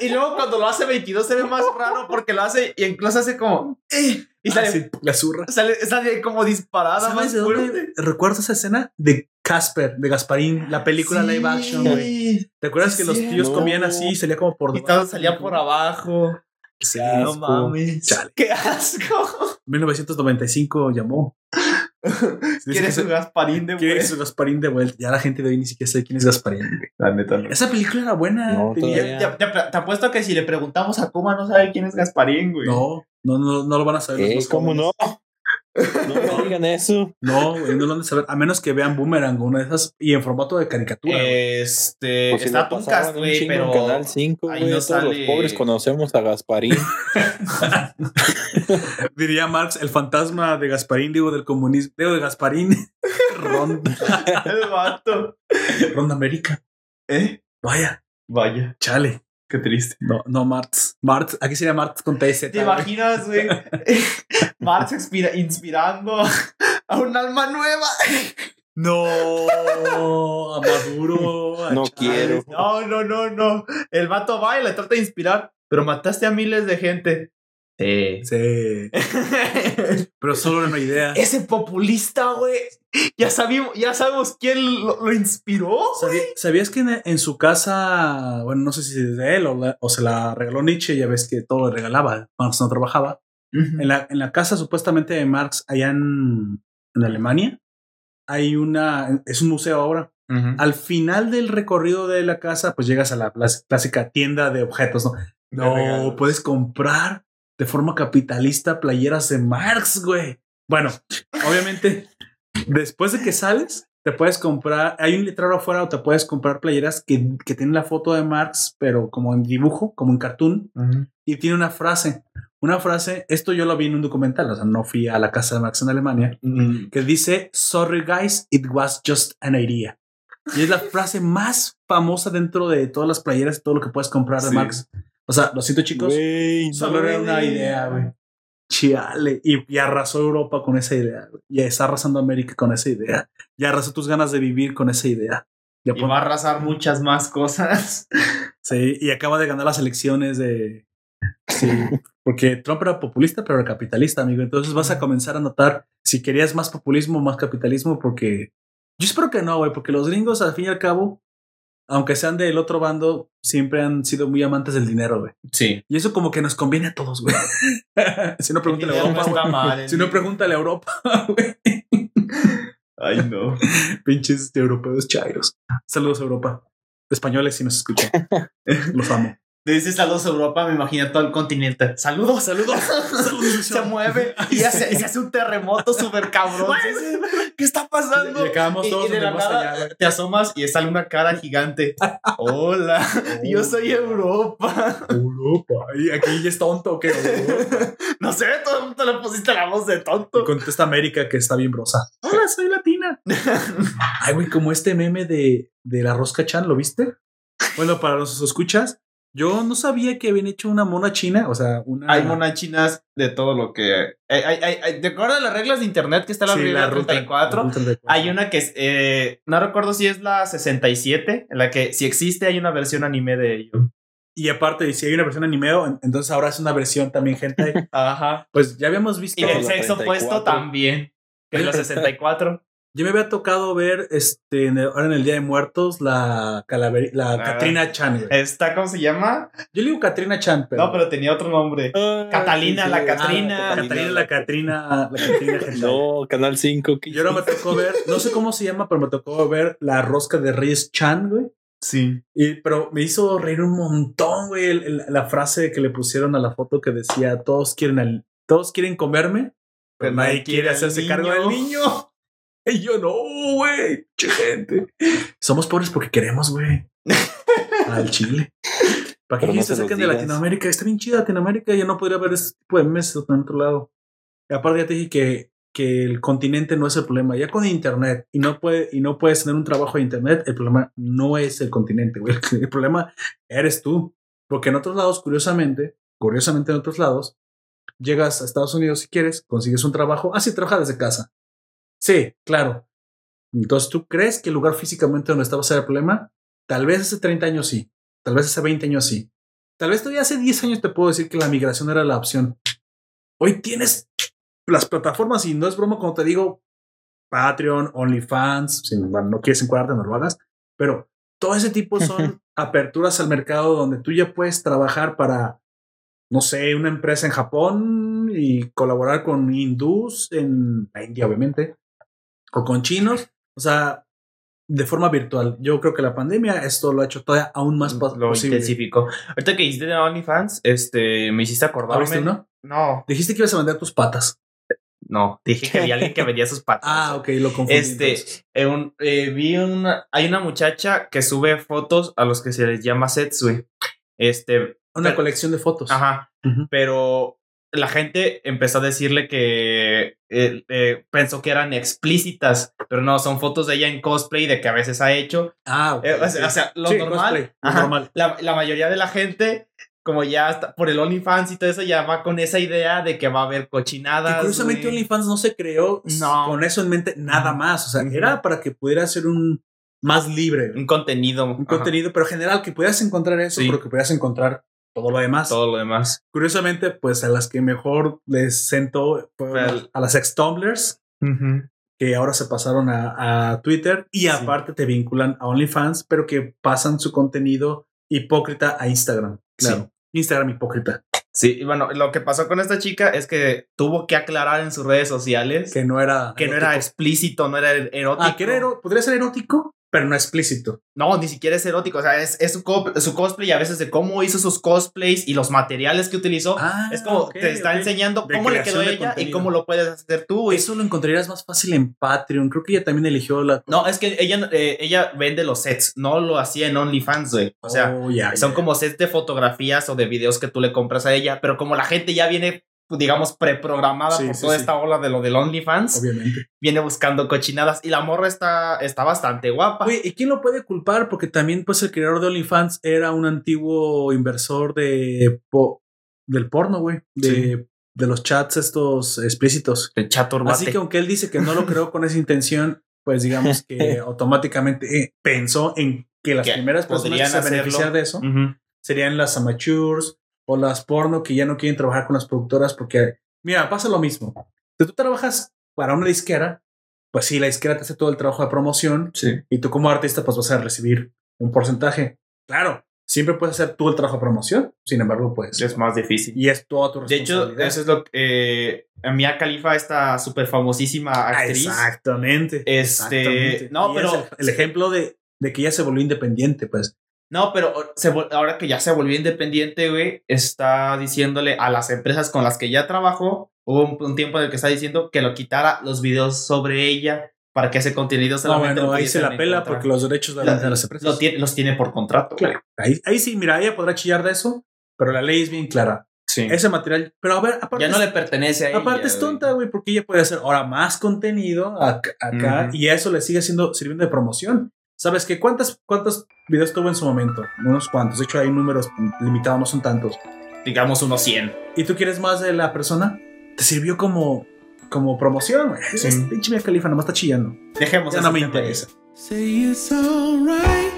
Y, y luego cuando lo hace 22 se ve más raro porque lo hace y incluso hace como... eh, y sale, Ah, sí, la zurra. sale, sale como disparada ¿Sabes más de dónde recuerdo esa escena? De Casper, de Gasparín, la película Sí. live action, güey. ¿Te acuerdas Sí, que los tíos no. comían así y salía como por Y todo salía por abajo. Sí, No mames. Chale. ¡Qué asco! 1995 llamó. ¿Quieres un Gasparín de ¿Quieres güey? Gasparín de vuelta? Ya la gente de hoy ni siquiera sabe quién es Gasparín. güey. La neta no. Esa película era buena. No. Te, te- te apuesto que si le preguntamos a Kuma no sabe quién es Gasparín, güey. No, no, no, no lo van a saber. ¿Cómo jóvenes. No? No me digan eso. No, güey, no lo van a saber. A menos que vean Boomerang o una de esas y en formato de caricatura. güey. Este. Pues si está Tuncast, un güey, chingo en pero. Canal 5, ahí güey. no Todos sale- los pobres conocemos a Gasparín. Diría Marx, el fantasma de Gasparín, digo, del comunismo, digo, de Gasparín. Ronda, El vato. Ronda América. ¿Eh? Vaya, Vaya, chale. Qué triste. No, no, Marx. Marx, aquí sería Marx con TZ. ¿Te imaginas, güey? Marx inspira- inspirando a un alma nueva. No, a Maduro. a No Chávez. quiero. No, no, no, no. El vato va y le trata de inspirar, pero mataste a miles de gente. Sí. Sí, pero solo era una idea. Ese populista, güey. Ya sabemos, ya sabemos quién lo, lo inspiró. ¿Sabí- ¿Sabías que en, en su casa, bueno, no sé si es de él o, la- o se la regaló Nietzsche, ya ves que todo le regalaba, Marx no trabajaba. En la, en la casa supuestamente de Marx, allá en, en Alemania, hay una, es un museo ahora. Al final del recorrido de la casa, pues llegas a la clásica tienda de objetos, ¿no? No, puedes comprar de forma capitalista playeras de Marx, güey. Bueno, obviamente, después de que sales, te puedes comprar, hay un letrero afuera o te puedes comprar playeras que, que tienen la foto de Marx, pero como en dibujo, como en cartoon, y tiene una frase, una frase, esto yo lo vi en un documental, o sea, no fui a la casa de Marx en Alemania, que dice, sorry guys, it was just an idea. Y es la frase más famosa dentro de todas las playeras y todo lo que puedes comprar de Sí. Marx. O sea, lo siento chicos, solo era una idea, güey. Chiale. Y, y arrasó Europa con esa idea. güey. Y está arrasando América con esa idea. Y arrasó tus ganas de vivir con esa idea. Y va a arrasar muchas más cosas. sí, y acaba de ganar las elecciones de... Sí, Porque Trump era populista, pero era capitalista, amigo. Entonces vas a comenzar a notar si querías más populismo o más capitalismo, porque yo espero que no, güey, porque los gringos, al fin y al cabo, aunque sean del otro bando, siempre han sido muy amantes del dinero, güey. Sí. Y eso como que nos conviene a todos, güey. si no, pregúntale a Europa, está mal, Si no, pregúntale a Europa, güey. Ay, no. Pinches europeos chairos. Saludos, Europa. Españoles, si nos escuchan. Los amo. Dices saludos a Europa, me imagino todo el continente. Saludos, saludos. se mueve y hace, se hace un terremoto súper cabrón. ¿Qué está pasando? Y todos y de la nada allá, te asomas y sale una cara gigante. Hola, yo soy Europa. Europa. Y aquí ya es tonto, ¿qué? Europa. No sé, todo el mundo le pusiste la voz de Y tonto. contesta América que está bien brosa. Hola, soy latina. Ay, güey, como este meme de, de la rosca chan, ¿lo viste? Bueno, para los escuchas, yo no sabía que habían hecho una mona china, o sea, una. Hay monas chinas de todo lo que. Hay, hay, hay, hay- ¿De acuerdo a las reglas de internet que está la Sí, ruta- 34? la ruta 34. Hay una que es, eh, no recuerdo si es la 67, en la que si existe hay una versión anime de ello. Y aparte, si hay una versión animeo, en- entonces ahora es una versión también, gente. Ajá. Pues ya habíamos visto. Y la sexo 34. opuesto también, que es la 64. Yo me había tocado ver este en el- ahora en el Día de Muertos la calaveri- la Ah. Katrina Chan. güey. ¿Esta cómo se llama? Yo le digo Katrina Chan, pero. No, pero tenía otro nombre. Ah, Catalina, la Ah, Catrina. Catrina, la Catrina, la hentai. No, Canal 5. ¿qué Y ahora me tocó ver, no sé cómo se llama, pero me tocó ver la rosca de Reyes Chan, güey. Sí. Y, pero me hizo reír un montón, güey, el- el- la frase que le pusieron a la foto que decía, todos quieren al, todos quieren comerme, pero nadie quiere hacerse cargo del niño. Y yo, no, güey, che gente. Somos pobres porque queremos, güey. Al Chile. ¿Para qué no se saquen de. Latinoamérica? Está bien chida Latinoamérica. Yo no podría ver este tipo de memes en otro lado. Y aparte ya te dije que, que el continente no es el problema. Ya con internet y no puede, y no puedes tener un trabajo de internet, el problema no es el continente, güey. El problema eres tú. Porque en otros lados, curiosamente, curiosamente en otros lados, llegas a Estados Unidos si quieres, consigues un trabajo. Ah, sí, trabaja desde casa. Sí, claro. Entonces, ¿tú crees que el lugar físicamente donde estaba ser el problema? Tal vez hace 30 años sí. Tal vez hace 20 años sí. Tal vez todavía hace 10 años te puedo decir que la migración era la opción. Hoy tienes las plataformas y no es broma cuando te digo Patreon, OnlyFans, si no no quieres encuadrarte, no lo hagas, pero todo ese tipo son aperturas al mercado donde tú ya puedes trabajar para, no sé, una empresa en Japón y colaborar con hindús en la India, obviamente, o con chinos, o sea, de forma virtual. Yo creo que la pandemia esto lo ha hecho todavía aún más Lo posible. intensificó. Ahorita que dijiste de OnlyFans, este, me hiciste acordarme. ¿Abriste uno? No, Dijiste que ibas a vender tus patas. no. Dije que había alguien que vendía sus patas. Ah, ok, lo confundí. Este, eh, un- eh, vi una, hay una muchacha que sube fotos a los que se les llama setsui. Este, Una pero- colección de fotos. ajá, pero la gente empezó a decirle que eh, eh, pensó que eran explícitas, pero no, son fotos de ella en cosplay de que a veces ha hecho. Ah, ok. Eh, o sea, ok. o sea, lo Sí, normal. Ajá. La, la mayoría de la gente, como ya por el OnlyFans y todo eso, ya va con esa idea de que va a haber cochinadas. Que curiosamente. OnlyFans no se creó No. con eso en mente nada más. O sea, Ujú. era para que pudiera ser un más libre, Un contenido. un ajá, contenido, pero general, que pudieras encontrar eso, Sí. pero que pudieras encontrar todo lo demás. Todo lo demás. Curiosamente, pues a las que mejor les sentó a las ex-tumblers, que ahora se pasaron a, a Twitter y Sí. aparte te vinculan a OnlyFans, pero que pasan su contenido hipócrita a Instagram. Claro. Instagram hipócrita. Sí, y bueno, lo que pasó con esta chica es que tuvo que aclarar en sus redes sociales que, Que no era. no era explícito, no era erótico. Ah, que era podría ser erótico, pero no explícito. No, ni siquiera es erótico. O sea, es, es su, co- su cosplay y a veces de cómo hizo sus cosplays y los materiales que utilizó. Ah, es como te está enseñando De cómo le quedó ella y cómo lo puedes hacer tú. y- Eso lo encontrarías más fácil en Patreon. Creo que ella también eligió la. No, es que ella, eh, ella vende los sets, no lo hacía en OnlyFans, güey. O sea, Oh, son como sets de fotografías o de videos que tú le compras a ella, pero como la gente ya viene, digamos, preprogramada Sí, por sí, toda sí. esta ola de lo del OnlyFans, Obviamente. viene buscando cochinadas y la morra está, está bastante guapa. Oye, ¿y quién lo puede culpar? Porque también, pues, el creador de OnlyFans era un antiguo inversor de po- del porno, güey. De, de los chats estos explícitos. El chato urbate. Así que aunque él dice que no lo creó con esa intención, pues digamos que automáticamente eh, pensó en que las primeras personas que se beneficiar de eso serían las amateurs o las porno que ya no quieren trabajar con las productoras porque, mira, pasa lo mismo. Si tú trabajas para una disquera, pues sí, la disquera te hace todo el trabajo de promoción Sí. y tú como artista pues vas a recibir un porcentaje. Claro, siempre puedes hacer tú el trabajo de promoción, sin embargo, pues... Es más difícil. Y es toda tu De hecho, responsabilidad. eso es lo que. Eh, Mia Khalifa, esta súper famosísima Ah, actriz. Exactamente. Este, exactamente. no, pero- es el, el ejemplo de, de que ya se volvió independiente, pues. No, pero se ahora que ya se volvió independiente, güey, está diciéndole a las empresas con las que ya trabajó, hubo un, un tiempo en el que está diciendo que lo quitara los videos sobre ella para que ese contenido No, solamente bueno, ahí se la pela porque los derechos de La- las empresas. lo tiene- los tiene por contrato. Claro. Ahí, ahí sí, mira, ella podrá chillar de eso, pero la ley es bien clara. Sí. Ese material, pero a ver, aparte, ya no es- le pertenece a ella. aparte es tonta, güey, porque ella puede hacer ahora más contenido ac- acá Ujú. y eso le sigue siendo sirviendo de promoción. ¿Sabes qué? ¿Cuántas, ¿Cuántos videos tuvo en su momento? Unos cuantos. De hecho, hay números limitados, no son tantos. Digamos unos 100. ¿Y tú quieres más de la persona? Te sirvió como, como promoción. Sí. Es pinche Mia Khalifa, nomás está chillando. Dejemos Ya no me interesa. Say it's alright.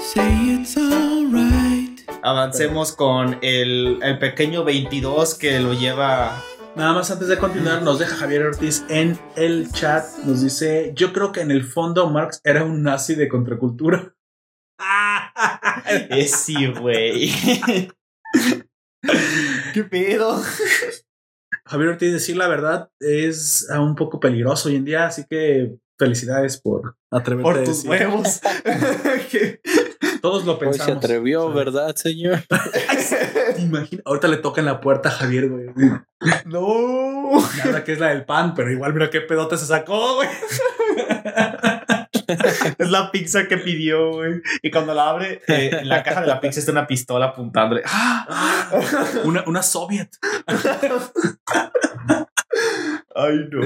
Say it's alright. Avancemos con el, el pequeño 22 que lo lleva. Nada más antes de continuar, nos deja Javier Ortiz en el chat. Nos dice: Yo creo que en el fondo Marx era un nazi de contracultura. Es sí, güey. ¿Qué pedo? Javier Ortiz, decir la verdad, es un poco peligroso hoy en día, así que felicidades por atreverte Por a tus decir. huevos. ¿Qué? Todos lo Pues se pensamos. atrevió. ¿verdad, señor? ¿Te imaginas? Ahorita le toca en la puerta a Javier, güey. No. Nada que es la del pan, pero igual mira qué pedote se sacó, güey. Es la pizza que pidió, güey. Y cuando la abre, eh, en la caja de la pizza está una pistola apuntándole. ¡Ah! Una, una soviet. Ay, no.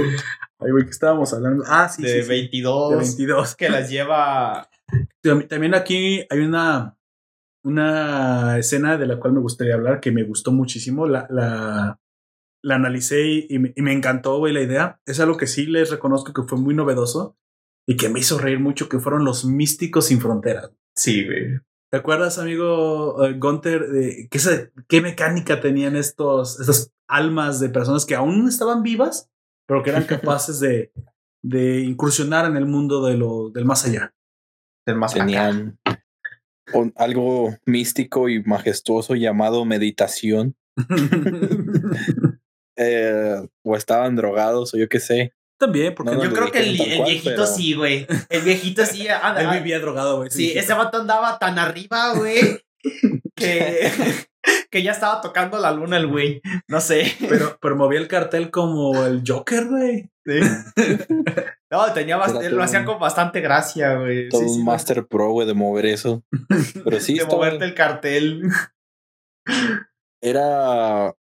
Ay, güey, ¿qué estábamos hablando? Ah, sí, de sí, sí. 22. De 22. Que las lleva. Tam- También aquí hay una, una escena de la cual me gustaría hablar que me gustó muchísimo. La, la, la analicé y, y me, y me encantó, güey, la idea. Es algo que sí les reconozco que fue muy novedoso y que me hizo reír mucho, que fueron los místicos sin fronteras. Sí, güey. ¿Te acuerdas, amigo eh, Gunther, de qué, qué mecánica tenían estos, estas almas de personas que aún estaban vivas, pero que eran capaces de, de incursionar en el mundo de lo, del más allá? El más acá. Tenían un- algo místico y majestuoso llamado meditación. eh, o estaban drogados o yo qué sé. También, porque No, no, Yo creo que el, cual, viejito pero- sí, güey. El viejito sí. anda- él vivía drogado, güey. Sí, ese vato andaba tan arriba, güey, que, que ya estaba tocando la luna el güey. No sé. Pero, pero movía el cartel como el Joker, güey. No, tenía bast- Era lo hacían con bastante gracia, güey. Todo Sí, un sí, master pro, güey, de mover eso. Pero sí, de estaba- moverte el cartel. era.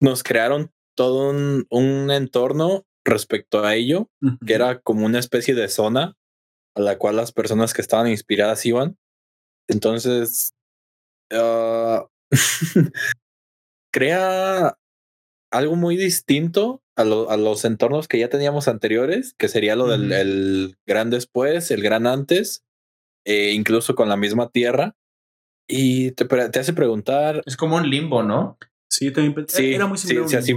Nos crearon todo un, un entorno respecto a ello, que era como una especie de zona a la cual las personas que estaban inspiradas iban. Entonces, ah, crea algo muy distinto a, lo- a los entornos que ya teníamos anteriores, que sería lo del el gran después, el gran antes, eh, incluso con la misma tierra. Y te, hace preguntar Es como un limbo, ¿no? Sí, también pensé- Sí, era muy sí, así-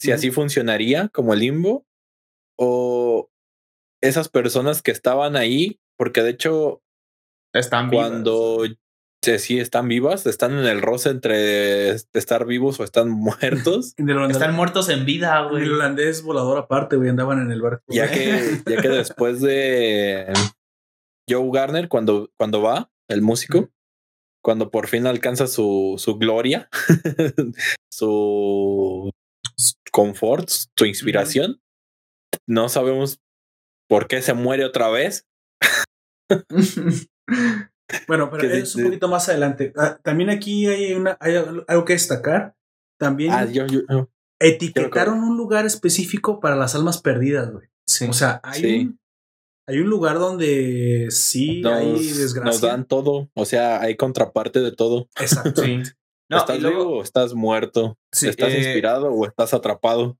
si así funcionaría como el limbo o esas personas que estaban ahí, porque de hecho Están vivas. Cuando sí, están vivas, están en el roce entre estar vivos o están muertos, Están muertos en vida, güey. el holandés volador aparte, güey, andaban en el barco. ya que, ya que después de Joe Garner, cuando, cuando va, el músico, cuando por fin alcanza su, su gloria, su confort, su inspiración, no sabemos por qué se muere otra vez. Bueno, pero de- es un poquito más adelante. Ah, también aquí hay, una, hay algo que destacar. También Ah, yo, yo- yo- etiquetaron un lugar específico para las almas perdidas, güey. Sí. O sea, hay Sí. un hay un lugar donde sí hay nos, desgracia. nos dan todo, o sea, hay contraparte de todo. Exacto. Sí. No, ¿Estás y luego- vivo o estás muerto? Sí, ¿Estás eh, inspirado o estás atrapado?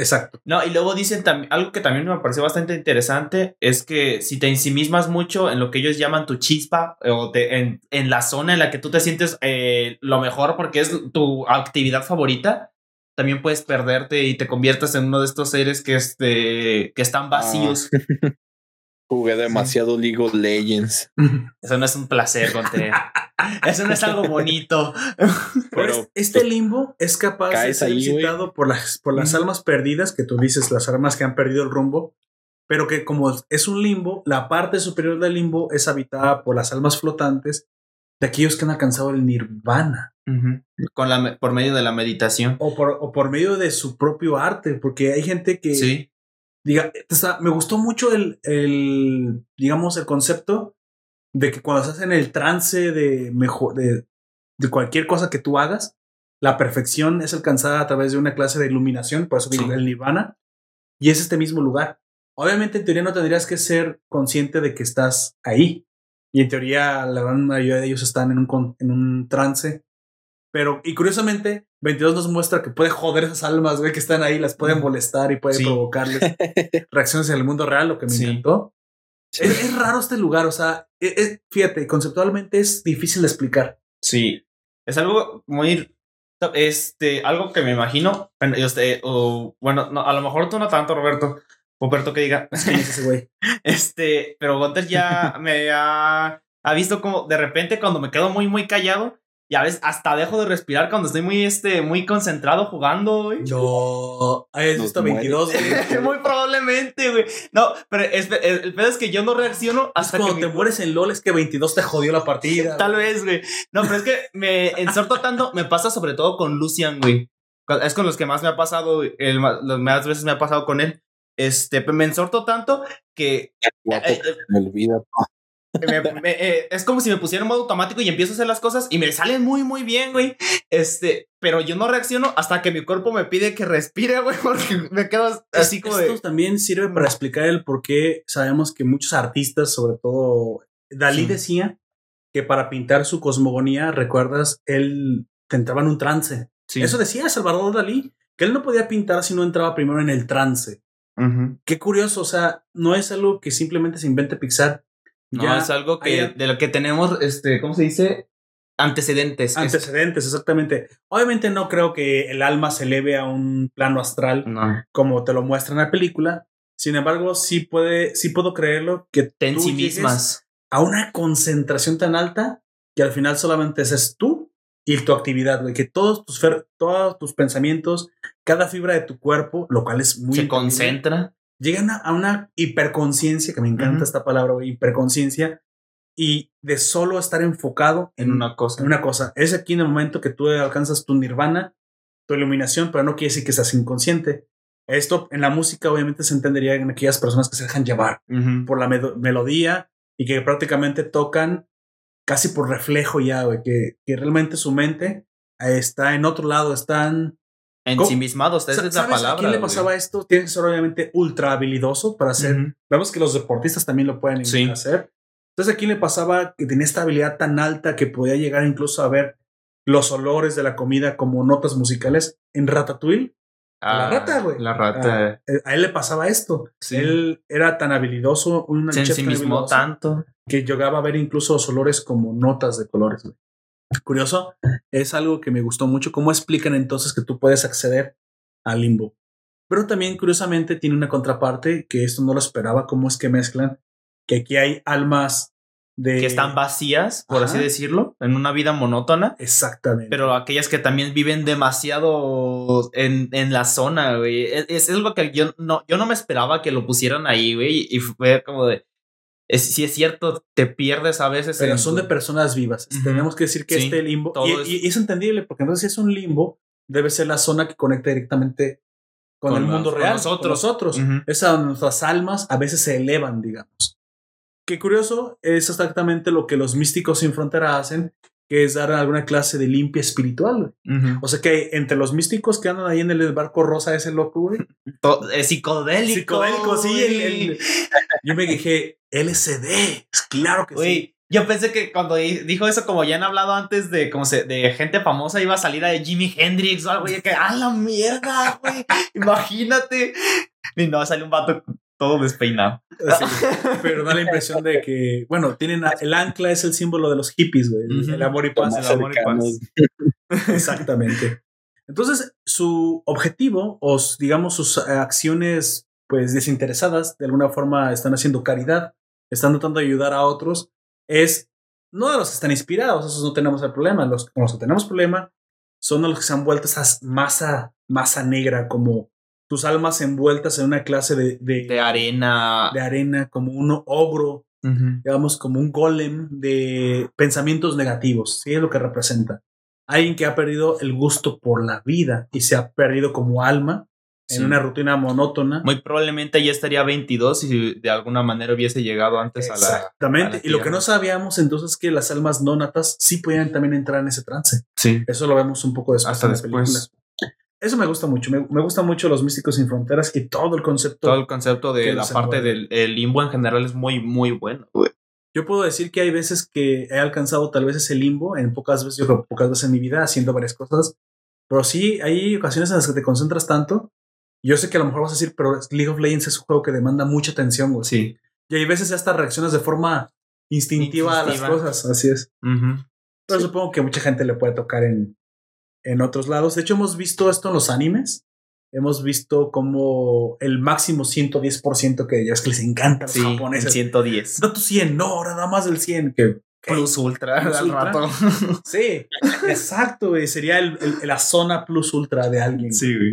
Exacto. No, y luego dicen también, algo que también me pareció bastante interesante, es que si te ensimismas mucho en lo que ellos llaman tu chispa, o te- en, en la zona en la que tú te sientes eh, lo mejor porque es tu actividad favorita, también puedes perderte y te conviertes en uno de estos seres que, este, que están vacíos. Jugué demasiado League of Legends. Eso no es un placer, Gonte. Eso no es algo bonito. Pero Pero es- este limbo es capaz de ser ahí, visitado por las, por las almas perdidas, que tú dices las almas que han perdido el rumbo, pero que como es un limbo, la parte superior del limbo es habitada por las almas flotantes de aquellos que han alcanzado el nirvana. Con la, por medio de la meditación. o por, o por medio de su propio arte, porque hay gente que Sí. Diga, está- me gustó mucho el, el, digamos, el concepto de que cuando estás en el trance de mejor, de, de cualquier cosa que tú hagas, la perfección es alcanzada a través de una clase de iluminación, por eso digo Sí. el nirvana, y es este mismo lugar. Obviamente en teoría no tendrías que ser consciente de que estás ahí, y en teoría la gran mayoría de ellos están en un, con- en un trance, pero, y curiosamente, 22 nos muestra que puede joder esas almas, güey, que están ahí, las puede molestar y puede Sí. provocarles reacciones en el mundo real, lo que me Sí. encantó. Sí. Es, es raro este lugar, o sea, es- es- fíjate, conceptualmente es difícil de explicar. Sí, es algo muy, este, algo que me imagino, usted, o, bueno, no, a lo mejor tú no tanto, Roberto, Roberto que diga, ¿Quién es ese güey? este, pero Gunter ya me ha, ha visto como de repente cuando me quedo muy, muy callado, y a veces hasta dejo de respirar cuando estoy muy, este, muy concentrado jugando, güey. No, has Nos visto 22, güey. muy probablemente, güey. No, pero es- el, el pedo es que yo no reacciono Es hasta que cuando mi te mueres en LOL, es que 22 te jodió la partida. Tal güey. vez, güey. No, pero es que me ensorto tanto. Me pasa sobre todo con Lucian, güey. Es con los que más me ha pasado. güey. El, las más veces me ha pasado con él. Este, me ensorto tanto que Guapo, eh, eh, me olvida. Me- me- eh, es como si me pusiera en modo automático y empiezo a hacer las cosas y me salen muy, muy bien, güey. Este, pero yo no reacciono hasta que mi cuerpo me pide que respire, güey, porque me quedo así como Esto de. también sirve para explicar el por qué sabemos que muchos artistas, sobre todo Dalí Sí. decía que para pintar su cosmogonía, recuerdas, él te entraba en un trance. Sí. Eso decía Salvador Dalí, que él no podía pintar si no entraba primero en el trance. Qué curioso, o sea, no es algo que simplemente se invente Pixar. No, Ya es algo que de lo que tenemos, este, ¿cómo se dice? Antecedentes. Es- antecedentes, exactamente. Obviamente no creo que el alma se eleve a un plano astral no. como te lo muestra en la película. Sin embargo, sí puede, sí puedo creerlo que Te en sí mismas. a una concentración tan alta que al final solamente es tú y tu actividad, güey, que todos tus todos tus pensamientos, cada fibra de tu cuerpo, lo cual es muy se increíble, concentra. Llegan a, una hiperconciencia, que me encanta esta palabra, hiperconciencia, y de solo estar enfocado en una cosa. en una cosa. Es aquí en el momento que tú alcanzas tu nirvana, tu iluminación, pero no quiere decir que estás inconsciente. Esto en la música obviamente se entendería en aquellas personas que se dejan llevar por la melodía y que prácticamente tocan casi por reflejo ya, güey, que, que realmente su mente eh, está en otro lado, están... Ensimismados, esa es la ¿Sabes palabra. ¿A quién le güey. pasaba esto? Tiene que ser obviamente ultra habilidoso para hacer... Ujú. Vemos que los deportistas también lo pueden Sí. hacer. Entonces, ¿a quién le pasaba que tenía esta habilidad tan alta que podía llegar incluso a ver los olores de la comida como notas musicales en Ratatouille? La Ah, rata, güey. La rata. Eh, A él le pasaba esto. Sí. Él era tan habilidoso, un se tan ensimismó habilidoso, tanto. que llegaba a ver incluso los olores como notas de colores. güey. Curioso, es algo que me gustó mucho. ¿Cómo explican entonces que tú puedes acceder al limbo? Pero también, curiosamente, tiene una contraparte que esto no lo esperaba. ¿Cómo es que mezclan? Que aquí hay almas de. Que están vacías, por así decirlo, en una vida monótona. Exactamente. Pero aquellas que también viven demasiado en, en la zona, güey. Es, es algo que yo no, yo no me esperaba que lo pusieran ahí, güey. Y fue como de. Es, si es cierto, te pierdes a veces. Pero en son tu- de personas vivas. Tenemos que decir que Sí, este limbo. Y, es- y- es entendible, porque entonces si es un limbo, debe ser la zona que conecta directamente con, Con el la- mundo con real. nosotros. Con nosotros. Es a donde nuestras almas a veces se elevan, digamos. Qué curioso, es exactamente lo que los místicos sin frontera hacen, que es dar alguna clase de limpia espiritual. güey. O sea que entre los místicos que andan ahí en el barco rosa, ese loco, güey. Es psicodélico. Psicodélico, sí. el- güey. el- yo me dije, LSD. Claro que sí. Güey, Yo pensé que cuando di- dijo eso, como ya han hablado antes de como se, de gente famosa, iba a salir a Jimi Hendrix o algo. Y que, ¡ah, la mierda, güey! Imagínate. Y no, sale un vato todo despeinado. Sí, pero da la impresión de que, bueno, tienen a- el ancla es el símbolo de los hippies, güey. el- amor y paz. el amor y cercanos. Exactamente. Entonces, su objetivo o digamos sus acciones pues desinteresadas, de alguna forma están haciendo caridad, están tratando de ayudar a otros, es no de los que están inspirados, esos no tenemos el problema, los con los que tenemos problema son a los que se han vuelto esa masa, masa negra, como tus almas envueltas en una clase de, de, De arena. de arena, como un ogro, digamos, como un golem de pensamientos negativos, ¿sí? Es lo que representa. Alguien que ha perdido el gusto por la vida y se ha perdido como alma en Sí. una rutina monótona. Muy probablemente ya estaría 22 si de alguna manera hubiese llegado antes a la. Exactamente. y lo que no sabíamos entonces es que las almas no natas sí podían también entrar en ese trance. Sí. Eso lo vemos un poco después Hasta en la después. película. Eso me gusta mucho. Me, me gusta mucho los místicos sin fronteras y todo el concepto. Todo el concepto de la parte del el limbo en general es muy, muy bueno. Yo puedo decir que hay veces que he alcanzado tal vez ese limbo, en pocas veces, yo creo pocas veces en mi vida, haciendo varias cosas. Pero sí, hay ocasiones en las que te concentras tanto. Yo sé que a lo mejor vas a decir, pero League of Legends es un juego que demanda mucha atención, güey. Sí. Y hay veces hasta reaccionas de forma instintiva, a las cosas, así es. Pero supongo que mucha gente le puede tocar en, en otros lados. De hecho, hemos visto esto en los animes. Hemos visto como el máximo 110% que ya es que les encanta a los Sí, japoneses. 110. Da tu 100, no, ahora nada más del 100. Que, que- Plus ultra Plus al ultra. rato. Sí, exacto, güey. Sería el- el- la zona plus ultra de alguien. Sí, güey.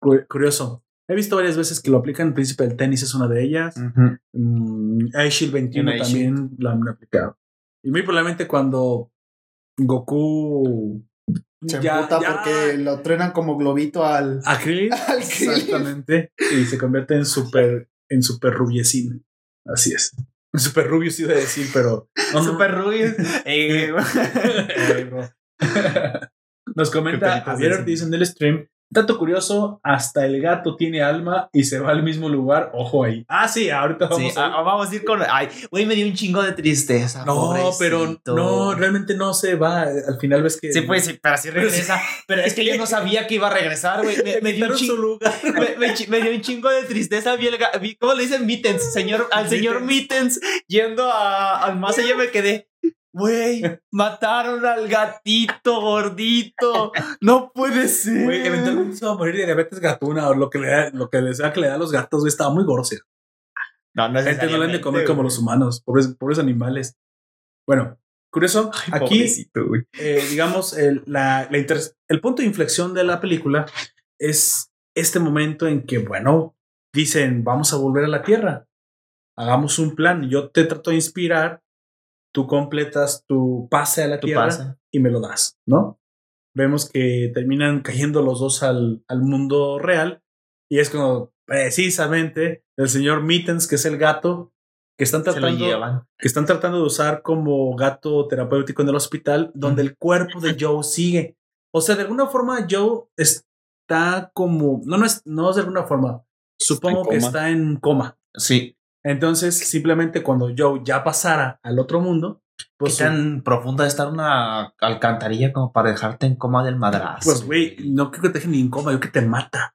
Cu- Curioso. He visto varias veces que lo aplican. El príncipe del tenis es una de ellas. Mm, Aishil 21 En Aishil. también lo han aplicado. Y muy probablemente cuando Goku Se emputa porque lo trenan como globito al. a Krillin, Al Krillin. exactamente, y se convierte en super en super rubiecín. Así es. Super rubio sí iba a decir, pero no, Super Rubius. Eh. Nos comenta Javier. Ortiz en el stream. Dato curioso, hasta el gato tiene alma y se va al mismo lugar. Ojo ahí. Ah, sí, ahorita Sí, vamos a ah, vamos a ir con. Ay, güey, me dio un chingo de tristeza. No, pero no, realmente no se va. Al final ves que. Sí, pues sí, pero sí regresa. Pero es que yo no sabía que iba a regresar, güey. Me, dio un su chingo. lugar. Me, me chi- me dio un chingo de tristeza. Vi el ga- ¿Cómo le dicen? Mittens. Señor, al señor Mittens yendo a, al más allá me quedé. Güey, mataron al gatito gordito. No puede ser. Güey, eventualmente se va a morir de diabetes gatuna o lo que le da, lo que le sea que le da a los gatos, güey, estaba muy grosero. No, no La gente no le han de comer como los humanos, pobres, pobres animales. Bueno, curioso, aquí eh, digamos, el, la, la inter- el punto de inflexión de la película es este momento en que, bueno, dicen, vamos a volver a la Tierra, hagamos un plan, yo te trato de inspirar, tú completas tu pase a la Tu Tierra pase. y me lo das, ¿no? Vemos que terminan cayendo los dos al, al mundo real y es como precisamente el señor Mittens, que es el gato, que están tratando que están tratando de usar como gato terapéutico en el hospital, donde el cuerpo de Joe sigue. O sea, de alguna forma Joe está como, no, no es, no es de alguna forma, supongo que está en coma. Sí. Entonces, simplemente cuando Joe ya pasara al otro mundo, pues, ¿Qué tan profunda está una alcantarilla como para dejarte en coma del madrazo? pues, güey, no creo que te deje ni en coma, yo creo que te mata.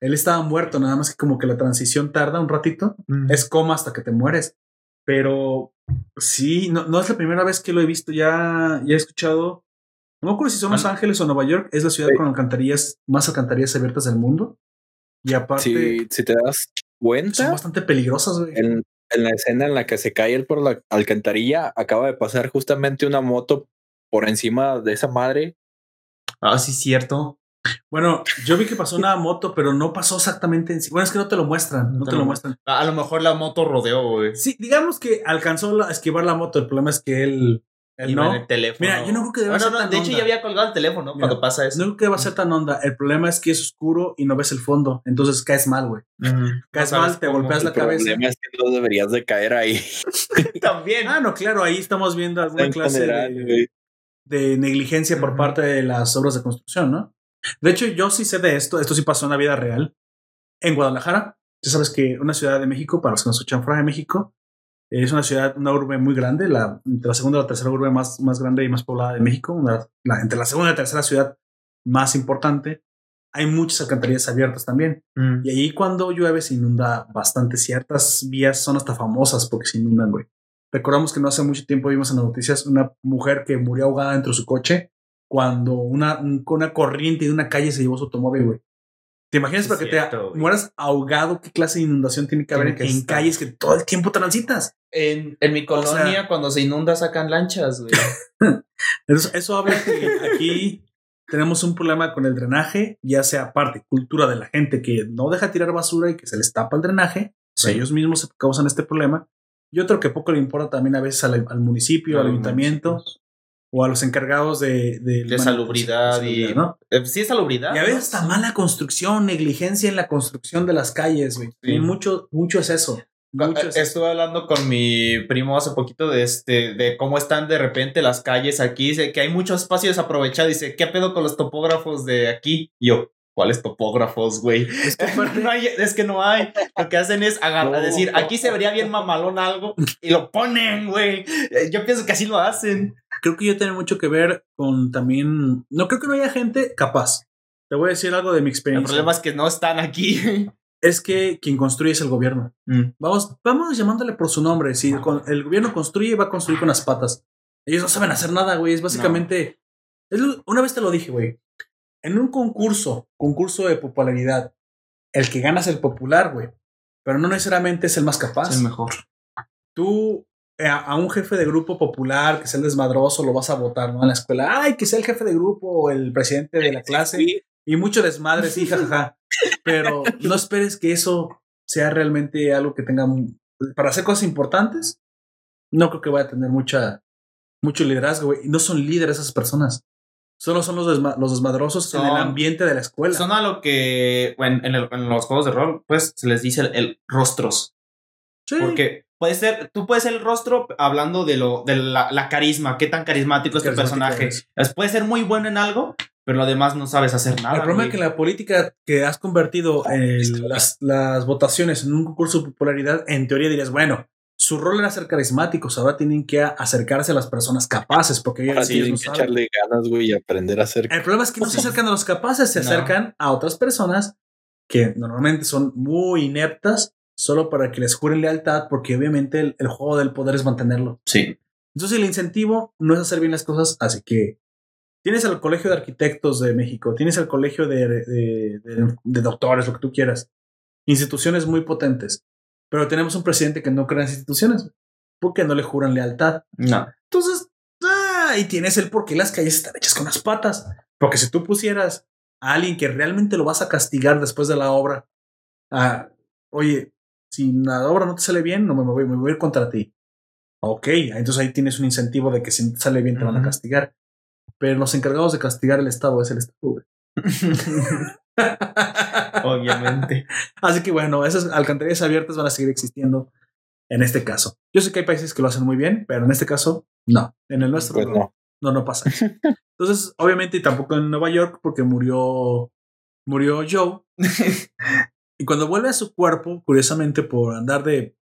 Él estaba muerto, nada más que como que la transición tarda un ratito. Mm. es coma hasta que te mueres. Pero sí, no, no es la primera vez que lo he visto. Ya, ya he escuchado. No me acuerdo si son Los. Ángeles o Nueva York. Es la ciudad Sí. con alcantarillas, más alcantarillas abiertas del mundo. Y aparte, Si, si te das son cuenta, bastante peligrosas, güey. en, en la escena en la que se cae él por la alcantarilla, acaba de pasar justamente una moto por encima de esa madre. Ah, sí, cierto. Bueno, yo vi que pasó una moto, pero no pasó exactamente en sí. Bueno, es que no te lo muestran. No te lo muestran. A, a lo mejor la moto rodeó, güey. Sí, digamos que alcanzó a esquivar la moto. El problema es que él, Iba no. el teléfono. Mira, yo no creo que deba Bueno, ser no, tan De hecho, onda. ya había colgado el teléfono Mira, cuando pasa eso. No creo que va a ser tan onda. El problema es que es oscuro y no ves el fondo. Entonces caes mal, güey. Caes No mal, te cómo. golpeas la El cabeza. problema es que no deberías de caer ahí. También. Ah, no, claro, ahí estamos viendo alguna En clase general, de, negligencia por parte de las obras de construcción, ¿no? De hecho, yo sí sé de esto, esto sí pasó en la vida real. En Guadalajara, ya sabes que una ciudad de México, para los que nos escuchan fuera de México, Es una ciudad, una urbe muy grande, la, entre la segunda y la tercera urbe más, más grande y más poblada de México, una- la- entre la segunda y la tercera ciudad más importante. Hay muchas alcantarillas abiertas también. Mm. Y ahí cuando llueve se inunda bastante. Ciertas vías son hasta famosas porque se inundan, güey. Recordamos que no hace mucho tiempo vimos en las noticias una mujer que murió ahogada dentro de su coche cuando una, un- una corriente de una calle se llevó su automóvil, güey. ¿Te imaginas para que cierto, te mueras ahogado? ¿Qué clase de inundación tiene que haber en calles que todo el tiempo transitas? En, en mi O colonia, sea- cuando se inunda, sacan lanchas, güey. Eso, eso habla que aquí tenemos un problema con el drenaje, ya sea parte, cultura de la gente que no deja tirar basura y que se les tapa el drenaje. O sea, ellos mismos se causan este problema. Y otro que poco le importa también a veces al, al municipio, al ayuntamiento municipios. O a los encargados de, de, De salubridad y- ¿no? Eh, Sí, es salubridad. Y a veces está mala construcción, negligencia en la construcción de las calles, güey. Sí. Y mucho, mucho es eso. Mucho es eso. Estuve hablando con mi primo hace poquito de este, de cómo están de repente las calles aquí, dice que hay mucho espacio desaprovechado, dice, ¿qué pedo con los topógrafos de aquí? Y yo, ¿cuáles topógrafos, güey? Es que No hay- es que no hay. Lo que hacen es agarrar, No. decir, aquí se vería bien mamalón algo y lo ponen, güey. Eh, Yo pienso que así lo hacen. Creo que yo tiene mucho que ver con también. No creo que no haya gente capaz. Te voy a decir algo de mi El experiencia. problema es que no están aquí. es que quien construye es el gobierno. Mm. Vamos, vamos llamándole por su nombre. Si el, el gobierno construye, va a construir con las patas. Ellos no saben hacer nada, güey. Es básicamente. es lo- una vez te lo dije, güey. En un concurso, concurso de popularidad, el que gana es el popular, güey. Pero no necesariamente es el más capaz. Es el mejor. tú a, a un jefe de grupo popular que sea el desmadroso lo vas a votar, ¿no? En la escuela, ay, que sea el jefe de grupo o el presidente de la clase y mucho desmadre, sí, jajaja. Pero no esperes que eso sea realmente algo que tenga para hacer cosas importantes. No creo que vaya a tener mucha mucho liderazgo, güey. Y no son líderes esas personas. Solo son los, desma- los desmadrosos en el ambiente de la escuela. Son a lo que, bueno, en, el- en los juegos de rol, pues se les dice el, el rostros. Sí. Porque puede ser, tú puedes ser el rostro hablando de lo, de la, la carisma, qué tan carismático es tu personaje. es. Es- Puede ser muy bueno en algo, pero lo demás no sabes hacer nada. El problema güey. es que la política que has convertido en las, las votaciones en un concurso de popularidad, en teoría dirías, bueno, su rol era ser carismáticos, ahora tienen que acercarse a las personas capaces, porque ellos, Ahora tienen no que saben. echarle ganas, güey, y aprender a hacer. El problema es que no se acercan a los capaces, se No. acercan a otras personas que normalmente son muy ineptas, solo para que les juren lealtad, porque obviamente el, el juego del poder es mantenerlo. Sí. Entonces el incentivo no es hacer bien las cosas, así que tienes el Colegio de Arquitectos de México, tienes el Colegio de, de- de- de Doctores, lo que tú quieras, instituciones muy potentes, pero tenemos un presidente que no crea en instituciones, porque no le juran lealtad. No. Entonces, ah, y tienes el por qué las calles están hechas con las patas, porque si tú pusieras a alguien que realmente lo vas a castigar después de la obra, ah, oye, si la obra no te sale bien, no me voy, me voy a ir contra ti. Ok, entonces ahí tienes un incentivo de que si te sale bien te van a castigar. Pero los encargados de castigar el Estado es el Estado. Obviamente. Así que bueno, esas alcantarillas abiertas van a seguir existiendo en este caso. Yo sé que hay países que lo hacen muy bien, pero en este caso, no. En el nuestro, Pues no. no. No, pasa. Entonces, obviamente, y tampoco en Nueva York, porque murió, murió Joe. y cuando vuelve a su cuerpo, curiosamente, por andar de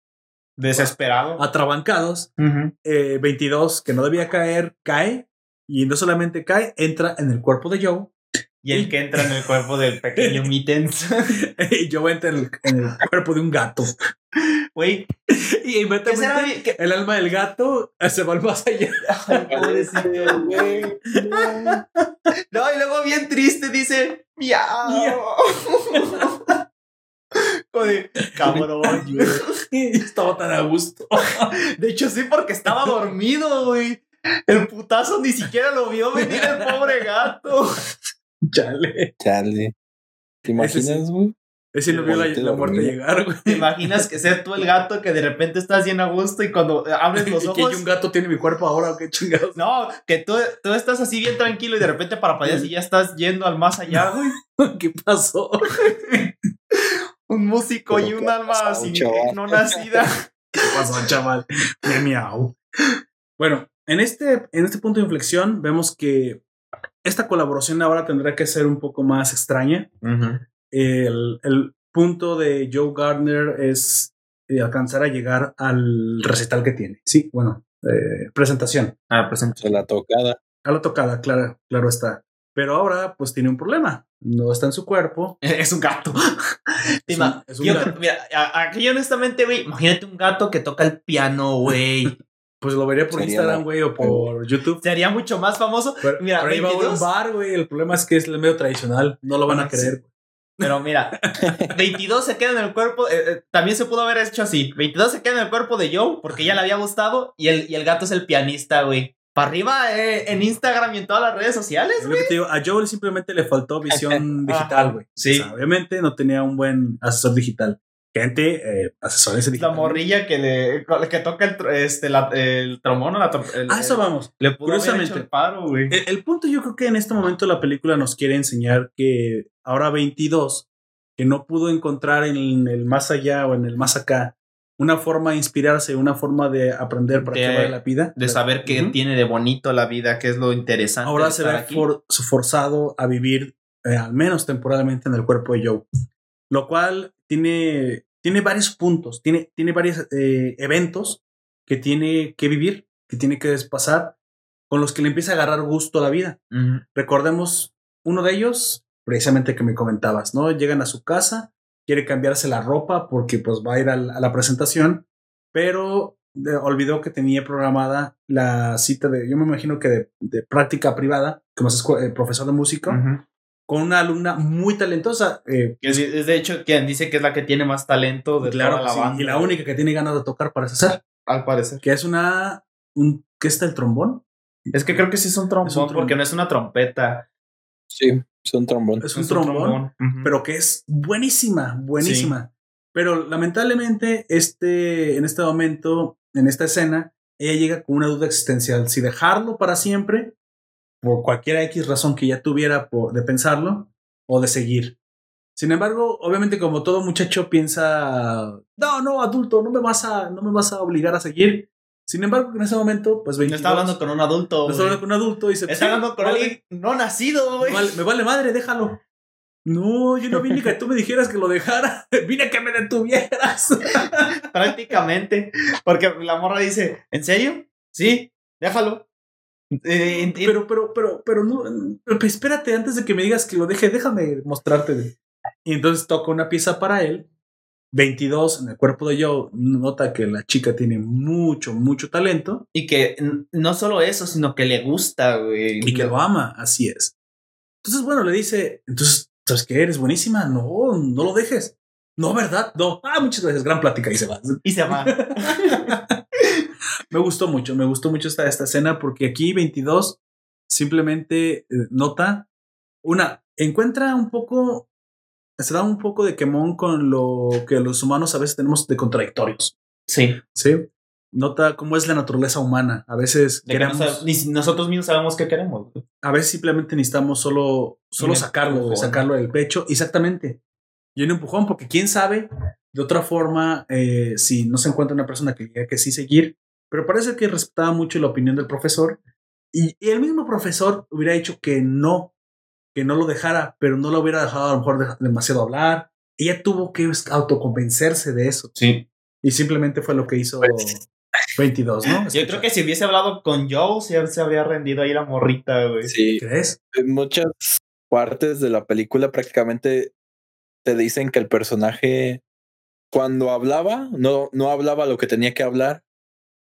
Desesperado. atrabancados, Ujú. eh, 22, que no debía caer, cae. Y no solamente cae, entra en el cuerpo de Joe. Y el que entra en el cuerpo del pequeño Mittens. y Joe entra en el, en el cuerpo de un gato. Güey, Y inmediatamente ¿Qué- el alma del gato se va al más allá. Ay, pobrecito, güey. No, y luego bien triste dice, miau. Joder, cabrón. Y estaba tan a gusto. De hecho, sí, porque estaba dormido, güey. El putazo ni siquiera lo vio venir el pobre gato. Chale. Chale. ¿Te sí. imaginas, güey? Ese no vio la, muerte llegar, güey. ¿Te imaginas que ser tú el gato que de repente estás bien a gusto y cuando abres los Y que ojos... un gato tiene mi cuerpo ahora, ¿o qué chingados? No, que tú, tú estás así bien tranquilo y de repente parpadeas y ya estás yendo al más allá, güey. ¿Qué pasó? Un músico y un ¿qué ha alma pasado, sin, no nacida. ¿Qué pasó, chaval? Me miau. Bueno, en este, en este punto de inflexión vemos que esta colaboración ahora tendrá que ser un poco más extraña. El, el punto de Joe Gardner es alcanzar a llegar al recital que tiene. Sí, bueno, eh, presentación. Ah, presenta. Se la tocada. A la tocada, claro, claro está. Pero ahora, pues tiene un problema. No está en su cuerpo. Es un gato. Es un- es un yo gato. mira, aquí honestamente, güey, imagínate un gato que toca el piano, güey. Pues lo veré por Sería Instagram, güey, o por YouTube. Sería mucho más famoso. Pero, Mira, pero ahí va a un 22. bar, güey. El problema es que es el medio tradicional. No lo van a Ah, creer. Pero mira, 22 se queda en el cuerpo. eh, eh, también se pudo haber hecho así. 22 se queda en el cuerpo de Joe porque ya le había gustado. Y el, y el gato es el pianista, güey. Para arriba eh, en Instagram y en todas las redes sociales. Es lo que te digo, a Joel simplemente le faltó visión digital, güey. Sí. O sea, obviamente no tenía un buen asesor digital. Gente, eh, asesores La digitales. morrilla que le que toca el, este, la- el trombón o la el- Ah, eso vamos. Le pudo haber Curiosamente. hecho el paro, güey. El, el punto yo creo que en este momento la película nos quiere enseñar que ahora 22, que no pudo encontrar en el más allá o en el más acá una forma de inspirarse, una forma de aprender para De- qué vale la vida. De saber qué tiene de bonito la vida, qué es lo interesante. Ahora de se ve for- forzado a vivir, eh, al menos temporalmente, en el cuerpo de Joe. Lo cual tiene, tiene varios puntos, tiene, tiene varios eh, eventos que tiene que vivir, que tiene que pasar, con los que le empieza a agarrar gusto a la vida. Recordemos uno de ellos, precisamente que me comentabas, ¿no? Llegan a su casa, quiere cambiarse la ropa porque pues va a ir a, la presentación, pero eh, olvidó que tenía programada la cita de, yo me imagino que de, de práctica privada, como es eh, profesor de música, con una alumna muy talentosa. eh, Es, es de hecho quien dice que es la que tiene más talento de claro, toda la sí, banda. y la única que tiene ganas de tocar para ser, Al parecer. que es una, un, ¿qué está el trombón? Es que creo que sí es un trombón, Es un trombón. porque no es una trompeta. Sí, son trombón. Es un es trombón. Pero que es buenísima, buenísima. Pero lamentablemente, este, en este momento, en esta escena, ella llega con una duda existencial. Si dejarlo para siempre, por cualquier X razón que ya tuviera por- de pensarlo, o de seguir. Sin embargo, obviamente, como todo muchacho piensa, no, no, adulto, no me vas a, no me vas a obligar a seguir. Sin embargo, en ese momento, pues no 22, está hablando con un adulto. no está hablando con un adulto y dice, Está "Sí, hablando con alguien no nacido, güey. me vale, me vale madre, déjalo. No, yo no vine que tú me dijeras que lo dejara. Vine que me detuvieras. Prácticamente. Porque la morra dice, ¿en serio? Sí, déjalo. Eh, Pero, pero, pero, pero no. pero espérate, antes de que me digas que lo deje, déjame mostrarte. Y entonces toca una pieza para él. 22 en el cuerpo de Joe. Nota que la chica tiene mucho, mucho talento y que no solo eso, sino que le gusta, güey. y que lo ama. Así es. Entonces, bueno, le dice: Entonces, ¿sabes qué? Eres buenísima. No, no lo dejes. No, ¿verdad? No. Ah, muchas gracias. Gran plática y se va. Y se va. Me gustó mucho, me gustó mucho esta, esta escena porque aquí 22 simplemente eh, nota una, encuentra un poco, se da un poco de quemón con lo que los humanos a veces tenemos de contradictorios, sí. ¿sí? Nota cómo es la naturaleza humana. A veces que no queremos, sab- ni nosotros mismos sabemos qué queremos. a veces simplemente necesitamos solo, solo sacarlo, sacarlo del pecho. Exactamente. Y un empujón, porque quién sabe de otra forma eh, si no se encuentra una persona que diga que sí seguir. Pero parece que respetaba mucho la opinión del profesor. Y, y el mismo profesor hubiera dicho que no, que no lo dejara, pero no lo hubiera dejado a lo mejor de- demasiado hablar. Ella tuvo que autoconvencerse de eso. Sí. Y simplemente fue lo que hizo 22, ¿no? Yo creo que si hubiese hablado con Joe, sí se habría rendido ahí la morrita, güey. Sí, ¿Crees? en muchas partes de la película prácticamente te dicen que el personaje cuando hablaba no, no hablaba lo que tenía que hablar,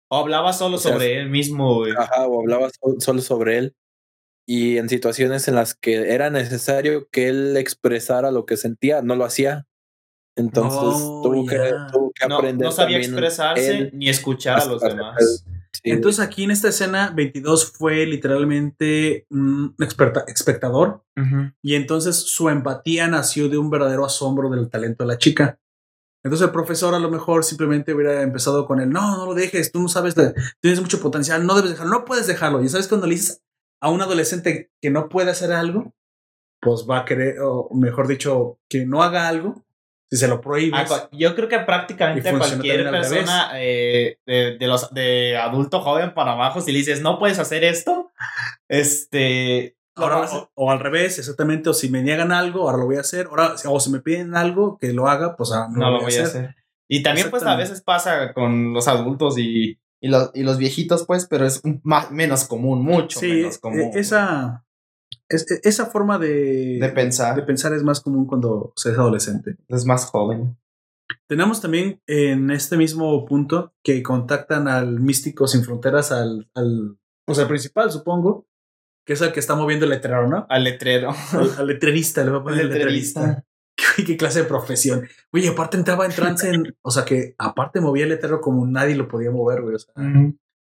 O hablaba solo O sea, sobre él mismo, güey. ajá, o hablaba so- solo sobre él. Y en situaciones en las que era necesario que él expresara lo que sentía, no lo hacía. Entonces Oh, tuvo, que, tuvo que No, aprender. no sabía expresarse él. ni escuchar a los demás. Sí, Entonces aquí en esta escena 22 fue literalmente un experta- espectador y entonces su empatía nació de un verdadero asombro del talento de la chica. Entonces el profesor a lo mejor simplemente hubiera empezado con él, no, no lo dejes, tú no sabes, tienes mucho potencial, no debes dejarlo, no puedes dejarlo. Y sabes cuando le dices a un adolescente que no puede hacer algo, pues va a querer, o mejor dicho, que no haga algo, si se lo prohíbes. Ah, Yo creo que prácticamente cualquier persona eh, de, de los de adulto joven para abajo, si le dices no puedes hacer esto, este Ahora, o, o al revés, exactamente, o si me niegan algo, ahora lo voy a hacer, ahora, o si me piden algo que lo haga, pues ahora no, no lo voy a hacer. Y también, pues, a veces pasa con los adultos y, y, los, y los viejitos, pues, pero es más, menos común, mucho Sí, menos común. e- esa, es- e- esa forma de, de pensar. de pensar es más común cuando se es adolescente. es más joven. Tenemos también en este mismo punto que contactan al místico sin fronteras, al, al, o sea, principal, supongo, que es el que está moviendo el letrero, ¿no? Al letrero. Al, al letrerista, le voy a poner el letrerista. ¿Qué, clase de profesión. Oye, aparte entraba en trance, en, o sea, que aparte movía el letrero como nadie lo podía mover, güey. O sea,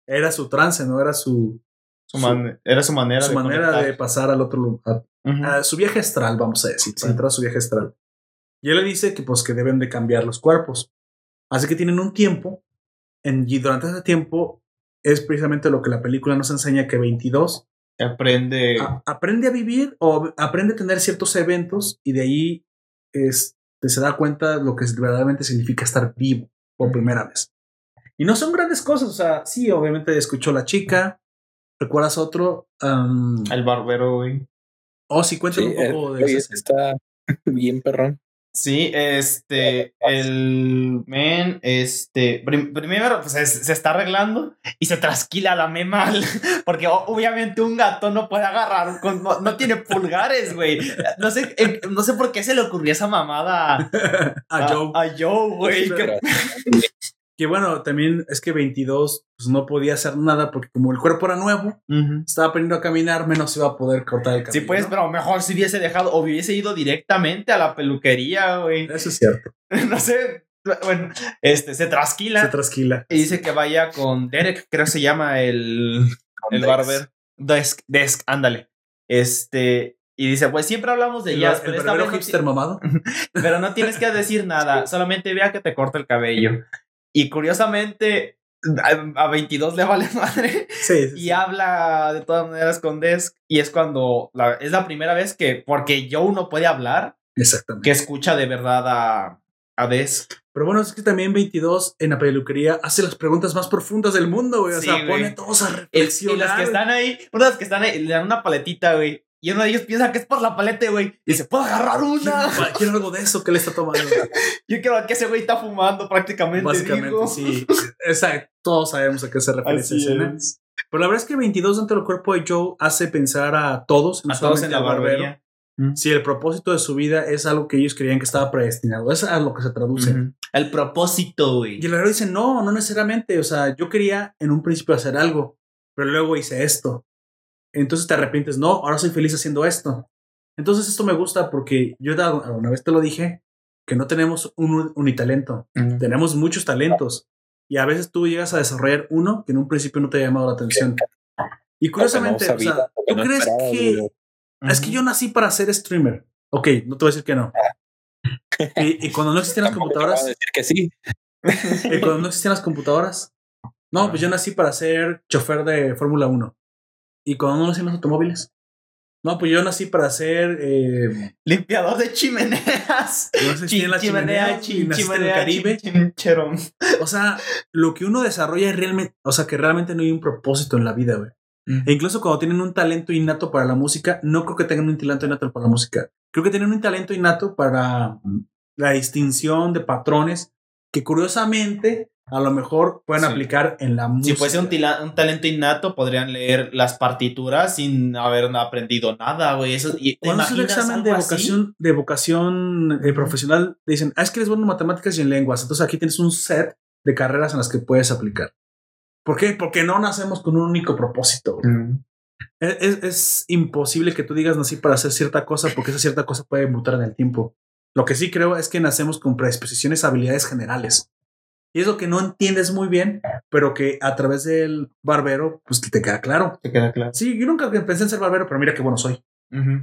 era su trance, no era su, Su man- era su manera su de manera conectar. de pasar al otro lugar. A su viaje astral, vamos a decir, Sí. entrar a su viaje astral. Y él le dice que pues que deben de cambiar los cuerpos. Así que tienen un tiempo en, y durante ese tiempo es precisamente lo que la película nos enseña que 22 Aprende. a- aprende a vivir o aprende a tener ciertos eventos y de ahí este, se da cuenta lo que verdaderamente significa estar vivo por primera vez. Y no son grandes cosas, o sea, sí, obviamente escuchó la chica, ¿recuerdas otro? Um, El barbero, güey. oh, sí, Sí, cuéntame un poco de oye, esa está bien perrón. Sí, este, el men, este, prim- primero pues, se, se está arreglando y se trasquila la mema, al- porque obviamente un gato no puede agarrar, con- no, no tiene pulgares, güey. No sé, eh, no sé por qué se le ocurrió esa mamada a, a Joe. a Joe, güey. que- bueno, también es que 22 pues, no podía hacer nada porque como el cuerpo era nuevo, estaba aprendiendo a caminar, menos iba a poder cortar el cabello. Sí, pues, ¿no? pero mejor si hubiese dejado o hubiese ido directamente a la peluquería, güey. Eso es cierto. No sé, bueno, este, se trasquila. Se trasquila. Y dice que vaya con Derek, creo que se llama el, el Dex. barber. Desk, Desk, ándale. Este, y dice, pues siempre hablamos de jazz, pero, esta vez no mamado. pero no tienes que decir nada, solamente vea que te corta el cabello. Y curiosamente, a, a 22 le vale madre Sí, sí, y sí. habla de todas maneras con Desk. Y es cuando, la- es la primera vez que, porque Joe no puede hablar, Exactamente. que escucha de verdad a, a Desk. Pero bueno, es que también 22 en la peluquería hace las preguntas más profundas del mundo, güey. O sea, güey. pone a todos a El- reflexionar. y las que están ahí, una de las que están ahí, le dan una paletita, güey. Y uno de ellos piensa que es por la paleta, güey. Y dice, ¿puedo agarrar Quiero, una? quiero algo de eso que le está tomando. Yo creo que ese güey está fumando prácticamente. Básicamente, digo. sí. Exacto. Todos sabemos a qué se refiere esa escena. es. Pero la verdad es que 22 dentro del cuerpo de Joe hace pensar a todos, no A todos en la barbero, barbería. si el propósito de su vida es algo que ellos creían que estaba predestinado. Es a lo que se traduce. Ujú. El propósito, güey. Y el barbero dice, no, no necesariamente. O sea, yo quería en un principio hacer algo, pero luego hice esto. Entonces te arrepientes, no, ahora soy feliz haciendo esto. Entonces esto me gusta porque yo una vez te lo dije, que no tenemos un unitalento, Ujú. tenemos muchos talentos. Y a veces tú llegas a desarrollar uno que en un principio no te ha llamado la atención. Y curiosamente, o sea, ¿tú no crees que es que yo nací para ser streamer? Ok, no te voy a decir que no. Y, y cuando no existían las te computadoras, a decir que sí. y cuando no existían las computadoras. No, pues yo nací para ser chofer de Fórmula 1. Y cuando no nacían los automóviles. No, pues yo nací para ser. Eh, Limpiador de chimeneas. no existían Chin- las chimeneas, y chin- naciste en el chimenea, Caribe. chin-. O sea, lo que uno desarrolla es realmente. O sea, que realmente no hay un propósito en la vida, güey. E incluso cuando tienen un talento innato para la música, no creo que tengan un talento innato para la música. Creo que tienen un talento innato para la distinción de patrones que curiosamente a lo mejor pueden Sí. aplicar en la música. Si fuese un, talento innato, podrían leer las partituras sin haber aprendido nada, güey. Eso, y, ¿te Cuando es un examen de así? vocación, de vocación eh, profesional, te dicen, ah, es que eres bueno en matemáticas y en lenguas. Entonces aquí tienes un set de carreras en las que puedes aplicar. ¿Por qué? Porque no nacemos con un único propósito. Mm. Es, es- es imposible que tú digas nací para hacer cierta cosa porque esa cierta cosa puede mutar en el tiempo. Lo que sí creo es que nacemos con predisposiciones, habilidades generales. Y es lo que no entiendes muy bien, pero que a través del barbero, pues te queda claro. Te queda claro. Sí, yo nunca pensé en ser barbero, pero mira qué bueno soy.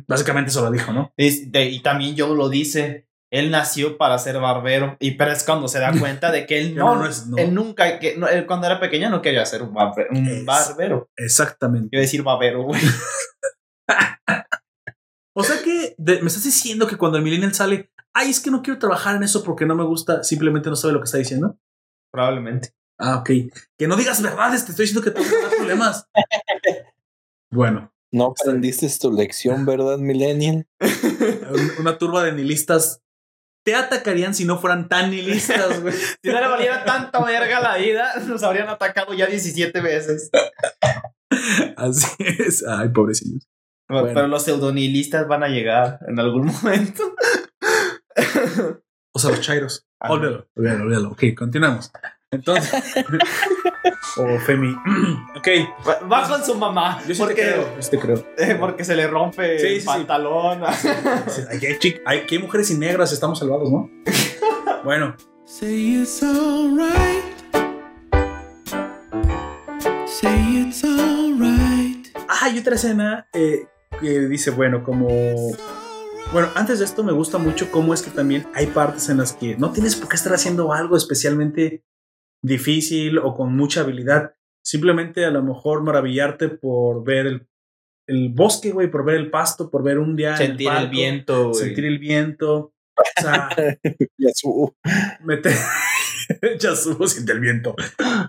Básicamente eso lo dijo, ¿no? De- y también Joe lo dice. Él nació para ser barbero. Y pero es cuando se da cuenta de que él no, no, no es- no. él nunca, que él cuando era pequeño no quería ser un, barbe- un Es- barbero. Exactamente. Quiero decir barbero, güey. O sea que de- me estás diciendo que cuando el millennial sale, ay, es que no quiero trabajar en eso porque no me gusta, simplemente no sabe lo que está diciendo. Probablemente. Ah, ok. Que no digas verdades, te estoy diciendo que te a dar problemas. bueno, No aprendiste tu lección, ¿verdad, Millennial? un- una turba de nihilistas te atacarían si no fueran tan nihilistas, güey. Si no le valiera tanto verga la vida, nos habrían atacado ya 17 veces. Así es. Ay, pobrecillos. Pero Bueno. los pseudonihilistas van a llegar en algún momento. O sea, los chairos. Ajá. Olvídalo, olvídalo, olvídalo. Ok, continuamos. Entonces. o Femi. ok. Va- Va con su mamá. Yo sí porque, te creo. Yo sí te creo. eh, porque se le rompe Sí, el sí, sí. pantalón. Aquí hay, hay mujeres y negras, estamos salvados, ¿no? bueno, Say it's alright. Say it's alright. Ah, hay otra escena eh, que dice, bueno, como... Bueno, antes de esto me gusta mucho cómo es que también hay partes en las que no tienes por qué estar haciendo algo especialmente difícil o con mucha habilidad. Simplemente a lo mejor maravillarte por ver el, el bosque, güey, por ver el pasto, por ver un día... en Sentir el viento, güey. Sentir el viento. O sea, Yasuo. meter... ya subo, siente el viento.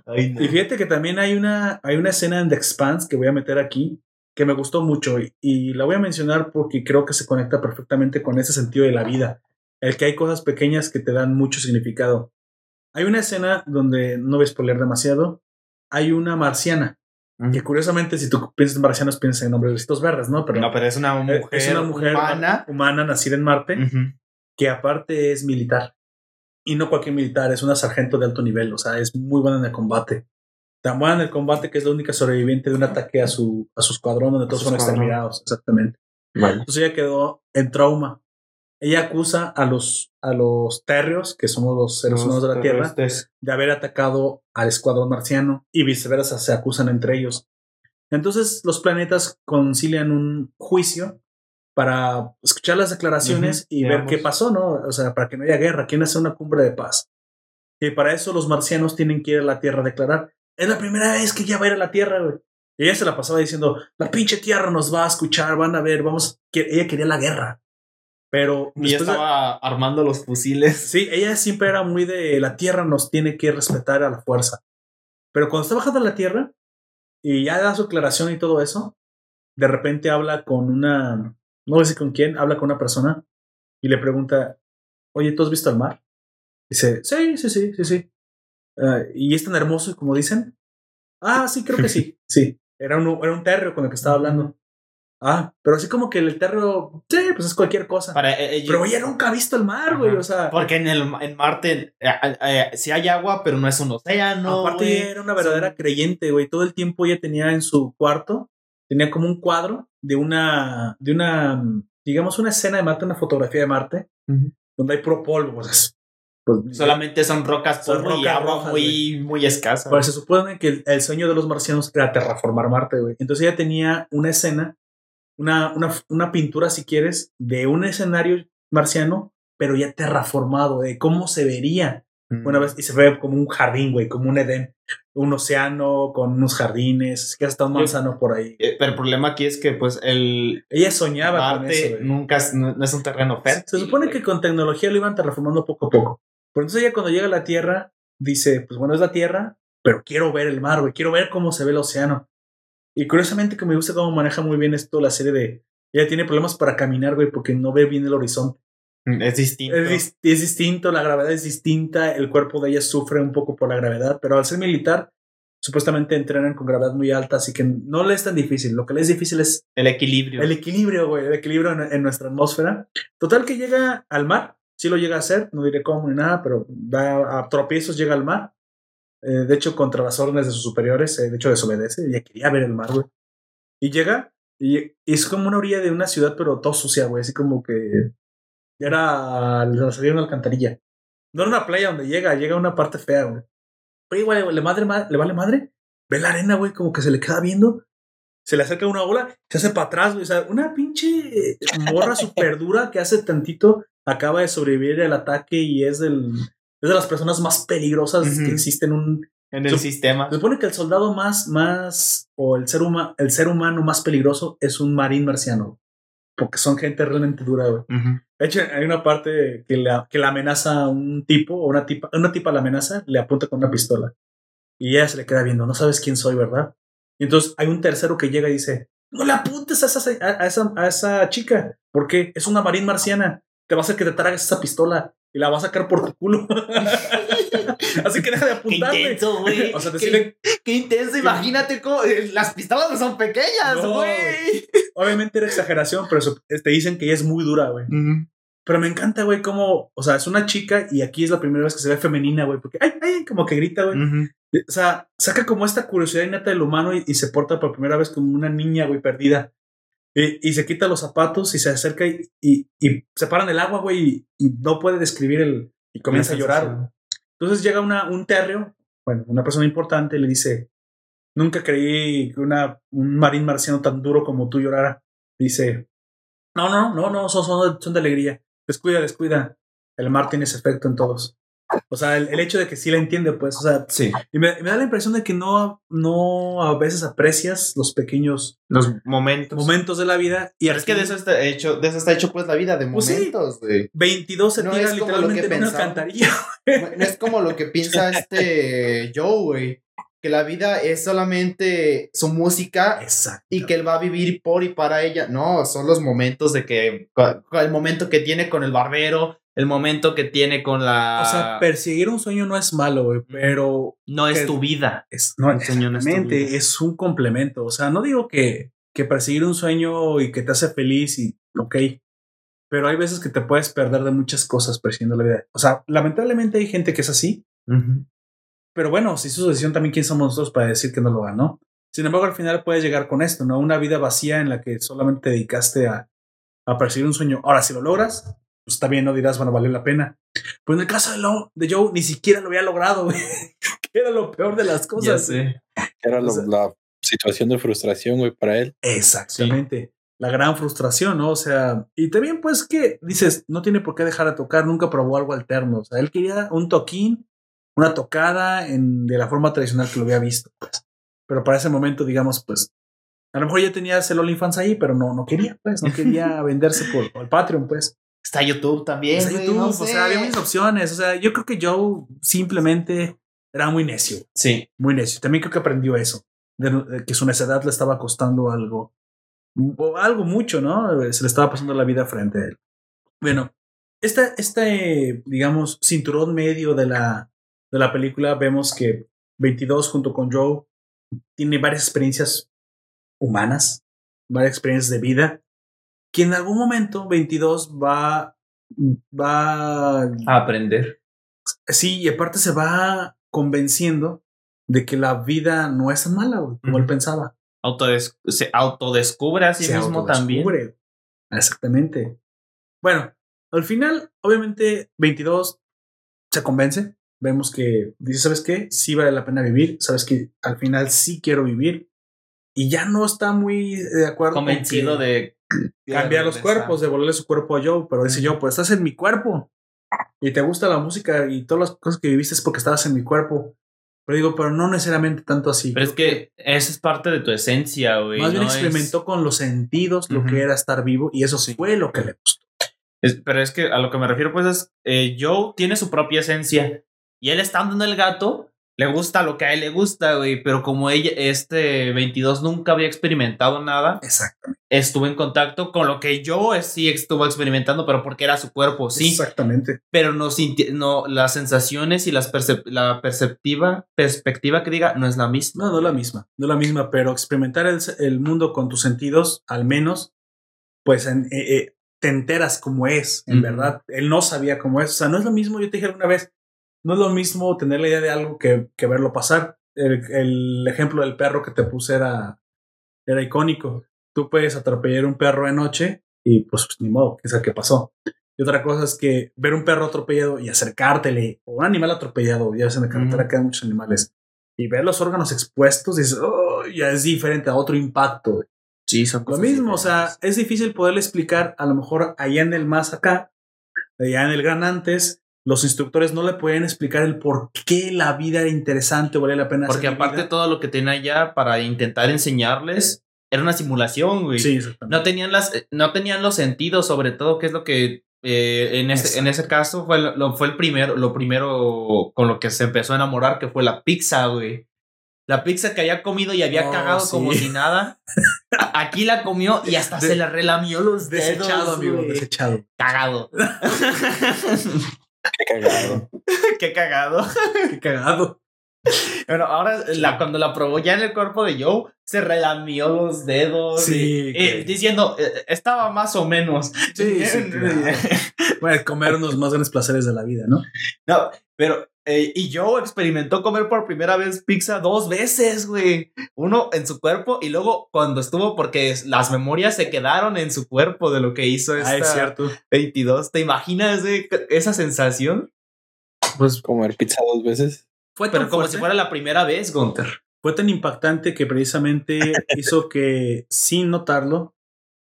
Ay, no. Y fíjate que también hay una, hay una escena en The Expanse que voy a meter aquí que me gustó mucho y, y la voy a mencionar porque creo que se conecta perfectamente con ese sentido de la vida, el que hay cosas pequeñas que te dan mucho significado. Hay una escena donde no voy a spoiler demasiado, hay una marciana, que curiosamente si tú piensas en marcianos piensas en hombrecitos verdes, ¿no? Pero No, pero es una eh, mujer, es una mujer humana. humana nacida en Marte que aparte es militar. Y no cualquier militar, es una sargento de alto nivel, o sea, es muy buena en el combate. Tan buena en el combate que es la única sobreviviente de un ataque a su, a su escuadrón donde todos escuadrón. exterminados, exactamente. Entonces ella quedó en trauma. Ella acusa a los, a los terrios, que somos los seres humanos de la Tierra, de haber atacado al escuadrón marciano y viceversa, se acusan entre ellos. Entonces los planetas concilian un juicio para escuchar las declaraciones y ver qué pasó, ¿no? O sea, para que no haya guerra, quieren hacer una cumbre de paz. Y para eso los marcianos tienen que ir a la Tierra a declarar. Es la primera vez que ella va a ir a la Tierra, güey. Y ella se la pasaba diciendo, la pinche Tierra nos va a escuchar, van a ver, vamos... Ella quería la guerra. Pero Y de- estaba armando los fusiles. Sí, ella siempre era muy de la tierra nos tiene que respetar a la fuerza. Pero cuando está bajando a la tierra y ya da su aclaración y todo eso, de repente habla con una, no sé con quién, habla con una persona y le pregunta, oye, ¿tú has visto el mar? Dice, sí, sí, sí, sí, sí. "Ah, y es tan hermoso como dicen. Ah, sí, creo que sí, sí. Era un, era un terrio con el que estaba hablando. Ah, pero así como que el terrio, sí, pues es cualquier cosa. Para eh, ellos- Pero ella nunca ha visto el mar, güey, o sea. Porque en, el, en Marte eh, eh, eh, sí hay agua, pero no es un océano. Aparte, güey. era una verdadera creyente, güey. Todo el tiempo ella tenía en su cuarto, tenía como un cuadro de una, de una, digamos, una escena de Marte, una fotografía de Marte, donde hay pro polvo. pues, pues, Solamente son rocas Son y agua rojas, muy, muy escasa. Pues se supone que el, el sueño de los marcianos era terraformar Marte, güey. Entonces ella tenía una escena, una, una, una pintura, si quieres, de un escenario marciano, pero ya terraformado, de cómo se vería Mm. una vez y se ve como un jardín, güey, como un Edén, un océano con unos jardines, que hasta un Yo- manzano por ahí. Eh, Pero el problema aquí es que, pues, el Ella soñaba con eso. Marte nunca es, no, no es un terreno fértil. Se supone que con tecnología lo iban terraformando poco a poco. Pero entonces ella cuando llega a la Tierra dice, pues bueno, es la Tierra, pero quiero ver el mar, güey, quiero ver cómo se ve el océano. Y curiosamente que me gusta cómo maneja muy bien esto la serie de... Ella tiene problemas para caminar, güey, porque no ve bien el horizonte. Mm, Es distinto. Es, dis- es distinto, la gravedad es distinta, el cuerpo de ella sufre un poco por la gravedad, pero al ser militar, supuestamente entrenan con gravedad muy alta, así que no le es tan difícil. Lo que le es difícil es el equilibrio. el equilibrio, güey, el equilibrio en, en nuestra atmósfera. Total que llega al mar, sí lo llega a hacer, no diré cómo ni nada, pero va a tropiezos, llega al mar. Eh, de hecho, contra las órdenes de sus superiores, eh, de hecho, desobedece. Ella quería ver el mar, güey. Y llega, y, es como una orilla de una ciudad, pero todo sucia, güey, así como que ya era la salida de una alcantarilla. No era una playa donde llega, llega a una parte fea, güey. Oye, güey, le, madre, ma- le vale madre. Ve la arena, güey, como que se le queda viendo. Se le acerca una ola, se hace para atrás, güey. O sea, una pinche eh, morra súper dura que hace tantito acaba de sobrevivir al ataque y es del. Es de las personas más peligrosas que existen en un, en el sistema. se supone que el soldado más, más, o el ser, huma- el ser humano más peligroso es un marín marciano. Porque son gente realmente dura, güey. De hecho, hay una parte que le, que le amenaza a un tipo, o una tipa, una tipa la amenaza, le apunta con una pistola. Y ella se le queda viendo, no sabes quién soy, ¿verdad? Y entonces hay un tercero que llega y dice, no le apuntes a esa, a, esa, a esa chica, porque es una marín marciana. Te va a hacer que te tragues esa pistola. y la va a sacar por tu culo. Así que deja de Qué apuntarle. intenso, güey. O sea, Qué- decirle, Qué intenso, imagínate cómo. eh, Las pistolas no son pequeñas, No, güey. obviamente era exageración, pero te dicen que ella es muy dura, güey. Pero me encanta, güey, cómo, o sea, es una chica y aquí es la primera vez que se ve femenina, güey, porque, ay, ay, como que grita, güey. Ujú. O sea, saca como esta curiosidad innata del humano y, y se porta por primera vez como una niña, güey, perdida. Y, y se quita los zapatos y se acerca y, y, y se para en el agua, güey, y, no puede describir el... Y comienza a llorar. Entonces llega una, un terrio, bueno, una persona importante, y le dice, nunca creí que una, un marín marciano tan duro como tú llorara. Dice, no, no, no, no, son, son, son de alegría. Descuida, descuida. El mar tiene ese efecto en todos. O sea, el, el hecho de que sí la entiende, pues, o sea, Sí. y me, me da la impresión de que no, no a veces aprecias los pequeños Los momentos. momentos de la vida. Y es que de eso está hecho, de eso está hecho pues la vida, de Pues sí. momentos, güey. 22 se No tira literalmente en una. No es como lo que piensa este Joe, güey. Que la vida es solamente su música Exacto. y que él va a vivir por y para ella. No, son los momentos de que. El momento que tiene con el barbero. El momento que tiene con la. O sea, perseguir un sueño no es malo, güey, pero no es tu vida. es, no, Un sueño no es tu exactamente, vida. es un complemento. O sea, no digo que, que perseguir un sueño y que te hace feliz y ok, pero hay veces que te puedes perder de muchas cosas persiguiendo la vida. O sea, lamentablemente hay gente que es así. Pero bueno, si su decisión también, ¿quién somos nosotros para decir que no lo ganó? Sin embargo, al final puedes llegar con esto, ¿no? Una vida vacía en la que solamente te dedicaste a, a perseguir un sueño. Ahora, si lo logras, pues está bien, no dirás, bueno, valió la pena. Pero en el caso de, Lo- de Joe, ni siquiera lo había logrado, güey. que era lo peor de las Ya cosas. sé. Era lo- O sea- la situación de frustración, güey, para él. Exactamente. La gran frustración, ¿no? O sea, y también pues que dices, no tiene por qué dejar de tocar, nunca probó algo alterno. O sea, él quería un toquín, una tocada en, de la forma tradicional que lo había visto, pues. Pero para ese momento, digamos, pues, a lo mejor ya tenía el OnlyFans ahí, pero no, no quería, pues, no quería venderse por, por el Patreon, pues. Está YouTube también. Está YouTube, no o sé. sea, había muchas opciones. O sea, yo creo que Joe simplemente era muy necio. Sí. Muy necio. También creo que aprendió eso, de, de que su necedad le estaba costando algo, o algo mucho, ¿no? Se le estaba pasando la vida frente a él. Bueno, esta, este, digamos, cinturón medio de la, de la película, vemos que 22 junto con Joe tiene varias experiencias humanas, varias experiencias de vida, que en algún momento 22 va, va A aprender. Sí, y aparte se va convenciendo de que la vida no es tan mala, como él pensaba. Autodes- se autodescubre a sí Se mismo también. Exactamente. Bueno, al final, obviamente, 22 se convence. Vemos que dice, ¿sabes qué? Sí vale la pena vivir. Sabes que al final sí quiero vivir. Y ya no está muy de acuerdo. con Convencido que de cambiar los cuerpos, devolverle su cuerpo a Joe. Pero dice Joe, pues estás en mi cuerpo. Y te gusta la música y todas las cosas que viviste es porque estabas en mi cuerpo. Pero digo, pero no necesariamente tanto así. Pero es que esa es parte de tu esencia, güey. más bien no es- experimentó con los sentidos lo Ujú. que era estar vivo y eso fue lo que le gustó. Es- pero es que a lo que me refiero, pues, es eh, Joe tiene su propia esencia. Y él estando en el gato, le gusta lo que a él le gusta, güey. Pero como ella, este 22 nunca había experimentado nada, Exactamente. estuvo en contacto con lo que yo sí estuvo experimentando, pero porque era su cuerpo, sí. Exactamente. Pero no, no las sensaciones y las percep- la perceptiva, perspectiva que diga no es la misma. No, no la misma. No la misma, pero experimentar el, el mundo con tus sentidos, al menos, pues en- eh, eh, te enteras cómo es, en Ujú. verdad. Él no sabía cómo es. O sea, no es lo mismo, yo te dije alguna vez, no es lo mismo tener la idea de algo que, que verlo pasar. El, el ejemplo del perro que te puse era, era icónico. Tú puedes atropellar un perro de noche y pues, ni modo, que es el que pasó. Y otra cosa es que ver un perro atropellado y acercártele, o un animal atropellado, ya ves en la carretera Ujú. quedan muchos animales, y ver los órganos expuestos, dices, "Oh, ya es diferente a otro impacto. Sí, son Lo cosas mismo, o sea, es difícil poderle explicar, a lo mejor allá en el más acá, allá en el gran antes, los instructores no le pueden explicar el por qué la vida era interesante valía la pena. Porque aparte vivida. todo lo que tenía allá para intentar enseñarles era una simulación, güey. Sí, exactamente. No tenían las, eh, no tenían los sentidos, sobre todo, que es lo que eh, en, ese, en ese caso fue, lo, fue el primero, lo primero con lo que se empezó a enamorar, que fue la pizza, güey. La pizza que había comido y había Oh, cagado sí. como si nada. Aquí la comió y hasta De- se la relamió los dedos. Desechado, amigo, güey. desechado. Cagado. cagado. Qué cagado. Qué cagado. Bueno, ahora la, cuando la probó ya en el cuerpo de Joe, se relamió los dedos. Sí, y- diciendo, eh, estaba más o menos. Sí, sí, claro. Bueno, comer unos más grandes placeres de la vida, ¿no? No, pero, eh, y Joe experimentó comer por primera vez pizza dos veces, güey. Uno en su cuerpo y luego cuando estuvo, porque las memorias se quedaron en su cuerpo de lo que hizo esta Ah, es cierto. 22. ¿Te imaginas esa sensación? Pues Comer pizza dos veces. fue Pero tan como fuerte, si fuera la primera vez, Gunter. fue tan impactante que precisamente hizo que, sin notarlo,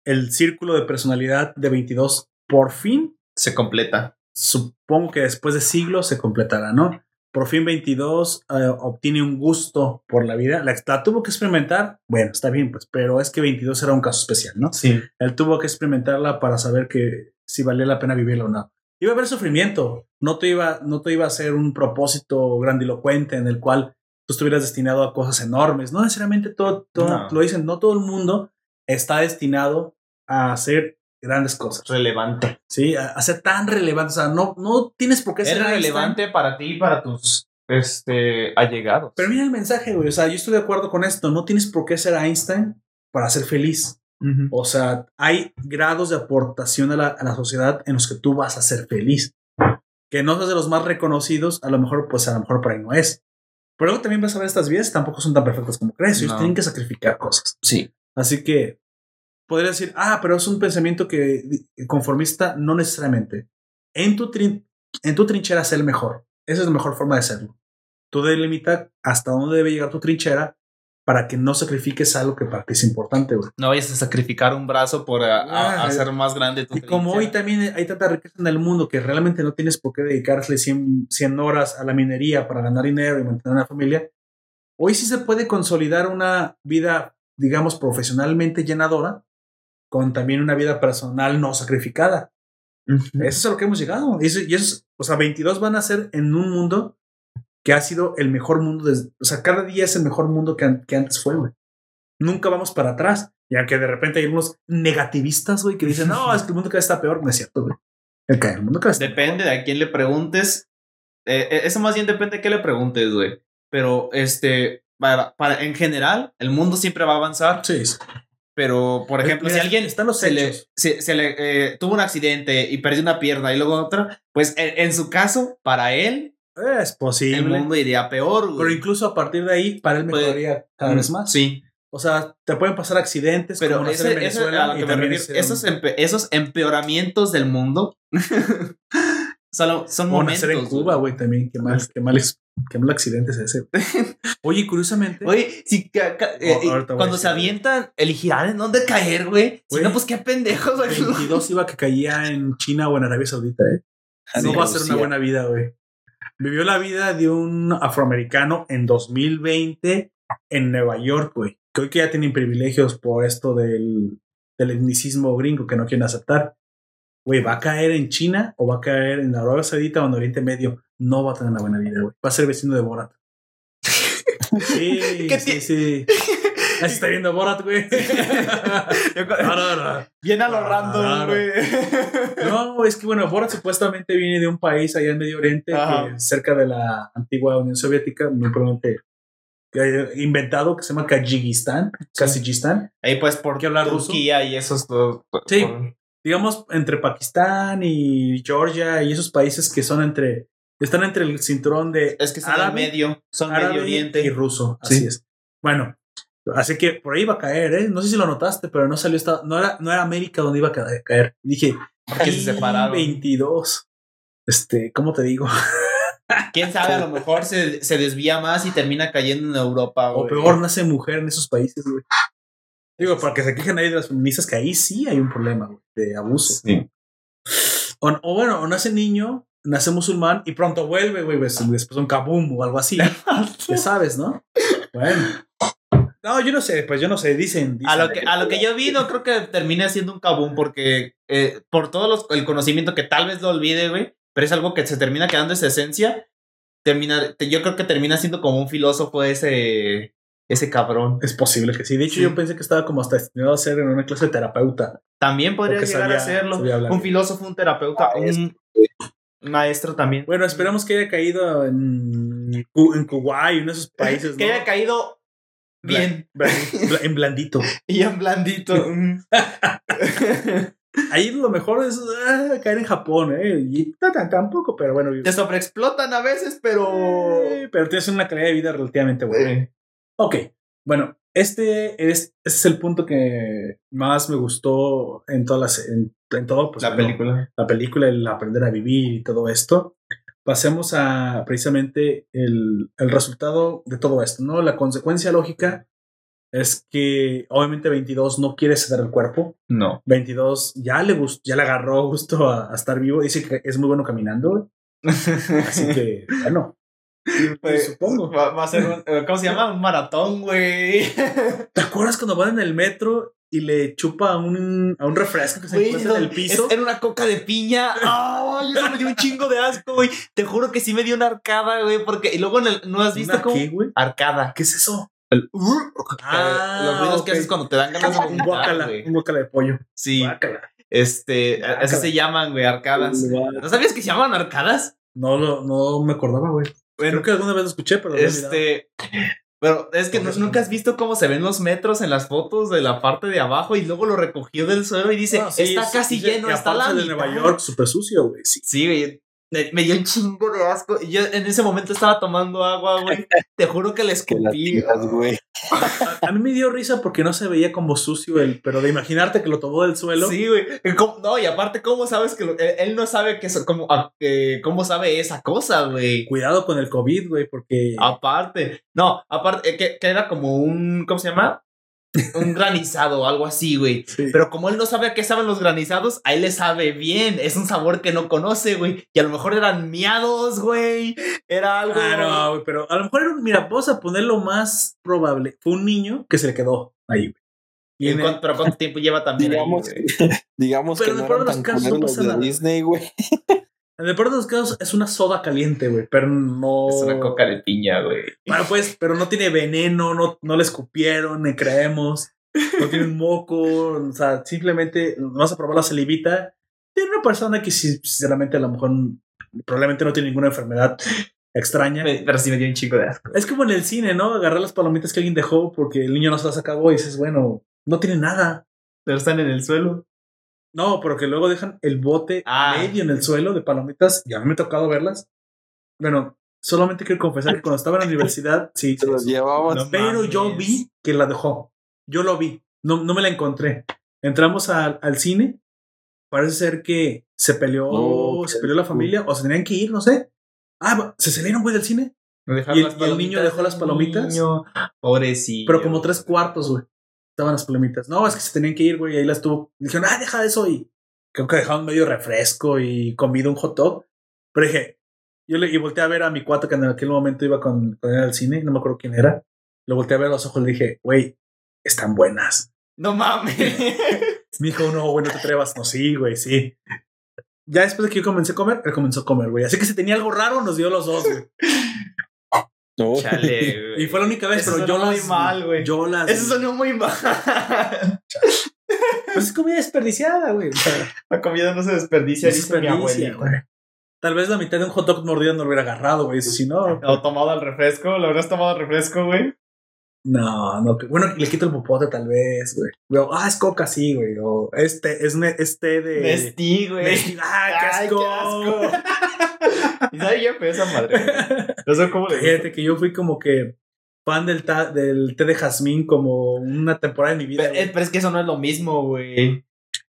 el círculo de personalidad de 22 por fin, Se completa. Supongo que después de siglos se completará, ¿no? Por fin 22 eh, obtiene un gusto por la vida. La, la tuvo que experimentar, bueno, está bien, pues, pero es que 22 era un caso especial, ¿no? Sí. Él tuvo que experimentarla para saber que si valía la pena vivirla o no. Iba a haber sufrimiento, no te iba, no te iba a ser un propósito grandilocuente en el cual tú estuvieras destinado a cosas enormes. No necesariamente todo, todo No. lo dicen, no todo el mundo está destinado a hacer grandes cosas, Relevante. ¿sí? A, a ser tan relevante. O sea, no, no tienes por qué ser relevante para ti y para tus este, allegados. Pero mira el mensaje, güey. O sea, yo estoy de acuerdo con esto. No tienes por qué ser Einstein para ser feliz. Ujú. O sea, hay grados de aportación a la, a la sociedad en los que tú vas a ser feliz. Que no seas de los más reconocidos, a lo mejor, pues a lo mejor por ahí no es. Pero luego también vas a ver estas vidas, tampoco son tan perfectas como crees. Ellos No. tienen que sacrificar cosas. Sí. Así que podría decir, ah, pero es un pensamiento que conformista, no necesariamente. En tu, trin- en tu trinchera, sé el mejor. Esa es la mejor forma de serlo. Tú delimita hasta dónde debe llegar tu trinchera para que no sacrifiques algo que para ti es importante, güey. No vayas a sacrificar un brazo por a- a- Ah, hacer más grande tu Y como hoy también hay tanta riqueza en el mundo que realmente no tienes por qué dedicarle 100, 100 horas a la minería para ganar dinero y mantener una familia, hoy sí se puede consolidar una vida, digamos, profesionalmente llenadora con también una vida personal no sacrificada. Ujú. Eso es a lo que hemos llegado. Y eso, y eso es- o sea, 22 van a ser en un mundo que ha sido el mejor mundo. desde- o sea, cada día es el mejor mundo que, an- que antes fue, güey. Nunca vamos para atrás. Y aunque de repente hay unos negativistas, güey, que dicen, no, es que el mundo cada vez está peor. No es cierto, güey. El, que- el mundo cada vez está Depende de a quién le preguntes. Eh, eh, eso más bien depende de qué le preguntes, güey. Pero este, para, para, en general, el mundo siempre va a avanzar. Sí, sí. Pero, por ejemplo, Mira, si alguien están los se le, se, se le eh, tuvo un accidente y perdió una pierna y luego otra, pues en, en su caso, para él, Es posible. el mundo iría peor, güey. Pero incluso a partir de ahí, para él mejoraría cada vez más. Sí, O sea, te pueden pasar accidentes, pero como en ese, ese Venezuela a lo que me refiero, esos, empe- esos empeoramientos del mundo solo, son O momentos. nacer en Cuba, güey, también. Qué mal, qué mal, qué mal accidente es ese. Oye, curiosamente. Oye, si ca- ca- eh, Oh, a cuando se avientan, elegirán en dónde caer, güey. Si no, pues qué pendejos, güey. 22 iba que caía en China o en Arabia Saudita, ¿eh? No va a ser una buena vida, güey. Vivió la vida de un afroamericano en 2020 en Nueva York, güey. Que hoy que ya tienen privilegios por esto del, del etnicismo gringo que no quieren aceptar. Güey, va a caer en China o va a caer en Arabia Saudita o en Oriente Medio. No va a tener una buena vida, güey. Va a ser vecino de Borat. Sí, ¿Qué sí, sí. Ahí está viendo Borat, güey. Bien a lo random, güey. No, es que bueno, Borat supuestamente viene de un país allá en Medio Oriente, que cerca de la antigua Unión Soviética, muy probablemente inventado, que se llama Kazajistán, Kazajistán. Ahí pues por ¿Qué hablar ruso? Turquía y esos dos. Sí. por- Digamos, entre Pakistán y Georgia y esos países que son entre, están entre el cinturón de Es que árabe, en medio, son árabe Medio Oriente. y ruso, así Sí. es. Bueno, así que por ahí va a caer, ¿eh? No sé si lo notaste, pero no salió esta, no era, no era América donde iba a ca- caer. Dije, Porque se "Ay, separaron. 22. Este, ¿cómo te digo? Quién sabe, a lo mejor se, se desvía más y termina cayendo en Europa. O güey. peor, nace mujer en esos países, güey. Digo, para que se quejen ahí de las feministas, que ahí sí hay un problema, de abuso. Sí. O, o bueno, o nace niño, nace musulmán y pronto vuelve, güey, pues, después un kabum o algo así. ya sabes, ¿no? Bueno. No, yo no sé, pues yo no sé, dicen. A lo, que, a lo que yo vi, no creo que termine siendo un kabum porque eh, por todo los- el conocimiento que tal vez lo olvide, güey, pero es algo que se termina quedando esa esencia. Termina, te- yo creo que termina siendo como un filósofo ese, ese cabrón. Es posible que sí. De hecho, Sí. yo pensé que estaba como hasta destinado a ser en una clase de terapeuta. También podría Porque llegar sabía- a serlo. Un filósofo, un terapeuta, Ah, un, maestro también. Bueno, esperamos que haya caído en, en Kuwait, uno de esos países. que haya caído bien Bla- bla- En blandito. y en blandito. Mm. Ahí lo mejor es ah, caer en Japón, ¿eh? Y ta- ta- tampoco, pero bueno. Te sobreexplotan a veces, pero. eh, pero tienes una calidad de vida relativamente buena. Eh, Ok, bueno, este es, este es el punto que más me gustó en todas las, en, en todo, pues, la bueno, película. la película, el aprender a vivir y todo esto. Pasemos a precisamente el, el resultado de todo esto, ¿no? La consecuencia lógica es que obviamente 22 no quiere ceder el cuerpo. No. 22 ya le gustó, ya le agarró gusto a, a estar vivo. Dice que es muy bueno caminando. Así que, bueno, Pues, supongo. Va, va a ser un. eh, ¿Cómo se llama? Un maratón, güey. ¿Te acuerdas cuando van en el metro y le chupa a un, a un refresco que se encuentra en el no, piso? Era una coca de piña. ¡Ay! eso me dio un chingo de asco, güey. Te juro que sí me dio una arcada, güey. Porque. Y luego en el, ¿no has visto ¿Una cómo? qué, güey? Arcada. ¿Qué es eso? El- Ah, los ruidos que haces cuando te dan ganas de Un guacala, güey. un guacala de pollo. Sí. Guácala. Este, así se llaman, güey, arcadas. ¿No sabías que se llaman arcadas? No, lo, no me acordaba, güey. Bueno, Creo que alguna vez lo escuché, pero este. Pero es que no- nunca has visto cómo se ven los metros en las fotos de la parte de abajo y luego lo recogió del suelo y dice, No, sí, está sí, casi sí, lleno, está la de. Nueva York, súper sucio, güey. Sí. Sí, güey. Me, me dio un chingo de asco. Y yo en ese momento estaba tomando agua, güey. Te juro que le Que las escupí. güey. A, a mí me dio risa porque no se veía como sucio el, pero de imaginarte que lo tomó del suelo. Sí, güey. No, y aparte, ¿cómo sabes que lo- él, él no sabe que eso, cómo, a- que- cómo sabe esa cosa, güey? Cuidado con el COVID, güey, porque Aparte, no, aparte, eh, que, que era como un, ¿cómo se llama? Un granizado o algo así, güey. Sí. Pero como él no sabe a qué saben los granizados, a él le sabe bien. Es un sabor que no conoce, güey. Y a lo mejor eran miados, güey. Era algo. Ah, no, güey, pero a lo mejor, era un- mira, vamos a poner lo más probable. Fue un niño que se le quedó ahí, güey. ¿Y Y cuánto- pero ¿cuánto tiempo lleva también? Digamos, digamos Pero que no eran de tan los casos no los de nada. Disney, güey. En el peor de los casos es una soda caliente, güey, pero no. Es una coca de piña, güey. Bueno, pues, pero no tiene veneno, no, no le escupieron, ni creemos. No tiene un moco, o sea, simplemente vas a probar la salivita de una persona que, sinceramente, a lo mejor probablemente no tiene ninguna enfermedad extraña. Pero sí me dio un chico de asco. Es como en el cine, ¿no? Agarrar las palomitas que alguien dejó porque el niño no se las acabó y dices, bueno, no tiene nada. Pero están en el suelo. No, pero que luego dejan el bote Ah. medio en el suelo de palomitas. Ya me ha tocado verlas. Bueno, solamente quiero confesar que cuando estaba en la universidad, sí, Se sí, los. No Pero yo vi que la dejó. Yo lo vi. No, no me la encontré. Entramos al, al cine. Parece ser que se peleó, No, se peleó la familia o se tenían que ir, no sé. Ah, se salieron, güey, del cine. ¿Y el- las y el niño dejó las palomitas? niño. Pobrecillo. Pero como tres cuartos, güey. Estaban las palomitas. No, es que se tenían que ir, güey. y Ahí las tuvo. Dijeron, ah, deja eso. Y creo que dejaron medio refresco y comida, un hot dog. Pero dije, yo le y volteé a ver a mi cuate que en aquel momento iba con, con él al cine. No me acuerdo quién era. Lo volteé a ver a los ojos y le dije, güey, están buenas. No mames. Me dijo, no, güey, no te atrevas. No, sí, güey, sí. Ya después de que yo comencé a comer, él comenzó a comer, güey. Así que si tenía algo raro, nos dio los dos, güey. No. Chale, güey. Y fue la única vez, Eso pero yo sonó muy las. mal, güey. Yo las. Eso sonó muy mal. Pues es comida desperdiciada, güey. La comida no se desperdicia, no mi desperdicia, abuelita. güey. Tal vez la mitad de un hot dog mordido no lo hubiera agarrado, güey. Si no, O tomado al refresco, ¿lo habrás tomado al refresco, güey? No, no. que- Bueno, le quito el popote, tal vez, güey. Güey, Ah, es coca, sí, güey. O este, es ne- este de. Nestí, güey. Nestí. Ah, qué Ay, asco. qué asco. ¿Y qué fue esa madre? güey? No sé cómo le. Fíjate que yo fui como que fan del, ta- del té de jazmín como una temporada de mi vida. Pero, güey. eh, pero es que eso no es lo mismo, güey.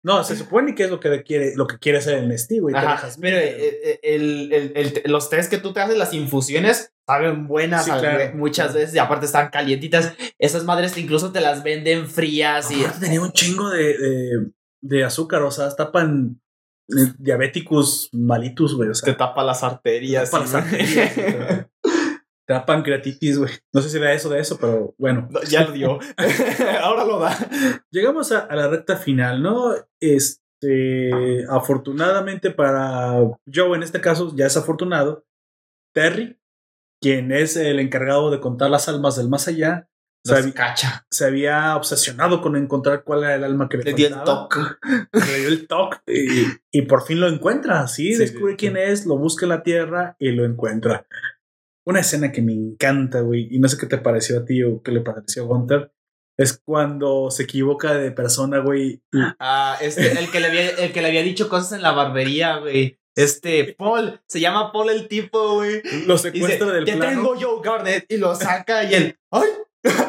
No, se supone que es lo que quiere, lo que quiere hacer el Nestí, güey. Ajá, pero eh, eh, el, el, el- los tés que tú te haces, las infusiones, saben buenas Sí, al- claro. muchas veces y aparte están calientitas. Esas madres incluso te las venden frías y... Aparte tenía un chingo de, de, de azúcar, o sea, tapan diabéticos malitus, güey. O sea, Te tapa las arterias. Te tapa las arterias, güey. te da pancreatitis, güey. No sé si era eso de eso, pero bueno. No, ya lo dio. Ahora lo da. Llegamos a, a la recta final, ¿no? Este, afortunadamente para Joe, en este caso, ya es afortunado. Terry, quien es el encargado de contar las almas del más allá, Los cacha. se había obsesionado con encontrar cuál era el alma que le, Le dio el toque. Le dio el toque y, y por fin lo encuentra. Sí, Sí, descubre sí, quién es, lo busca en la tierra y lo encuentra. Una escena que me encanta, güey, y no sé qué te pareció a ti o qué le pareció a Gunter. Es cuando se equivoca de persona, güey. Ah, este, el que le había, el que le había dicho cosas en la barbería, güey. Este, Paul, se llama Paul el tipo, güey. Lo secuestra dice, del plano. tengo yo, Garnet. Y lo saca y él, ¡ay!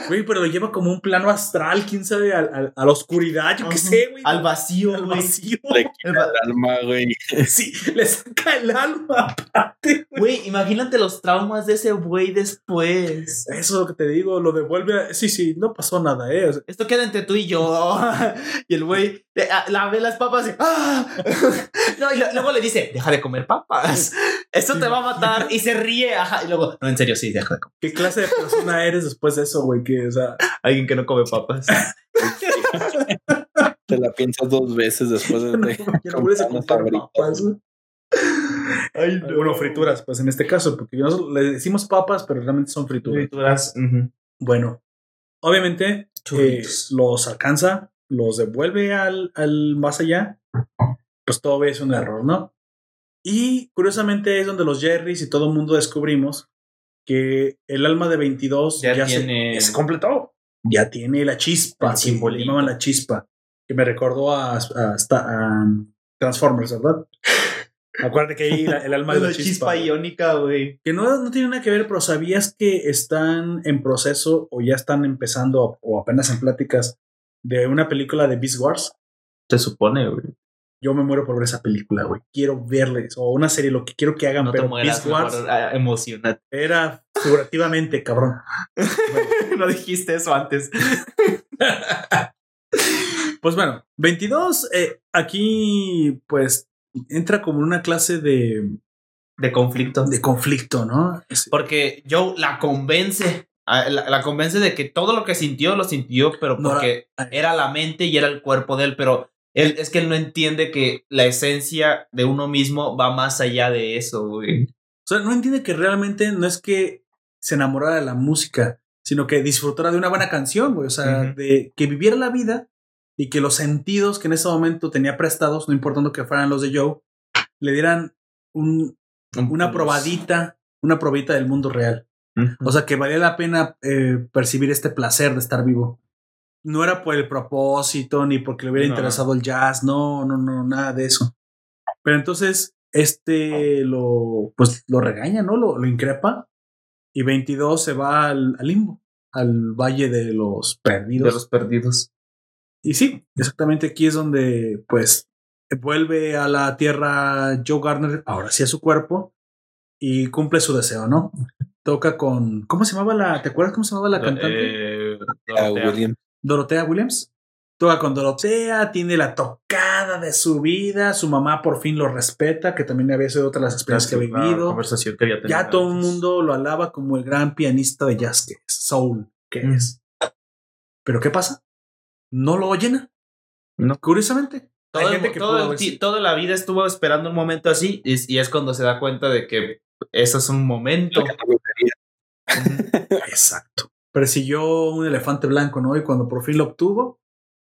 Güey, pero lo lleva como un plano astral, quién sabe, al- al- a, la oscuridad, yo qué sé, güey. Al vacío, Al vacío. Le quita El alma, güey. Sí, le saca el alma aparte. güey. Güey, imagínate los traumas de ese güey después. Eso es lo que te digo, lo devuelve. a- Sí, sí, no pasó nada, eh. O sea, Esto queda entre tú y yo. y el güey eh, ah, la ve las papas y. ¡Ah! no, y lo- luego le dice: Deja de comer papas. Esto te va a matar. Y se ríe. Ajá. Y luego, no, en serio, sí, deja de comer. ¿Qué clase de persona eres después de eso, güey? Que, o sea, Alguien que no come papas. Te la piensas dos veces después de. no, ya no vuelves a comprar papas, güey. Ay, Bueno, frituras, pues en este caso, porque nosotros le decimos papas, pero realmente son frituras. Frituras. ujú. Bueno, obviamente eh, los alcanza, los devuelve al, al más allá, pues todo es un error, ¿no? Y curiosamente es donde los Jerrys y todo el mundo descubrimos que el alma de 22 Ya ya, se- ya se, completó. Ya tiene la chispa, llamaban la chispa, que me recordó a, a- Transformers, ¿verdad? Acuérdate que ahí la- el alma de la, La chispa iónica, güey. que no, no tiene nada que ver, pero ¿sabías que están en proceso o ya están empezando o apenas en pláticas de una película de Beast Wars? Se supone, güey. Yo me muero por ver esa película, güey. Quiero verles. O una serie, lo que quiero que hagan, No te pero mueras, Beast Wars mejor, ah, emocionate. era figurativamente, cabrón. no dijiste eso antes. Pues bueno, 22, eh, aquí pues entra como en una clase de, De conflicto. de conflicto, ¿no? Porque Joe la convence. ah, La, la convence de que todo lo que sintió, lo sintió, pero No, porque era la mente y era el cuerpo de él. Pero él es que él no entiende que la esencia de uno mismo va más allá de eso, güey. O sea, no entiende que realmente no es que se enamorara de la música, sino que disfrutara de una buena canción, güey. O sea, de que viviera la vida y que los sentidos que en ese momento tenía prestados, no importando que fueran los de Joe, le dieran un- una probadita, una probadita del mundo real. O sea, que valía la pena eh, percibir este placer de estar vivo. No era por el propósito ni porque le hubiera No. interesado el jazz, no, no, no, nada de eso. Pero entonces, este lo, pues lo regaña, ¿no? Lo, lo increpa. Y 22 se va al, al limbo, al valle de los perdidos. de los perdidos. Y sí, exactamente aquí es donde, pues, vuelve a la tierra Joe Garner, ahora sí a su cuerpo, y cumple su deseo, ¿no? Toca con. ¿Cómo se llamaba la. ¿Te acuerdas cómo se llamaba la cantante? Eh, A Dorotea. Dorotea Williams. Toca con Dorotea, tiene la tocada de su vida, su mamá por fin lo respeta, que también había sido otra de las experiencias que había vivido. conversación que había tenido Ya todo el mundo lo alaba como el gran pianista de jazz que es, soul que Mm. es. Pero ¿qué pasa? No lo oyen. No. Curiosamente. Todo, Hay el- gente que todo pudo el toda la vida estuvo esperando un momento así y, y es cuando se da cuenta de que eso es un momento. Exacto. Persiguió un elefante blanco, ¿no? Y cuando por fin lo obtuvo,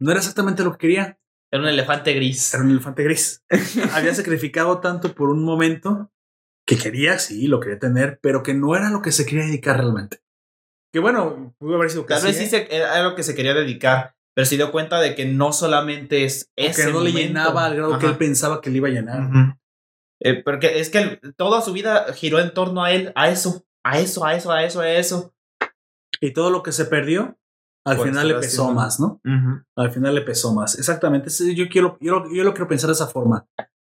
no era exactamente lo que quería. Era un elefante gris. Era un elefante gris. Había sacrificado tanto por un momento que quería, sí, lo quería tener, pero que no era lo que se quería dedicar realmente. Que bueno, pudo haber sido que Tal vez sí, sí ¿eh? era lo que se quería dedicar, pero se dio cuenta de que no solamente es ese que no le llenaba al grado que él pensaba que le iba a llenar. Eh, porque es que toda su vida giró en torno a él, a eso, a eso, a eso, a eso, a eso. Y todo lo que se perdió, al Por final le pesó haciendo- más, ¿no? Al final le pesó más. Exactamente. Yo quiero, yo, lo- yo lo quiero pensar de esa forma.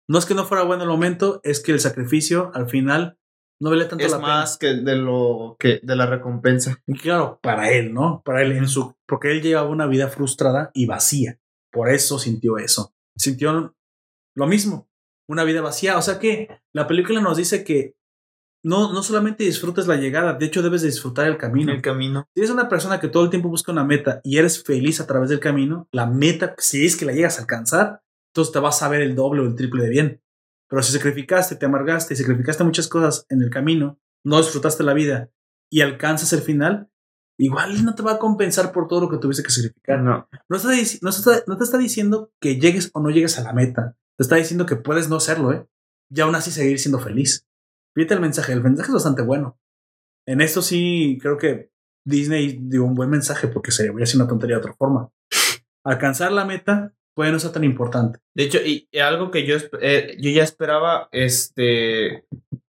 No es que no fuera bueno el momento, es que el sacrificio al final no vale tanto Es la más que de lo que de la recompensa. pena. Y claro, para él, ¿no? Para él en su, porque él llevaba una vida frustrada y vacía. Por eso sintió eso. Sintió lo mismo, una vida vacía. O sea que la película nos dice que no, no solamente disfrutas la llegada, de hecho debes de disfrutar el camino. el camino. Si eres una persona que todo el tiempo busca una meta y eres feliz a través del camino, la meta, si es que la llegas a alcanzar, entonces te vas a ver el doble o el triple de bien. Pero si sacrificaste, te amargaste y sacrificaste muchas cosas en el camino, no disfrutaste la vida y alcanzas el final, igual no te va a compensar por todo lo que tuviste que sacrificar. No. No, está no, está- no te está diciendo que llegues o no llegues a la meta. Te está diciendo que puedes no serlo, ¿eh? Y aún así seguir siendo feliz. Fíjate el mensaje. El mensaje es bastante bueno. En esto sí creo que Disney dio un buen mensaje porque sería voy a hacer una tontería de otra forma. Alcanzar la meta puede no ser tan importante. De hecho, y, y algo que yo, eh, yo ya esperaba, este,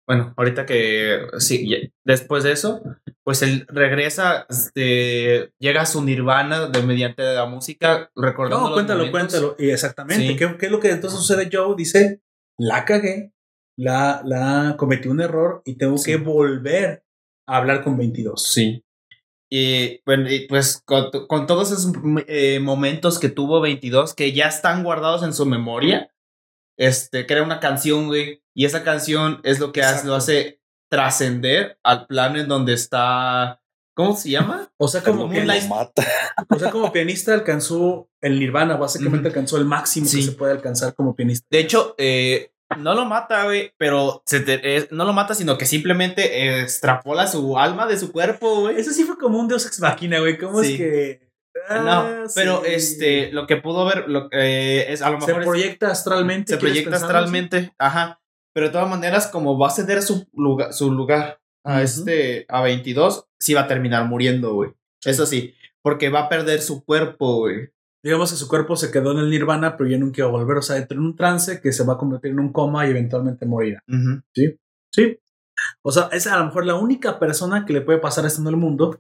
bueno, ahorita que, sí, ya- después de eso, pues él regresa, este, llega a su nirvana de, mediante la música, recordando No, cuéntalo, cuéntalo. Y exactamente. Sí. ¿Qué, qué es lo que entonces sucede? Joe dice, la cagué, la, la cometí un error y tengo Sí. que volver a hablar con 22. Sí. Y bueno, y pues con, con todos esos eh, momentos que tuvo 22 que ya están guardados en su memoria, este, crea una canción, güey. Y esa canción es lo que hace, lo hace trascender al plan en donde está. ¿Cómo se llama? O sea, como, mata. o sea, como pianista alcanzó el nirvana, básicamente alcanzó el máximo Sí. que se puede alcanzar como pianista. De hecho, eh, no lo mata, güey, pero se te- eh, no lo mata, sino que simplemente extrapola su alma de su cuerpo, güey. Eso sí fue como un deus ex machina, güey. ¿Cómo Sí. es que...? No, Ah, pero sí. este, lo que pudo ver, lo, eh, es a lo Se mejor es- proyecta astralmente. se ¿quieres proyecta pensarlo astralmente, ajá. Pero de todas maneras, como va a ceder su lugar, su lugar a este, a 22, sí va a terminar muriendo, güey. Eso sí, porque va a perder su cuerpo, güey. Digamos que su cuerpo se quedó en el nirvana, pero ya nunca iba a volver. O sea, entró en un trance que se va a convertir en un coma y eventualmente morirá. Sí. O sea, es a lo mejor la única persona que le puede pasar esto en el mundo,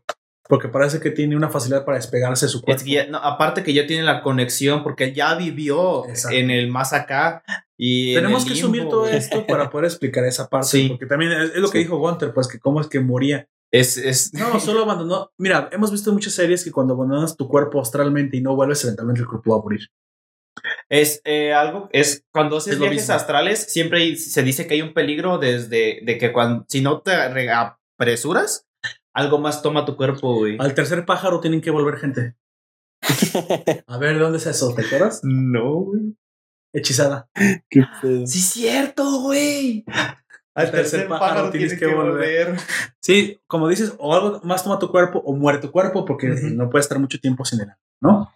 porque parece que tiene una facilidad para despegarse de su cuerpo. Es que ya- no, aparte que ya tiene la conexión, porque ya vivió Exacto. en el más acá. Y en Tenemos que limbo, asumir todo esto para poder explicar esa parte, Sí. porque también es, es lo que Sí. dijo Gunter, pues que cómo es que moría. Es, es, No, solo abandonó. Mira, hemos visto muchas series que cuando abandonas tu cuerpo astralmente y no vuelves, eventualmente el cuerpo va a morir. Es eh, algo, es cuando haces Es viajes mismo. astrales, siempre hay- se dice que hay un peligro desde de que cuando, si no te re- apresuras, algo más toma tu cuerpo, güey. Al tercer pájaro tienen que volver gente. A ver, ¿de dónde es eso? ¿Te acuerdas? No, güey. Hechizada. Qué pedo. Sí, cierto, güey. Al tercer pájaro tienes que volver. Sí, como dices, o algo más toma tu cuerpo o muere tu cuerpo porque no puede estar mucho tiempo sin él, ¿no?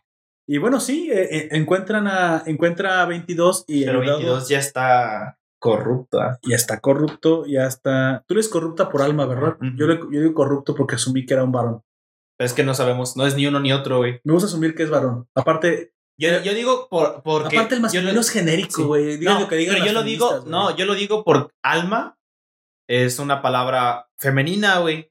Y bueno, sí, eh, eh, encuentran a, encuentra a 22 y Pero ayudado- 22 ya está corrupta. ya está corrupto, ya está... Tú eres corrupta por alma, ¿verdad? Yo, le- yo digo corrupto porque asumí que era un varón. Pero es que no sabemos, no es ni uno ni otro, güey. Me gusta asumir que es varón. Aparte, Yo, yo digo por, porque. aparte el masculino lo- es genérico, sí. güey. Digan No, lo que digan pero yo lo digo, no, yo lo digo por alma. Es una palabra femenina, güey.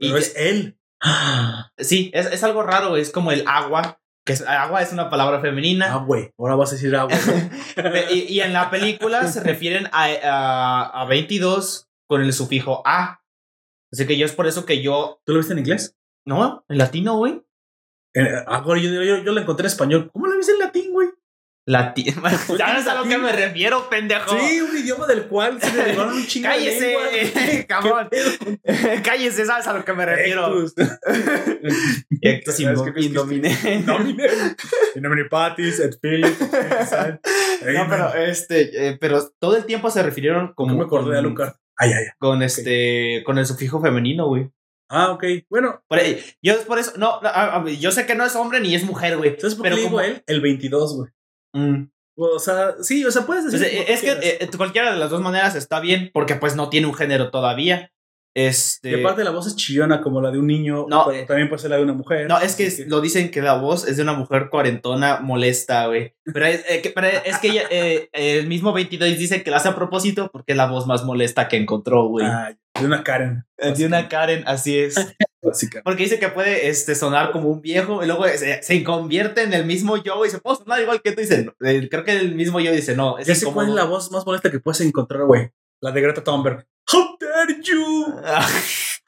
Y Pero es él. Sí, es, es algo raro, es como el agua, que es, agua es una palabra Ah, femenina. güey. Ahora vas a decir agua. Y, y en la película se refieren a, a, a 22 con el sufijo a. Así que yo es por eso que yo. ¿Tú lo viste en inglés? No, en latino, güey. Eh, ahora yo, yo, yo lo encontré en español. ¿Cómo lo viste en latín, güey? Latino. ¿Sabes a lo que me refiero, pendejo? Sí, un idioma del cual se derivaron un chingo de Cállese, lenguas. cabrón. ¿Qué pedo con Cállese, ¿sabes a lo que me refiero? Ectus? Indomine. Domine. In nomine Patris et Sancti. No, pero este, eh, pero todo el tiempo se refirieron como ¿Cómo me acordé de Alucard? Ay, ay, ay. con este, con el sufijo femenino, güey. Ah, ok. Bueno, Por ahí- yo es por eso, no, no, a- a- yo sé que no es hombre ni es mujer, güey. ¿sabes por qué Pero le digo como- él? El 22, güey. Mm. O sea, sí, o sea, puedes O decir. sea, como es que eh, cualquiera de las dos maneras está bien, porque pues no tiene un género todavía. Este. Y aparte la voz es chillona como la de un niño, No, pero eh, también puede ser la de una mujer. No, es que lo dicen que la voz es de una mujer cuarentona molesta, güey. Pero es, eh, que, pero es que ella, eh, el mismo 22 dice que lo hace a propósito porque es la voz más molesta que encontró, güey. Ah, de una Karen. Eh, de una Karen, así es. Porque dice que puede este, sonar como un viejo y luego se, se convierte en el mismo yo y se puede sonar igual que tú. Dice, no, eh, creo que el mismo yo dice, no, es Ya sé cuál es la voz más molesta que puedes encontrar, güey. La de Greta Thunberg. How dare you?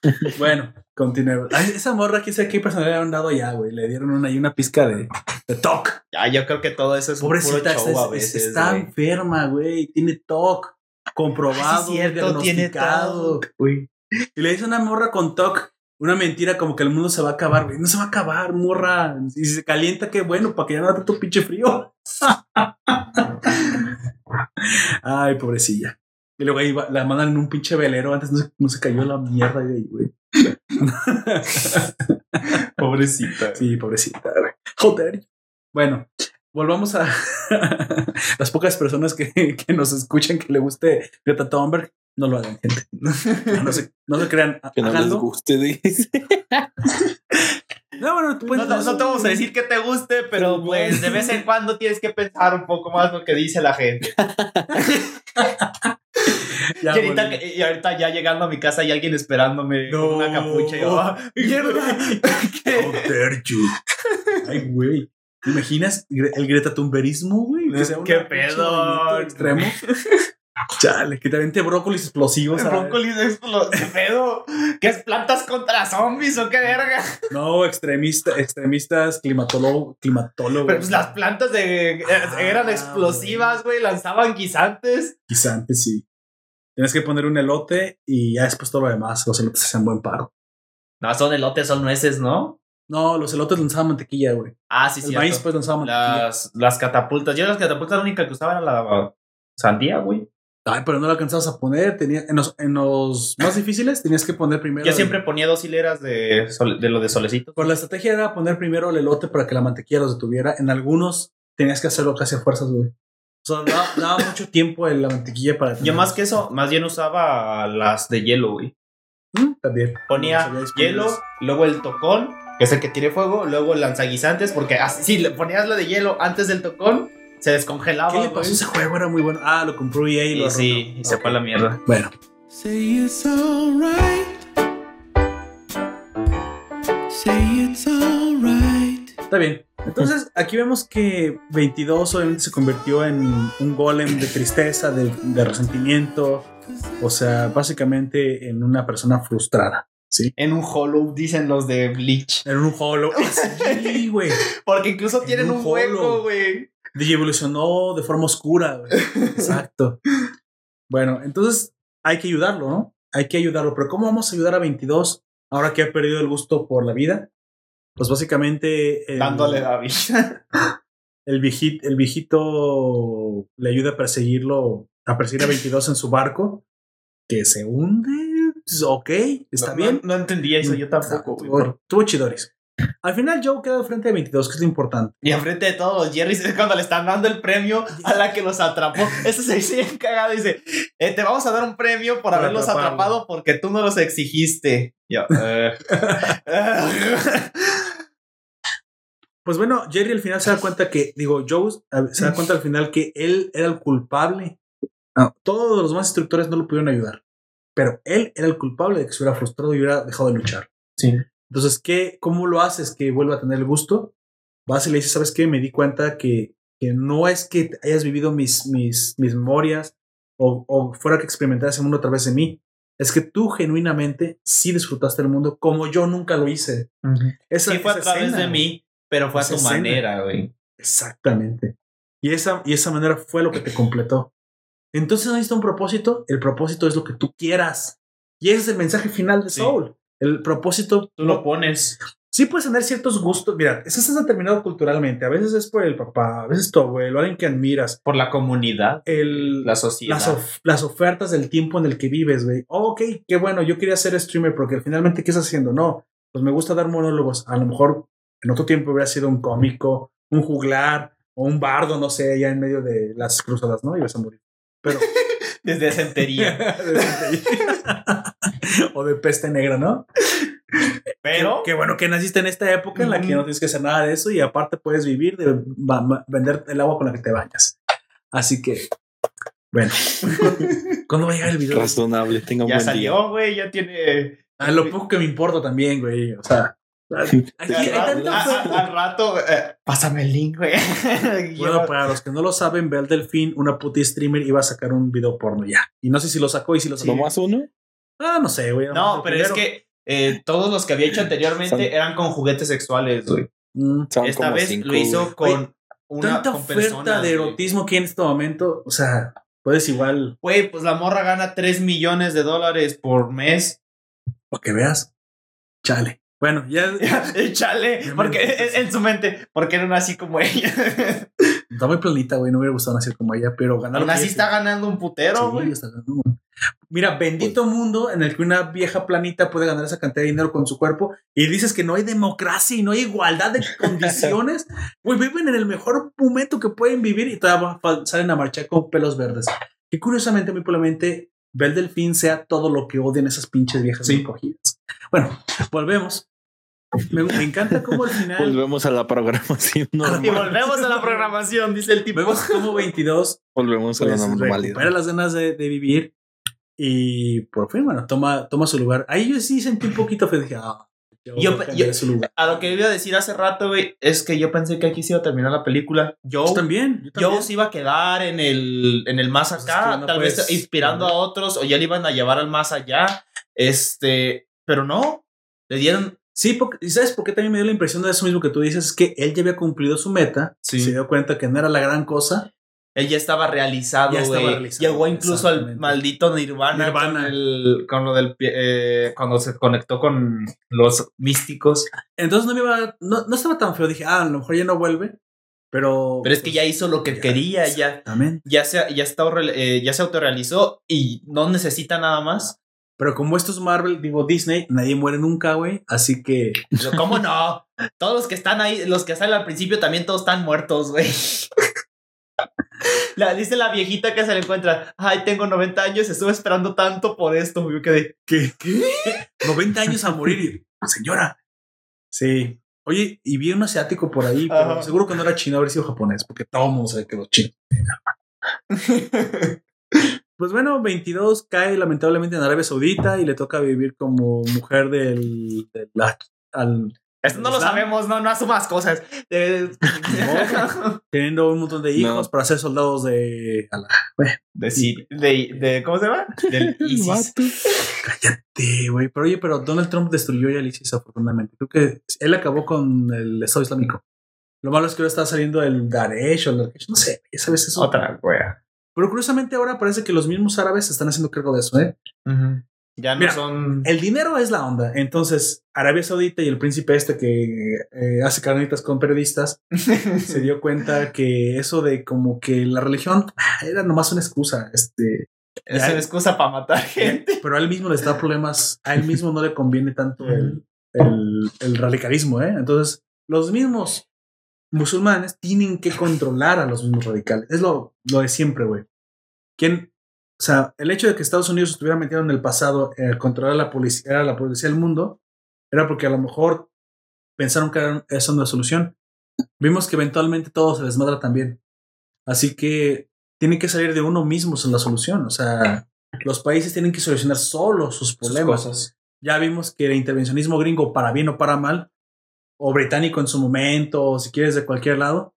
Bueno, continuemos. Esa morra, quién sabe qué personalidad le han dado ya, güey. Le dieron una, ahí una pizca de, de TOC. ya, yo creo que todo eso es un Pobrecita, puro show está, a veces, está güey. enferma, güey. Tiene TOC. Comprobado, Ah, sí, cierto, tiene diagnosticado. Güey. Y le dice a una morra con TOC una mentira como que el mundo se va a acabar, güey. No se va a acabar, morra. Y si se calienta, qué bueno, para que ya no haga tanto pinche frío. Ay, pobrecilla. Y luego ahí va- la mandan en un pinche velero. Antes no se, no se cayó la mierda de ahí, güey. Pobrecita. Sí, pobrecita. Joder. Bueno, volvamos a las pocas personas que, que nos escuchan que le guste Greta Thunberg. No lo hagan, gente. No, no se, no se crean. Que no les háganlo. guste, dice. No, bueno, tú No, no- no te vamos a decir que te guste, pero pues de vez en cuando tienes que pensar un poco más lo que dice la gente. Ya, y, ahorita, y ahorita ya llegando a mi casa hay alguien esperándome No. con una capucha y yo, "Ah, ¡Mierda! ¿qué? How dare you. Ay, güey. ¿Te imaginas el Greta Thunberismo, güey? Que sea un ¿Qué pinche pedo? extremo. Chale, que te aviente brócolis explosivos. El a la- brócoli de explo- ¿Qué pedo? ¿Qué es plantas contra zombies o qué verga? No, extremista, extremistas climatólogos. climatólogos. Pero pues las plantas de, eh, eran Ah, explosivas, güey, lanzaban guisantes. Quizá antes sí. Tienes que poner un elote y ya después todo lo demás. Los elotes hacen buen paro. No, son elotes, son nueces, ¿no? No, los elotes lanzaban mantequilla, güey. Ah, sí, el sí. maíz pues lanzaba mantequilla. Las, las catapultas. Yo las catapultas la única que usaba era la sandía, güey. Ay, pero no lo alcanzabas a poner. Tenía, en, los, en los más difíciles tenías que poner primero. Yo el- siempre ponía dos hileras de, de lo de solecitos. Pues la estrategia era poner primero el elote para que la mantequilla los detuviera. En algunos tenías que hacerlo casi a fuerzas, güey. O sea, daba, daba mucho tiempo en la mantequilla para. Yo más que eso, más bien usaba las de hielo, güey. Mm, También. Ponía hielo, luego el tocón, que es el que tiene fuego, luego el lanzaguisantes, porque así, si le ponías la de hielo antes del tocón, se descongelaba. ¿Qué le pasó ese juego? Era muy bueno. Ah, lo compró EA y lo Y sí, arruinó. y se fue a la mierda. Bueno, Say it's alright. Say it's alright. está bien. Entonces, aquí vemos que 22 obviamente se convirtió en un golem de tristeza, de, de resentimiento. O sea, básicamente en una persona frustrada. ¿Sí? En un hollow, dicen los de Bleach. En un hollow. Sí, güey. Porque incluso En tienen un un hueco, güey. Y evolucionó de forma oscura, güey. Exacto. Bueno, entonces hay que ayudarlo, ¿no? Hay que ayudarlo. Pero ¿cómo vamos a ayudar a 22 ahora que ha perdido el gusto por la vida? Pues básicamente. el- Dándole la vida. El viejito, el viejito le ayuda a perseguirlo, a perseguir a 22 en su barco, que se hunde. Ok, está No- bien. No, no entendía eso, yo tampoco, güey. Tuvo, tuvo chidoris. Al final, Joe queda frente de 22, que es lo importante. Y enfrente de todos los Jerrys es cuando le están dando el premio a la que los atrapó. Eso se dice bien cagado. Dice, eh, te vamos a dar un premio por Por haberlos atraparlo. atrapado porque tú no los exigiste. Yo, eh. Pues bueno, Jerry al final se da cuenta que, digo, Joe se da cuenta al final que él era el culpable. Ah, todos los demás instructores no lo pudieron ayudar, pero él era el culpable de que se hubiera frustrado y hubiera dejado de luchar. sí. Entonces, ¿qué, ¿cómo lo haces que vuelva a tener el gusto? Vas y le dices, ¿sabes qué? Me di cuenta que, que no es que hayas vivido mis, mis, mis memorias o, o fuera que experimentaras el mundo a través de mí. Es que tú genuinamente sí disfrutaste el mundo como yo nunca lo hice. Esa, Sí fue a través escena, de mí, pero fue a tu escena. manera, güey. Exactamente. Y esa, y esa manera fue lo que te completó. Entonces no necesita un propósito. El propósito es lo que tú quieras. Y ese es el mensaje final de Sí. Soul. El propósito. Tú lo pones. Sí puedes tener ciertos gustos. Mira, eso está determinado culturalmente. A veces es por el papá, a veces tu abuelo, alguien que admiras. Por la comunidad, El, la sociedad. las, of- las ofertas del tiempo en el que vives, güey. Oh, ok, qué bueno, yo quería ser streamer porque finalmente, ¿qué estás haciendo? No, pues me gusta dar monólogos. A lo mejor en otro tiempo hubiera sido un cómico, un juglar o un bardo, no sé, allá en medio de las cruzadas, ¿no? Ibas a morir. Pero. Desde Centería. o de peste negra, ¿no? pero, Qué bueno que naciste en esta época en la que no tienes que hacer nada de eso y aparte puedes vivir de vender el agua con la que te bañas. Así que, bueno, ¿cuándo va a llegar el video? Razonable, tenga un ya buen salió, güey, ya tiene... A lo poco que me importa también, güey. O sea, aquí Al, hay rato- a- al eh, pásame el link, güey. Bueno, para los que no lo saben, Bel Delfín, una puti streamer, iba a sacar un video porno ya. Y no sé si lo sacó y si lo sacó. ¿Nomás uno? Ah, no sé, güey. No, pero es que eh, todos los que había hecho anteriormente Son- eran con juguetes sexuales, güey. Mm, Esta vez cinco, lo hizo con una tanta con oferta personas, de erotismo que hay en este momento. O sea, puedes igual, Güey, pues la morra gana 3 millones de dólares por mes. para que veas. Chale. Bueno, ya. Échale, porque en, en su mente, porque no así como ella. Está muy planita, güey. No me hubiera gustado nacer como ella, pero ganar. Así ella está ganando un putero, Sí, güey. está ganando, güey. Mira, bendito mundo en el que una vieja planita puede ganar esa cantidad de dinero con su cuerpo y dices que no hay democracia y no hay igualdad de condiciones. Güey, viven en el mejor momento que pueden vivir y todavía salen a marchar con pelos verdes. Que curiosamente, muy probablemente, Bel Delfín sea todo lo que odian esas pinches viejas Sí. Bueno, volvemos. Me, me encanta cómo al final Volvemos a la programación Y volvemos a la programación, dice el tipo. vemos cómo 22 Volvemos a la recupera normalidad. las ganas de, de vivir y por fin, bueno, toma, toma su lugar. Ahí yo sí sentí un poquito feo. Dije, ah, yo, Yo- voy a cambiar yo- su lugar. A lo que iba a decir hace rato, güey, es que yo pensé que aquí se iba a terminar la película. Yo, Yo también. Yo también. yo se iba a quedar en el, en el más Pues es acá, que no tal puedes- vez inspirando a otros, o ya le iban a llevar al más allá. Este, pero no, le dieron. Sí, porque, ¿y sabes por qué también me dio la impresión de eso mismo que tú dices? Es que él ya había cumplido su meta. Sí. Se dio cuenta que no era la gran cosa. Él ya estaba realizado, Ya estaba güey. realizado, Llegó incluso al maldito Nirvana, Nirvana. Con, el- con lo del eh, cuando se conectó con los místicos. Entonces no me iba, no, no estaba tan feo. Dije, ah, a lo mejor ya no vuelve. Pero. Pero es que ya hizo lo que ya, quería, ya, ya se, ya está, eh, ya se autorrealizó y no necesita nada más. Pero como esto es Marvel, digo Disney, nadie muere nunca, güey. Así que. Pero, ¿Cómo no? Todos los que están ahí, los que salen al principio también todos están muertos, güey. La, dice la viejita que se le encuentra, ay, tengo 90 años, estuve esperando tanto por esto, güey, que ¿Qué? ¿Qué? 90 años a morir. Señora. Sí. Oye, y vi un asiático por ahí, pero Ajá. seguro que no era chino, haber sido japonés, porque todo el mundo sabe que los chinos. Pues bueno, 22 cae lamentablemente en Arabia Saudita y le toca vivir como mujer del, del- la- al, Esto no lo sabemos, no, no asumas cosas. Eh, teniendo un montón de hijos No. para ser soldados de Alá. de, Siri- de, de- ¿cómo se llama? Del El ISIS. Cállate, güey. Pero oye, pero Donald Trump destruyó ya el ISIS, afortunadamente. Creo que él acabó con el Estado Islámico. Lo malo es que ahora está saliendo el Daesh o el Daesh, no sé, ya sabes eso. Otra, wea. Pero curiosamente ahora parece que los mismos árabes se están haciendo cargo de eso, ¿eh? Ya no Mira, son. El dinero es la onda. Entonces, Arabia Saudita y el príncipe este que eh, hace carnitas con periodistas se dio cuenta que eso de como que la religión ah, era nomás una excusa. Este, es una excusa para matar gente. pero a él mismo les da problemas. A él mismo no le conviene tanto el, el- el radicalismo, ¿eh? Entonces, los mismos musulmanes tienen que controlar a los mismos radicales. Es lo, lo de siempre, güey. ¿Quién? O sea, el hecho de que Estados Unidos estuviera metido en el pasado en controlar la policía, era la policía del mundo, era porque a lo mejor pensaron que era esa una solución. Vimos que eventualmente todo se desmadra también. Así que tiene que salir de uno mismo en la solución. O sea, los países tienen que solucionar solo sus problemas. Ya vimos que el intervencionismo gringo, para bien o para mal, o británico en su momento, o si quieres de cualquier lado,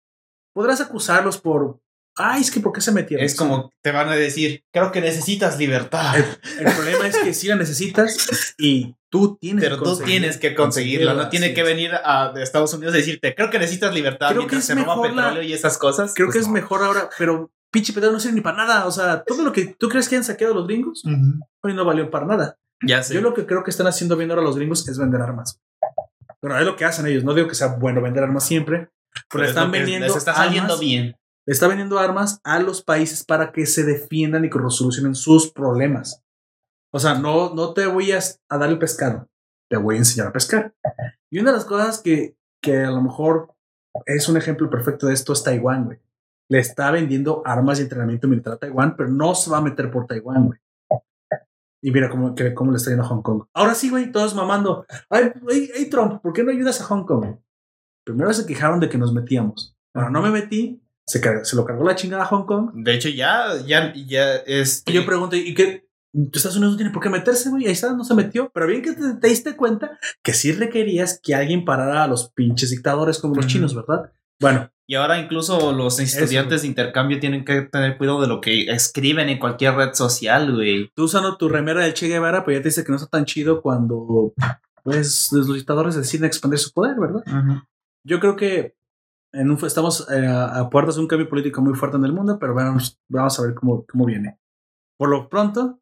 podrás acusarlos por, ay, es que ¿por qué se metieron? Es como te van a decir, creo que necesitas libertad. El, el problema es que sí la necesitas y tú tienes Pero que tú tienes que conseguirla. No tiene así que es. venir a, de Estados Unidos a decirte, creo que necesitas libertad Creo mientras que se es roba la- petróleo y esas cosas. Creo Pues que es no. mejor ahora, pero pinche petróleo no sirve ni para nada. O sea, todo lo que tú crees que han saqueado los gringos, Ujú. hoy no valió para nada. Ya sé. Yo lo que creo que están haciendo bien ahora los gringos es vender armas. Bueno, es lo que hacen ellos. No digo que sea bueno vender armas siempre, pero Pero es están vendiendo Les está saliendo armas, bien. le está vendiendo armas a los países para que se defiendan y que resolucionen sus problemas. O sea, no, no te voy a, a dar el pescado, te voy a enseñar a pescar. Y una de las cosas que, que a lo mejor es un ejemplo perfecto de esto es Taiwán, güey. Le está vendiendo armas y entrenamiento militar a Taiwán, pero no se va a meter por Taiwán, güey. Y mira cómo, que- cómo le está yendo a Hong Kong. Ahora sí, güey, todos mamando. Ay, ay, ay, Trump, ¿por qué no ayudas a Hong Kong? Primero se quejaron de que nos metíamos. Bueno, no me metí, se, se lo cargó la chingada a Hong Kong. De hecho, ya, ya, ya es. Y yo pregunto, ¿y qué? Estados Unidos no tiene por qué meterse, güey. Ahí está, no se metió. Pero bien que te, te diste cuenta que sí requerías que alguien parara a los pinches dictadores como los chinos, ¿verdad? Bueno, Y ahora incluso los estudiantes de intercambio tienen que tener cuidado de lo que escriben en cualquier red social, güey. tú usando tu remera del Che Guevara, pues ya te dice que no está tan chido cuando pues los dictadores deciden expandir su poder, ¿verdad? Yo creo que en un, estamos eh, a puertas de un cambio político muy fuerte en el mundo, pero vamos, vamos a ver cómo, cómo viene. Por lo pronto,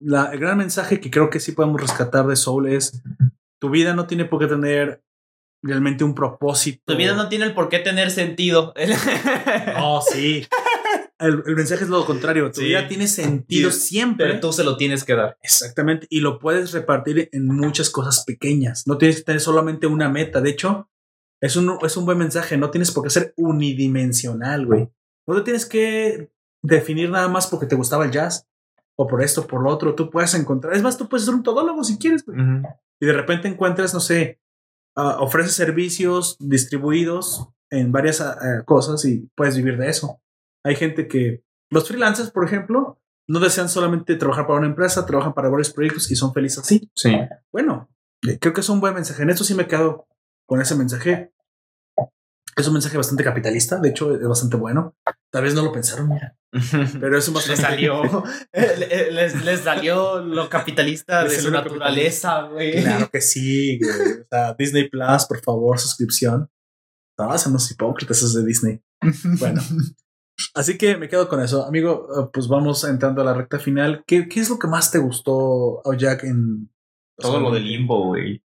la, el gran mensaje que creo que sí podemos rescatar de Soul es, tu vida no tiene por qué tener realmente un propósito. Tu vida no tiene el por qué tener sentido. Oh, sí. El, el mensaje es lo contrario. Tu Sí. vida tiene sentido Sí, siempre. Pero tú se lo tienes que dar. Exactamente. Y lo puedes repartir en muchas cosas pequeñas. No tienes que tener solamente una meta. De hecho, es un, es un buen mensaje. No tienes por qué ser unidimensional, güey. No te tienes que definir nada más porque te gustaba el jazz. O por esto, por lo otro. Tú puedes encontrar. Es más, tú puedes ser un todólogo si quieres, güey. Y de repente encuentras, no sé, ah, ofreces servicios distribuidos en varias ah, ah, cosas y puedes vivir de eso. Hay gente que, los freelancers, por ejemplo, no desean solamente trabajar para una empresa, trabajan para varios proyectos y son felices así. Sí. Bueno, creo que es un buen mensaje. En esto sí me quedo con ese mensaje. Es un mensaje bastante capitalista, de hecho es bastante bueno. Tal vez no lo pensaron, mira. Pero es un Le bastante salió, le- les, les salió lo capitalista Les de su naturaleza, güey. Claro que sí, güey. O sea, Disney Plus, por favor, suscripción. No, son unos hipócritas esos de Disney. Bueno, así que me quedo con eso. Amigo, eh, pues vamos entrando a la recta final. ¿Qué, qué es lo que más te gustó, Jack, en Todo lo del limbo, güey.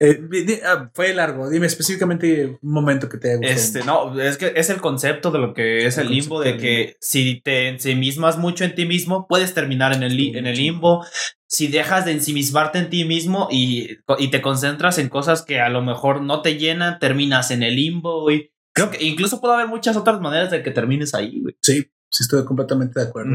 Eh, ah, fue largo. Dime específicamente un momento que te haya gustado. Este, no, es que es el concepto de lo que es El el, limbo, de que si te ensimismas mucho en ti mismo, puedes terminar en el, li- en el limbo. Si dejas de ensimismarte en ti mismo y, y te concentras en cosas que a lo mejor no te llenan, terminas en el limbo, güey. Creo que incluso puede haber muchas otras maneras de que termines ahí, güey. Sí, sí, estoy completamente de acuerdo.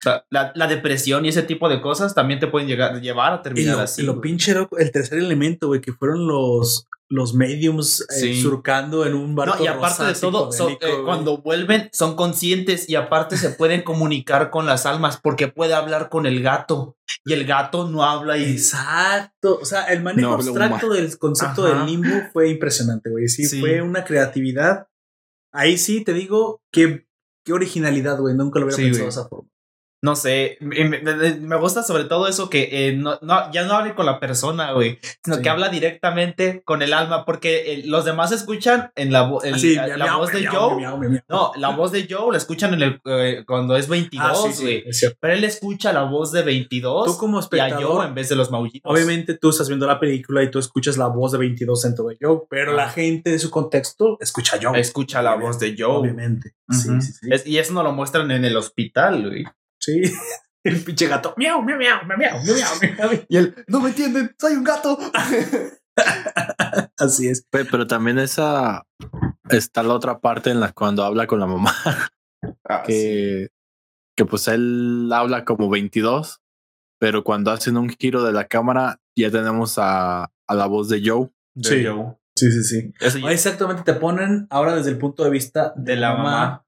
O sea, la, la depresión y ese tipo de cosas también te pueden llegar, llevar a Y terminar lo, así. y lo pinche era el tercer elemento, güey, que fueron los, los mediums eh, Sí. surcando en un barco. No, y aparte de todo, son- eh, cuando vuelven son conscientes y aparte se pueden comunicar con las almas porque puede hablar con el gato y el gato no habla y Exacto. O sea, el manejo No abstracto del concepto Ajá. del limbo fue impresionante, güey. Sí, Sí. fue una creatividad. Ahí sí te digo que qué originalidad, güey. Nunca lo hubiera Sí, pensado de esa forma. No sé, me, me- me- me gusta sobre todo eso que eh, no, no- ya no hable con la persona, güey, sino Sí. que habla directamente con el alma porque eh, los demás escuchan en la, la voz de Joe. miau, miau, miau. No, la voz de Joe la escuchan en el, eh, cuando es Ah, 22, sí, sí, güey. Pero él escucha la voz de 22 Tú como y a espectador, Joe en vez de los maullitos. obviamente tú estás viendo la película y tú escuchas la voz de 22 dentro de Joe, pero Ah. la gente de su contexto escucha a Joe. escucha la voz de Joe. Obviamente. Sí, sí, sí. Es- y eso no lo muestran en el hospital, güey. Sí. El pinche gato. Miau, miau, miau, miau, miau, miau, miau. Y él, no me entienden, soy un gato. Así es. Pe- Pero también esa está la otra parte en la cuando habla con la mamá, Ah, que, que pues él habla como 22, pero cuando hacen un giro de la cámara ya tenemos a, a la voz de Joe. de Sí. Joe. Sí, sí, sí. Exactamente, te ponen ahora desde el punto de vista de la mamá.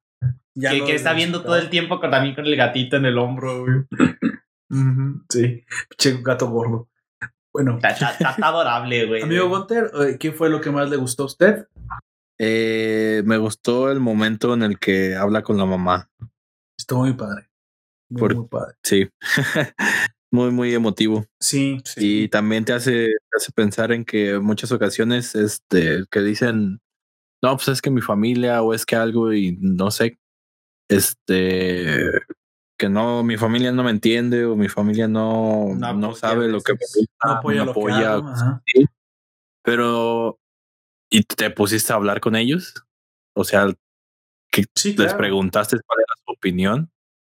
Ya que, está viendo todo el tiempo con, también con el gatito en el hombro, güey. Sí, pinche gato gordo. Bueno, Está, está- está- está adorable, güey. amigo Gunter, eh, ¿qué fue lo que más le gustó a usted? Eh, me gustó el momento en el que habla con la mamá. Estuvo muy padre. Muy, Por- muy padre. Sí, muy, muy emotivo. Sí, Y también te hace, te hace pensar en que muchas ocasiones este, que dicen, no, pues es que mi familia o es que algo y no sé, este, que no, mi familia no me entiende o mi familia no, No sabe lo que me veces. gusta, no apoya lo que hago, pero ¿y te pusiste a hablar con ellos? O sea, Sí, les claro. preguntaste cuál era su opinión,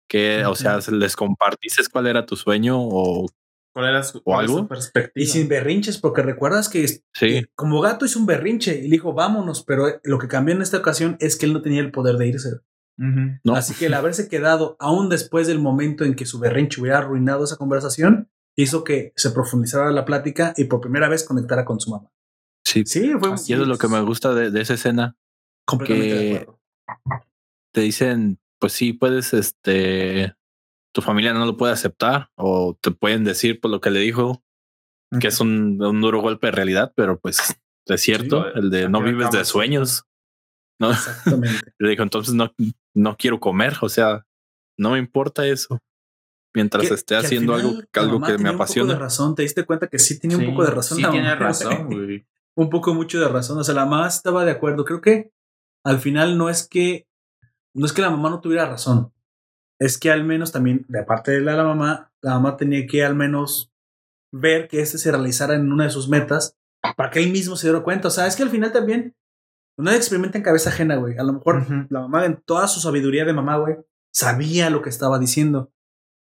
que, o sea, les compartiste cuál era tu sueño o ¿Cuál era su, algo? su perspectiva? Y sin berrinches, porque recuerdas que sí, que como gato hizo un berrinche y le dijo, vámonos, pero eh, lo que cambió en esta ocasión es que él no tenía el poder de irse. No, Así que el haberse quedado aún después del momento en que su berrinche hubiera arruinado esa conversación, hizo que se profundizara la plática y por primera vez conectara con su mamá. sí, Sí, fue y eso es lo que me gusta de, de esa escena. completamente de que- acuerdo. te dicen, pues sí, puedes, este, tu familia no lo puede aceptar o te pueden decir por lo que le dijo, que es un, un duro golpe de realidad, pero pues es cierto, Sí, el de no vives de sueños. No, Exactamente. le dijo, entonces no, no quiero comer, o sea, no me importa eso. Mientras Que- esté que al haciendo final algo, algo que me tenía Un poco de apasiona. razón, te diste cuenta que sí tiene un poco de razón. Sí, la tiene mamá, razón, güey. un poco mucho de razón. O sea, la mamá estaba de acuerdo. Creo que al final no es que no es que la mamá no tuviera razón. Es que al menos también, de parte de la, la mamá, la mamá tenía que al menos ver que este se realizara en una de sus metas para que él mismo se diera cuenta. O sea, es que al final también nadie experimenta en cabeza ajena, güey. A lo mejor la mamá, en toda su sabiduría de mamá, güey, sabía lo que estaba diciendo.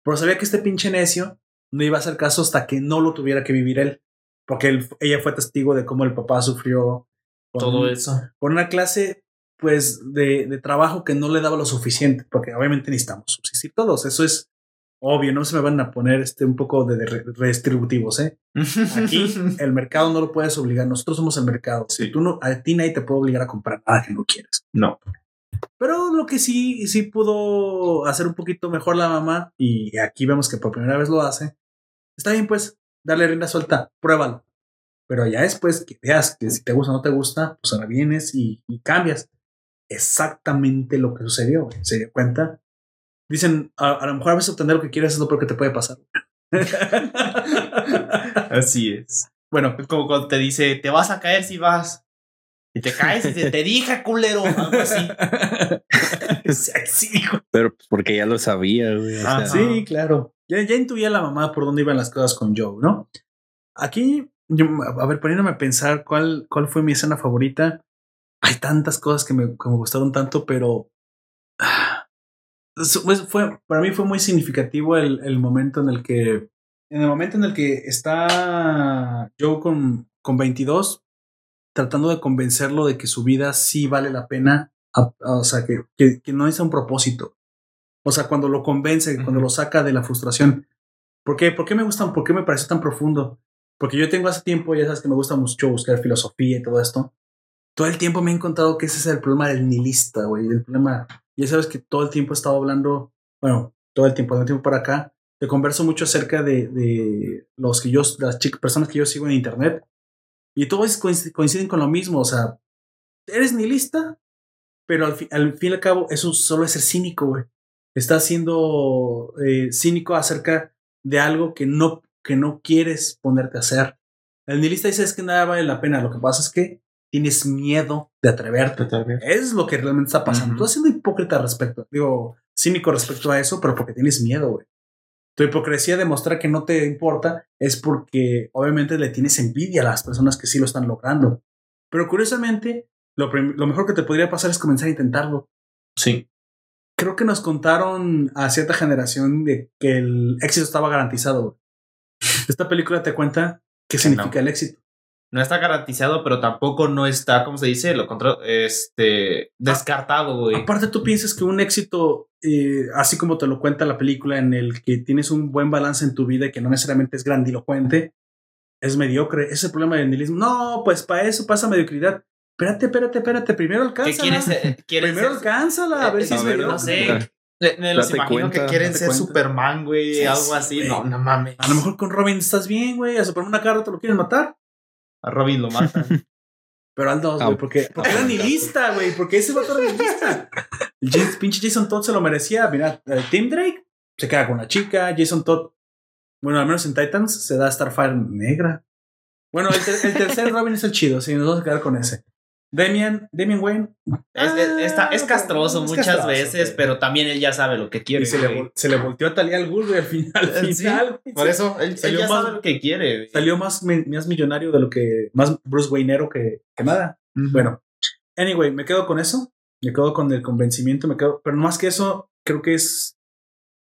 Pero sabía que este pinche necio no iba a hacer caso hasta que no lo tuviera que vivir él. Porque él- ella fue testigo de cómo el papá sufrió con, Todo eso. con una clase, pues, de, de trabajo que no le daba lo suficiente. Porque obviamente necesitamos subsistir todos. Eso es obvio. No se me van a poner este un poco de, de re- restributivos, ¿eh? Aquí el mercado no lo puedes obligar. Nosotros somos el mercado. Si tú no, a ti nadie te puede obligar a comprar nada que no quieres. No. Pero lo que sí, sí pudo hacer un poquito mejor la mamá, y aquí vemos que por primera vez lo hace, está bien, pues, darle rienda suelta, pruébalo. Pero ya después que veas que si te gusta o no te gusta, pues ahora vienes y, y cambias. Exactamente lo que sucedió. ¿Se dio cuenta? Dicen, a, a lo mejor a veces obtener lo que quieres es lo peor que te puede pasar. Así es. bueno, Es como cuando te dice, te vas a caer si vas. Y te caes y te dije, culero. Algo así. Pero pues, porque ya lo sabía, güey. o sea, Ajá. Sí, claro. Ya, ya intuía la mamá por dónde iban las cosas con Joe, ¿no? Aquí, yo, a ver, poniéndome a pensar cuál, cuál fue mi escena favorita. Hay tantas cosas que me, que me gustaron tanto, pero ah, pues, fue, para mí fue muy significativo el, el momento en el que, en el momento en el que está Joe con, con 22, tratando de convencerlo de que su vida sí vale la pena, a- a- o sea, que, que, que no es un propósito. O sea, cuando lo convence, cuando lo saca de la frustración. ¿Por qué? ¿Por qué me gustan? ¿Por qué me parece tan profundo? Porque yo tengo hace tiempo, ya sabes que me gusta mucho buscar filosofía y todo esto. Todo el tiempo me he encontrado que ese es el problema del nihilista, güey. El problema, ya sabes que todo el tiempo he estado hablando, bueno, todo el tiempo, de un tiempo para acá, te converso mucho acerca de, de los que yo, las personas que yo sigo en internet. Y todos coinc- coinciden con lo mismo, o sea, eres nihilista, pero al, fi- al fin y al cabo eso solo es ser cínico, güey. Estás siendo eh, cínico acerca de algo que no, que no quieres ponerte a hacer. El nihilista dice es que nada vale la pena, lo que pasa es que tienes miedo de atreverte. Es lo que realmente está pasando. Tú estás siendo hipócrita respecto, digo, cínico respecto a eso, pero porque tienes miedo, güey. Tu hipocresía de mostrar que no te importa es porque obviamente le tienes envidia a las personas que sí lo están logrando. Pero curiosamente, lo, mejor que te podría pasar es comenzar a intentarlo. Sí. Creo que nos contaron a cierta generación de que el éxito estaba garantizado. güey. Esta película te cuenta qué significa el éxito. No está garantizado, pero tampoco no está, ¿cómo se dice? Lo contra este descartado, güey. Aparte, tú piensas que un éxito, eh, así como te lo cuenta la película, en el que tienes un buen balance en tu vida y que no necesariamente es grandilocuente, es mediocre. Ese es el problema del nihilismo. No, pues para eso pasa mediocridad. Espérate, espérate, espérate. Primero ¿Qué alcánzala. quieres ser? ¿Quieres Primero ser- alcánzala, a ver Eh, si a es ver, mediocre. no sé. Me, me los imagino cuenta, que quieren ser cuenta. Superman, güey, Sí, algo sí, así. No, no mames. A lo mejor con Robin estás bien, güey. A Superman una cara te lo quieren matar. A Robin lo matan. Pero al dos, Ah, güey, porque, porque ah, era bueno. nihilista, güey. Porque ese vato era nihilista. El James- pinche Jason Todd se lo merecía. Mira, eh, Tim Drake se queda con la chica. Jason Todd, bueno, al menos en Titans se da Starfire negra. Bueno, el, ter- el tercer Robin es el chido, sí, nos vamos a quedar con ese. Damian, Damian Wayne. Es, es- está- es Ah, castroso es muchas castroso, veces, güey. pero también él ya sabe lo que quiere. Y se le, se le volteó a Talia al Ghul, al final. Al Por se- eso, él, él Salió ya más- sabe lo que quiere. güey. Salió más, más millonario de lo que. Más Bruce Wayneero que, que nada. Bueno, anyway, me quedo con eso. Me quedo con el convencimiento. Me quedo. Pero más que eso, creo que es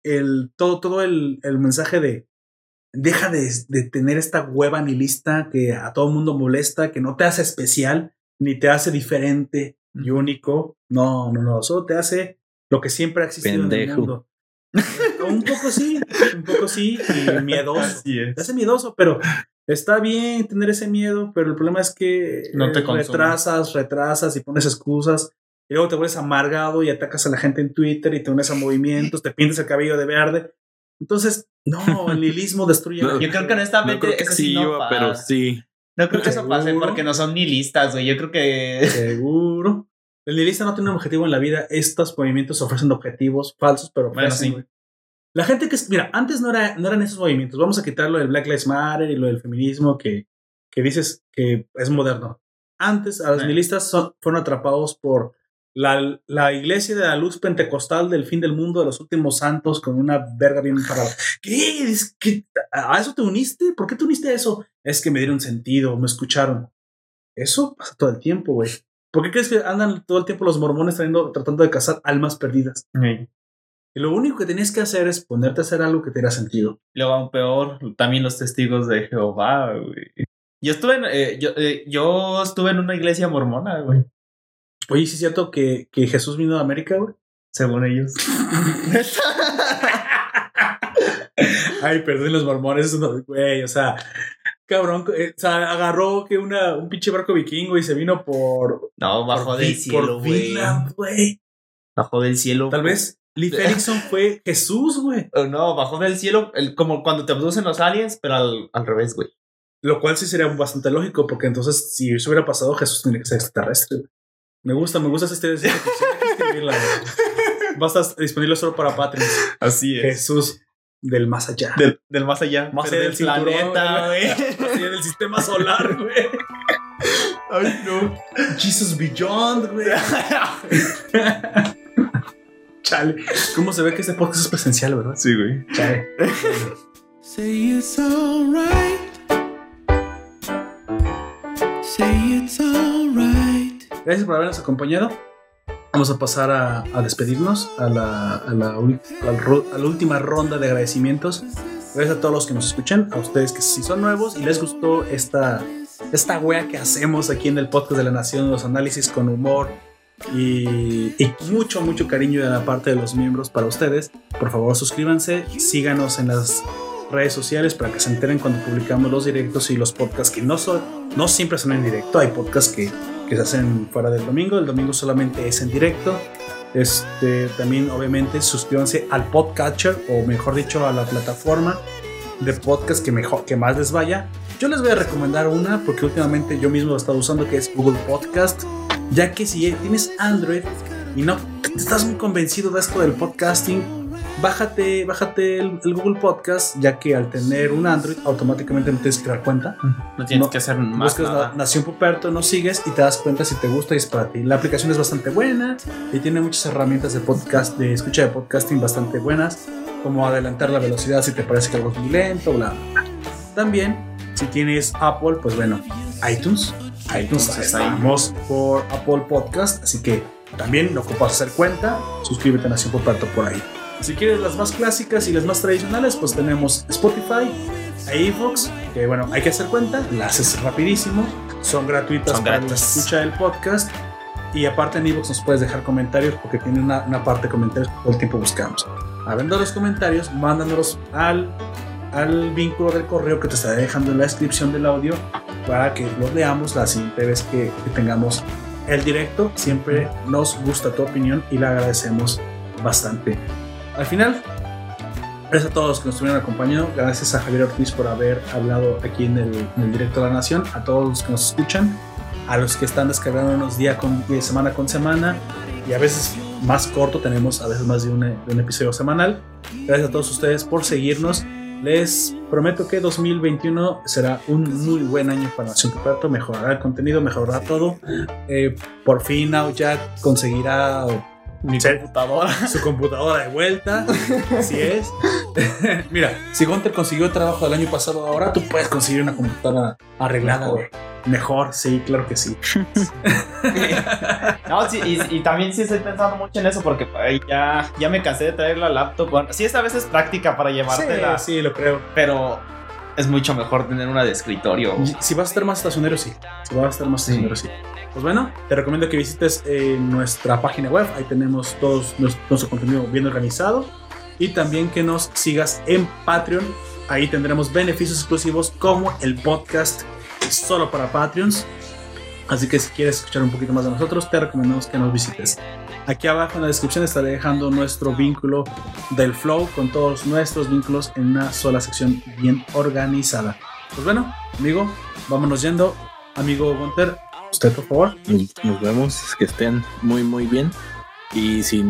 el todo, todo el, el mensaje de deja de, de tener esta hueva nihilista que a todo el mundo molesta, que no te hace especial, ni te hace diferente y único. No, no, no. Solo te hace lo que siempre ha existido en el Pendejo. mundo. un poco sí, un poco sí, y miedoso. Así es. Te hace miedoso, pero está bien tener ese miedo, pero el problema es que No te eh, retrasas, retrasas y pones excusas. Y luego te vuelves amargado y atacas a la gente en Twitter y te unes a movimientos, te pintas el cabello de verde. Entonces, no, el nihilismo destruye. No, Yo creo que No honestamente creo que eso sí sí no iba, pero sí. No creo que eso pase porque no son ni listas, güey. Yo creo que Seguro. El nihilista no tiene un objetivo en la vida. Estos movimientos ofrecen objetivos falsos, pero Bueno, sí. La gente que... Mira, antes no, era, no eran esos movimientos. Vamos a quitarlo del Black Lives Matter y lo del feminismo que, que dices que es moderno. Antes, a los nihilistas son- fueron atrapados por La, la iglesia de la luz pentecostal del fin del mundo de los últimos santos con una verga bien parada. ¿Qué? Es que- ¿A eso te uniste? ¿Por qué te uniste a eso? Es que me dieron sentido, me escucharon. Eso pasa todo el tiempo, güey. ¿Por qué crees que andan todo el tiempo los mormones trayendo- tratando de cazar almas perdidas? Y lo único que tenías que hacer es ponerte a hacer algo que te diera sentido. Luego aún peor, también los testigos de Jehová, güey. Yo estuve en, eh, yo, eh, yo estuve en una iglesia mormona, güey. Oye, ¿sí es cierto que, que Jesús vino de América, güey? Según ellos. Ay, perdón, los mormones, güey, o sea, cabrón, eh, o sea, agarró que una, un pinche barco vikingo y se vino por. No, bajó por del Vi- cielo, güey. Güey. Bajó del cielo. Tal vez Lee Ferguson fue Jesús, güey. Oh, No, bajó del cielo, el- como cuando te abducen los aliens, pero al, al revés, güey. Lo cual sí sería bastante lógico, porque entonces, si eso hubiera pasado, Jesús tendría que ser extraterrestre. Me gusta, me gusta escribirla, güey. Va a estar disponible solo para Patreons. Así Jesús del más allá. Del, del más allá. Más allá del planeta, güey. Más allá del sistema solar, güey. Ay, no. Jesus Beyond, güey. Chale. ¿Cómo se ve que este podcast es presencial, verdad? Sí, güey. Chale. Say it's alright. Say it's alright. Gracias por habernos acompañado. Vamos a pasar a, a despedirnos a la, a, la, a la última ronda de agradecimientos. Gracias a todos los que nos escuchan, a ustedes que si son nuevos y les gustó esta, esta wea que hacemos aquí en el podcast de la Nación, los análisis con humor y, y mucho, mucho cariño de la parte de los miembros para ustedes. Por favor, suscríbanse, síganos en las redes sociales para que se enteren cuando publicamos los directos y los podcasts que no son, no siempre son en directo, hay podcasts que que se hacen fuera del domingo. El domingo solamente es en directo. Este, también, obviamente, suscríbanse al podcatcher o mejor dicho, a la plataforma de podcast que, mejor, que más les vaya. Yo les voy a recomendar una porque últimamente yo mismo lo he estado usando, que es Google Podcast. Ya que si tienes Android y no estás muy convencido de esto del podcasting, bájate, bájate el, el Google Podcast, ya que al tener un Android automáticamente no tienes que crear cuenta. No tienes No, que hacer más Buscas nada. la Nación Puperto, nos sigues y te das cuenta si te gusta y es para ti. La aplicación es bastante buena y tiene muchas herramientas de podcast, de escucha de podcasting bastante buenas, como adelantar la velocidad si te parece que algo es muy lento, bla, bla. También, si tienes Apple, pues bueno, iTunes. iTunes, Entonces, ahí. estamos por Apple Podcast, así que también no ocupas hacer cuenta, suscríbete a Nación Puperto por ahí. Si quieres las más clásicas y las más tradicionales, pues tenemos Spotify, iVoox, que bueno, hay que hacer cuenta, las haces rapidísimo, son gratuitas Son para la escucha del podcast. Y aparte en iVoox nos puedes dejar comentarios porque tiene una, una parte de comentarios que todo el tiempo buscamos. Habiendo los comentarios, mándanos al, al vínculo del correo que te estaré dejando en la descripción del audio para que los leamos la siguiente vez que, que tengamos el directo. Siempre nos gusta tu opinión y la agradecemos bastante. Al final, gracias a todos los que nos estuvieron acompañando. Gracias a Javier Ortiz por haber hablado aquí en el, en el directo de la Nación. A todos los que nos escuchan. A los que están descargándonos día con día, semana con semana. Y a veces más corto, tenemos a veces más de un, de un episodio semanal. Gracias a todos ustedes por seguirnos. Les prometo que 2021 será un muy buen año para Nación Puerto. Mejorará el contenido, mejorará todo. Eh, por fin Jack conseguirá Mi computadora. su computadora de vuelta. Así es. Mira, si Gunter consiguió el trabajo del año pasado, ahora tú puedes conseguir una computadora arreglada, Mejor. güey. Mejor, sí, claro que sí. No, sí, y, y también sí estoy pensando mucho en eso porque ay, ya, ya me cansé de traer la laptop. Bueno, sí, esta vez es práctica para llevártela, Sí, sí, lo creo. pero es mucho mejor tener una de escritorio. Si vas a estar más estacionero, sí. Si vas a estar más Sí. estacionero, sí. Pues bueno, te recomiendo que visites eh, nuestra página web. Ahí tenemos todo nuestro, nuestro contenido bien organizado. Y también que nos sigas en Patreon. Ahí tendremos beneficios exclusivos como el podcast solo para Patreons. Así que si quieres escuchar un poquito más de nosotros, te recomendamos que nos visites. Aquí abajo en la descripción estaré dejando nuestro vínculo del Flow con todos nuestros vínculos en una sola sección bien organizada. Pues bueno, amigo, vámonos yendo. Amigo Gunter, usted por favor. Nos, nos vemos, que estén muy, muy bien. Y si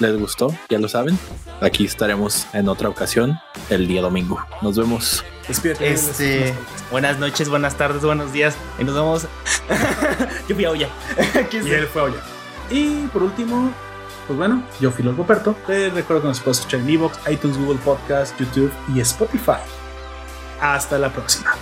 les gustó, ya lo saben, aquí estaremos en otra ocasión el día domingo. Nos vemos. Despídete. Este, buenas noches, buenas tardes, buenos días. Y nos vemos. Yo fui a olla. Y él fue a olla. Y por último, pues bueno, yo fui Lord Poperto. Te recuerdo que nos puedes escuchar en Evox, iTunes, Google Podcast, YouTube y Spotify. Hasta la próxima.